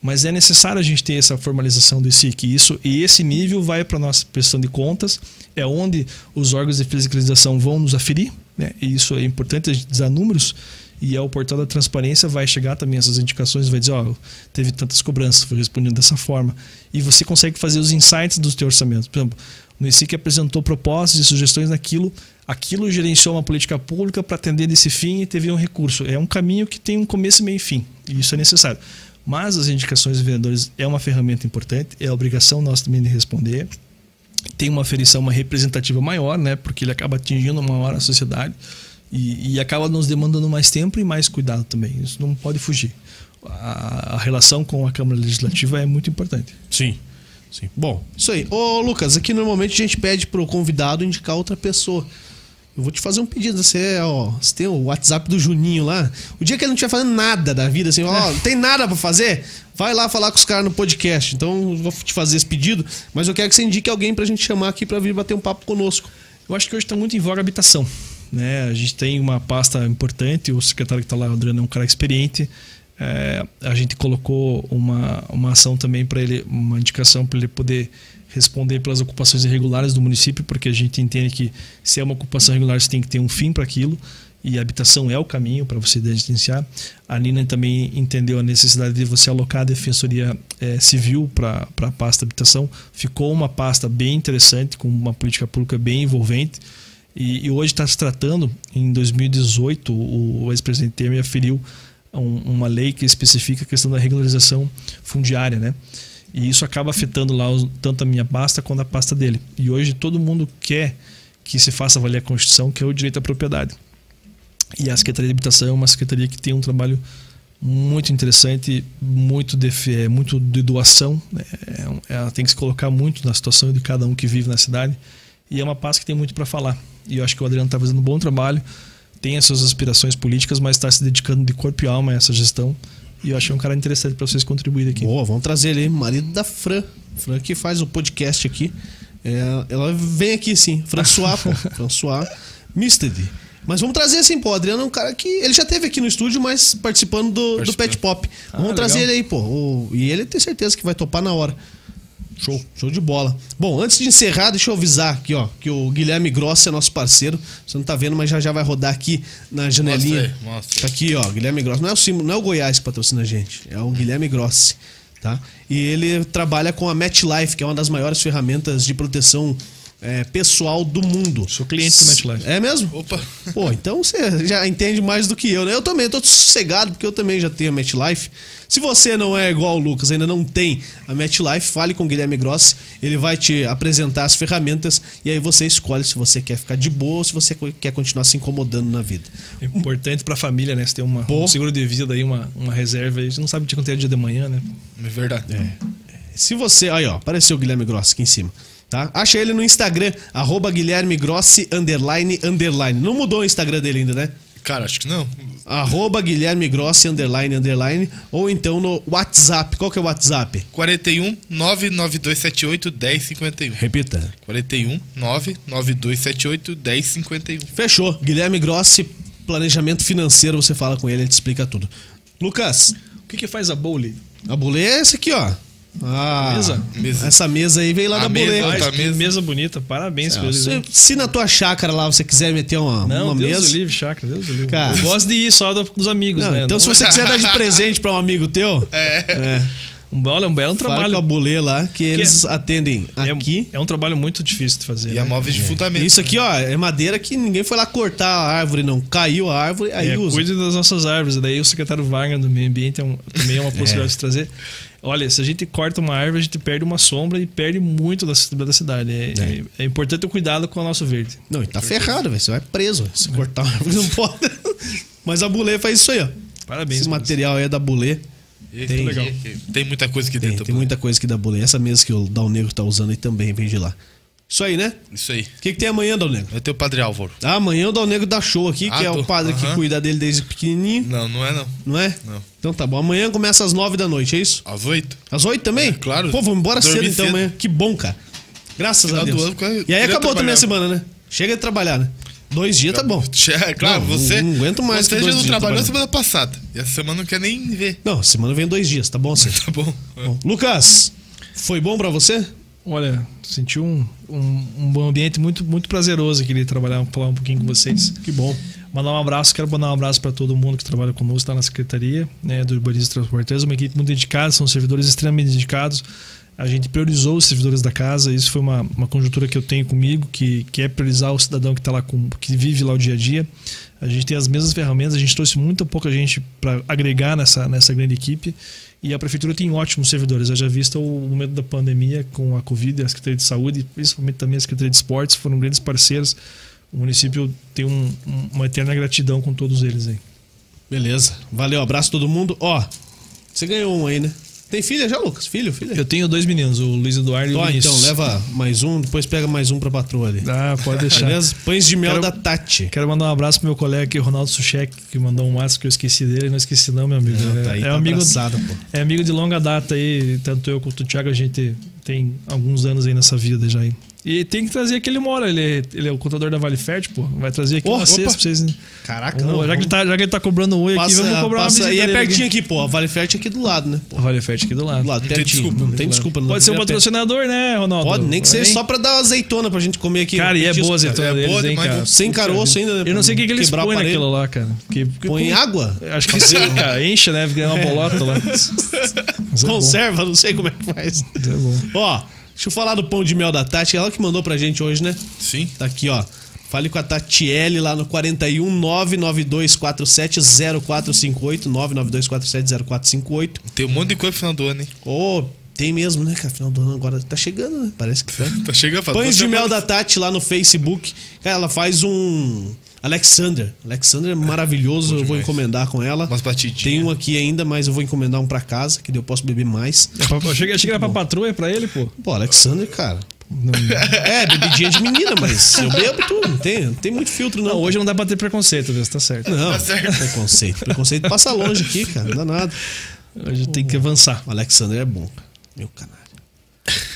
mas é necessário a gente ter essa formalização do SIC. Isso, e esse nível vai para a nossa prestação de contas, é onde os órgãos de fiscalização vão nos aferir, né? e isso é importante a gente dar números, e ao portal da transparência vai chegar também essas indicações, vai dizer, ó, teve tantas cobranças, foi respondido dessa forma. E você consegue fazer os insights do teu orçamento. Por exemplo, no ICIC apresentou propostas e sugestões naquilo, aquilo gerenciou uma política pública para atender desse fim e teve um recurso. É um caminho que tem um começo, meio e fim, e isso é necessário. Mas as indicações dos vereadores é uma ferramenta importante, é a obrigação nossa também de responder. Tem uma aferição, uma representativa maior, né? Porque ele acaba atingindo uma hora a sociedade e, e acaba nos demandando mais tempo e mais cuidado também. Isso não pode fugir. A, a relação com a Câmara Legislativa é muito importante. Sim. Sim. Bom, isso aí. Ô, Lucas, aqui normalmente a gente pede pro convidado indicar outra pessoa. Eu vou te fazer um pedido. Você, ó, você tem o WhatsApp do Juninho lá. O dia que ele não estiver fazendo nada da vida, assim, ó, não tem nada pra fazer, vai lá falar com os caras no podcast. Então, eu vou te fazer esse pedido, mas eu quero que você indique alguém pra gente chamar aqui pra vir bater um papo conosco. Eu acho que hoje está muito em voga a habitação. Né? A gente tem uma pasta importante, o secretário que está lá, o Adriano, é um cara experiente. É, a gente colocou uma, uma ação também para ele, uma indicação para ele poder responder pelas ocupações irregulares do município, porque a gente entende que se é uma ocupação irregular, você tem que ter um fim para aquilo e a habitação é o caminho para você denunciar. A Nina também entendeu a necessidade de você alocar a defensoria eh, civil para a pasta habitação. Ficou uma pasta bem interessante, com uma política pública bem envolvente. E, e hoje está se tratando, em 2018, o, o ex-presidente Temer aferiu um, uma lei que especifica a questão da regularização fundiária, né? E isso acaba afetando lá tanto a minha pasta quanto a pasta dele. E hoje todo mundo quer que se faça valer a Constituição, que é o direito à propriedade. E a Secretaria de Habitação é uma secretaria que tem um trabalho muito interessante, muito de, muito de doação. né? É Ela tem que se colocar muito na situação de cada um que vive na cidade. E é uma pasta que tem muito para falar. E eu acho que o Adriano está fazendo um bom trabalho, tem as suas aspirações políticas, mas está se dedicando de corpo e alma a essa gestão E eu achei um cara interessante pra vocês contribuírem aqui. Boa, vamos trazer ele, marido da Fran. Fran que faz o podcast aqui. É, ela vem aqui sim, François, pô. François Misted. Mas vamos trazer assim, pô. O Adriano é um cara que. Ele já teve aqui no estúdio, mas participando do, do Pet Pop. Vamos Ah, trazer legal. ele aí, pô. O- e ele tem certeza que vai topar na hora. Show, show de bola. Bom, antes de encerrar, deixa eu avisar aqui, ó, que o Guilherme Grossi é nosso parceiro. Você não tá vendo, mas já já vai rodar aqui na janelinha. Mostra aí, mostra. Tá aqui, ó, Guilherme Grossi. Não é o símbolo, não é o Goiás que patrocina a gente, é o Guilherme Grossi, tá? E ele trabalha com a MetLife, que é uma das maiores ferramentas de proteção é, pessoal do mundo. Sou cliente do MetLife. É mesmo? Opa, Pô, então você já entende mais do que eu, né? Eu também tô sossegado, porque eu também já tenho a MetLife. Se você não é igual o Lucas, ainda não tem a MetLife, fale com o Guilherme Grossi. Ele vai te apresentar as ferramentas e aí você escolhe se você quer ficar de boa ou se você quer continuar se incomodando na vida. É importante pra família, né? Você tem uma, um seguro de vida aí, uma, uma reserva aí. A gente não sabe o que acontecer dia de manhã, né? é verdade. Se você. Aí, ó, apareceu o Guilherme Grossi aqui em cima. Tá? Acha ele no Instagram, arroba Guilherme Grossi, underline, underline. Não mudou o Instagram dele ainda, né? Cara, acho que não. Arroba Guilherme Grossi, underline, underline. Ou então no WhatsApp. Qual que é o WhatsApp? 41 99278 1051. Repita. 41 99278 1051. Fechou. Guilherme Grossi, planejamento financeiro, você fala com ele, ele te explica tudo. Lucas, O que, que faz a Bowley? a bolê é essa aqui, ó. Ah, Mesa? Mesa. Essa mesa aí veio lá A da mesa, que mesa. mesa bonita, parabéns eles. Se, se na tua chácara lá você quiser meter uma, Não, uma Deus mesa. do livre, chácara, Deus do livre. Cara. Eu gosto de ir só do- dos amigos, Não, né? então, Não- se você quiser dar de presente pra um amigo teu, é, Um, olha, um belo fala trabalho. com a Bolê lá, que eles atendem É- aqui. É, um trabalho muito difícil de fazer. E né? a móveis de fundamento. Isso aqui, ó, é madeira que ninguém foi lá cortar a árvore, não. Caiu a árvore, aí É, usa. cuide das nossas árvores. Daí o secretário Wagner do Meio Ambiente é um- também é uma possibilidade de trazer. Olha, se a gente corta uma árvore, a gente perde uma sombra e perde muito da, da cidade. É, é- é importante ter cuidado com o nosso verde. Não, e tá ferrado, velho. Você vai preso. Se cortar uma árvore, não pode. Mas a Bulê faz isso aí, ó. Parabéns. Esse material aí é da Bulê. E Tem- legal. Tem muita coisa aqui Tem, dentro. tem muita coisa aqui da Bulê. Essa mesa que o Dal Negro tá usando aí também vem de lá. Isso aí, né? Isso aí. O que, que tem amanhã, Dal Negro? Vai ter o Padre Álvaro. Ah, amanhã o Dal Negro dá show aqui, Ah, que é o tô. padre que Aham. cuida dele desde pequenininho, Não, não é não. não é? Não. Então tá bom. Amanhã começa às nove da noite, é isso? Às oito? Às oito também? É, claro. Pô, vamos embora cedo Dormir então cedo. amanhã. Que bom, cara. Graças Final a Deus. ano, eu e aí acabou também a semana, né? Chega de trabalhar, né? Dois dias tá bom. É, claro, Não, você. não aguento mais Você que já não trabalhou semana passada. E essa semana não quer nem ver. Não, semana vem dois dias, tá bom assim? Tá bom. Bom, Lucas, foi bom pra você? Olha, senti um, um, um bom ambiente muito, muito prazeroso aqui de trabalhar, falar um pouquinho com vocês. Que bom. Mandar um abraço, quero mandar um abraço para todo mundo que trabalha conosco, está na Secretaria né, do Urbanismo e Transportes, uma equipe muito dedicada, são servidores extremamente dedicados. A gente priorizou os servidores da casa, isso foi uma, uma conjuntura que eu tenho comigo, que, que é priorizar o cidadão que está lá, com, que vive lá o dia a dia. A gente tem as mesmas ferramentas, a gente trouxe muito pouca gente para agregar nessa, nessa grande equipe. E a prefeitura tem ótimos servidores. Haja vista o momento da pandemia com a Covid, a Secretaria de Saúde, principalmente também a Secretaria de Esportes, foram grandes parceiros. O município tem um- um- uma eterna gratidão com todos eles aí. Beleza. Valeu, abraço todo mundo. Ó, você ganhou um aí, né? Tem filha já, Lucas? Filho, filha? Eu tenho dois meninos, o Luiz Eduardo e o Vinícius. então, leva mais um, depois pega mais um pra patroa ali. Ah, pode deixar. Beleza? Pães de mel Quero- da Tati. Quero mandar um abraço pro meu colega aqui, Ronaldo Suchek, que mandou um WhatsApp que eu esqueci dele. Não esqueci não, meu amigo. Não, é, tá aí, é tá amigo, abraçado, pô. é amigo de longa data aí. Tanto eu quanto o Thiago, a gente tem alguns anos aí nessa vida já aí. E tem que trazer aqui ele mora. Ele é, ele é o contador da Vale Fértil, pô. Vai trazer aqui Oh, uma cesta pra vocês. né? Caraca, Vamos- não. já, que ele tá, já que ele tá cobrando um oi aqui, vamos cobrar passa, uma e é pertinho aqui, pô. A Vale Fértil é aqui do lado, né? A Vale Fértil aqui do lado. Do lado, tem pertinho. desculpa, não tem desculpa. Não Pode ser um patrocinador, né, Ronaldo? Pode, nem que seja só pra dar azeitona pra gente comer aqui. Cara, e é boa azeitona É deles, boa hein, cara? né? Sem caroço ainda, né? Eu não sei o que, que eles põem naquilo lá, cara. Que, que Põe água? Acho que sim, cara. Enche, né? Fica uma bolota lá. É. Conserva, não sei como é que faz. É. Ó, deixa eu falar do pão de mel da Tati. Ela que mandou pra gente hoje, né? Sim. Tá aqui, ó. Fale com a Tatiele lá no 41 99247 0458 99247 0458. Tem um monte de coisa no final do ano, hein? Ô, tem mesmo, né, cara? Final do ano agora tá chegando, né? Parece que tá. Tá chegando Pães de mel da Tati lá no Facebook. Cara, ela faz um. Alexander. Alexander é maravilhoso, eu vou encomendar com ela. Umas batidinhas. Tem um aqui ainda, mas eu vou encomendar um pra casa, que daí eu posso beber mais. Eu cheguei, achei que era pra patroa, é pra ele, pô. Pô, Alexander, cara. Não, É, bebidinha de menina, mas eu bebo tudo. Não tem, não tem muito filtro, não. não, hoje não dá pra ter preconceito, viu? Tá certo. Não, Tá certo. preconceito. Preconceito passa longe aqui, cara. Não dá nada. Hoje tem que avançar. O Alexander é bom, cara. Meu canalha.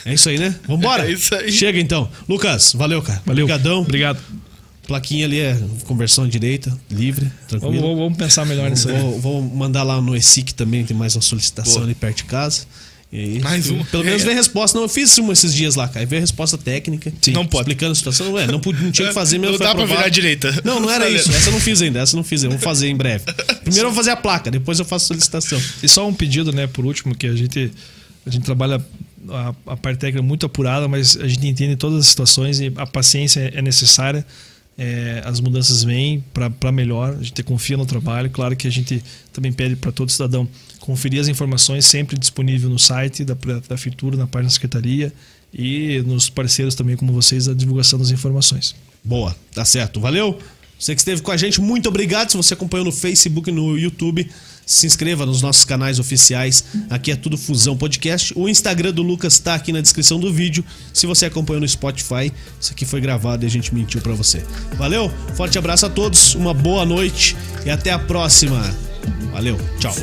É isso aí, né? Vambora. É isso aí. Chega então. Lucas, valeu, cara. Valeu. Obrigadão. Obrigado. Plaquinha ali é conversão direita, livre, Vamos, tranquilo. vamos- vamos pensar melhor nisso aí. Vou, vou mandar lá no ESIC também, tem mais uma solicitação Boa. ali perto de casa. E aí, Mais uma. Pelo menos É. vem a resposta. Não, eu fiz uma esses dias lá, cara. A resposta técnica. Sim. Não pode. Explicando a situação. Ué, não, pude- não tinha que fazer mesmo. Não dá pra virar direita. Não, não era isso. Essa eu não fiz ainda. Essa eu não fiz ainda. Vou fazer em breve. Primeiro eu vou fazer a placa, depois eu faço a solicitação. E só um pedido, né, por último, que a gente, a gente trabalha a, a parte técnica muito apurada, mas a gente entende todas as situações e a paciência é necessária. É, as mudanças vêm para melhor, a gente confia no trabalho. Claro que a gente também pede para todo cidadão conferir as informações sempre disponível no site da, da Prefeitura, na página da Secretaria e nos parceiros também, como vocês, a divulgação das informações. Boa, tá certo. Valeu. Você que esteve com a gente, muito obrigado. Se você acompanhou no Facebook e no YouTube, se inscreva nos nossos canais oficiais. Aqui é tudo Fusão Podcast. O Instagram do Lucas tá aqui na descrição do vídeo. Se você acompanhou no Spotify, isso aqui foi gravado e a gente mentiu pra você. Valeu, forte abraço a todos, uma boa noite e até a próxima. Valeu, tchau.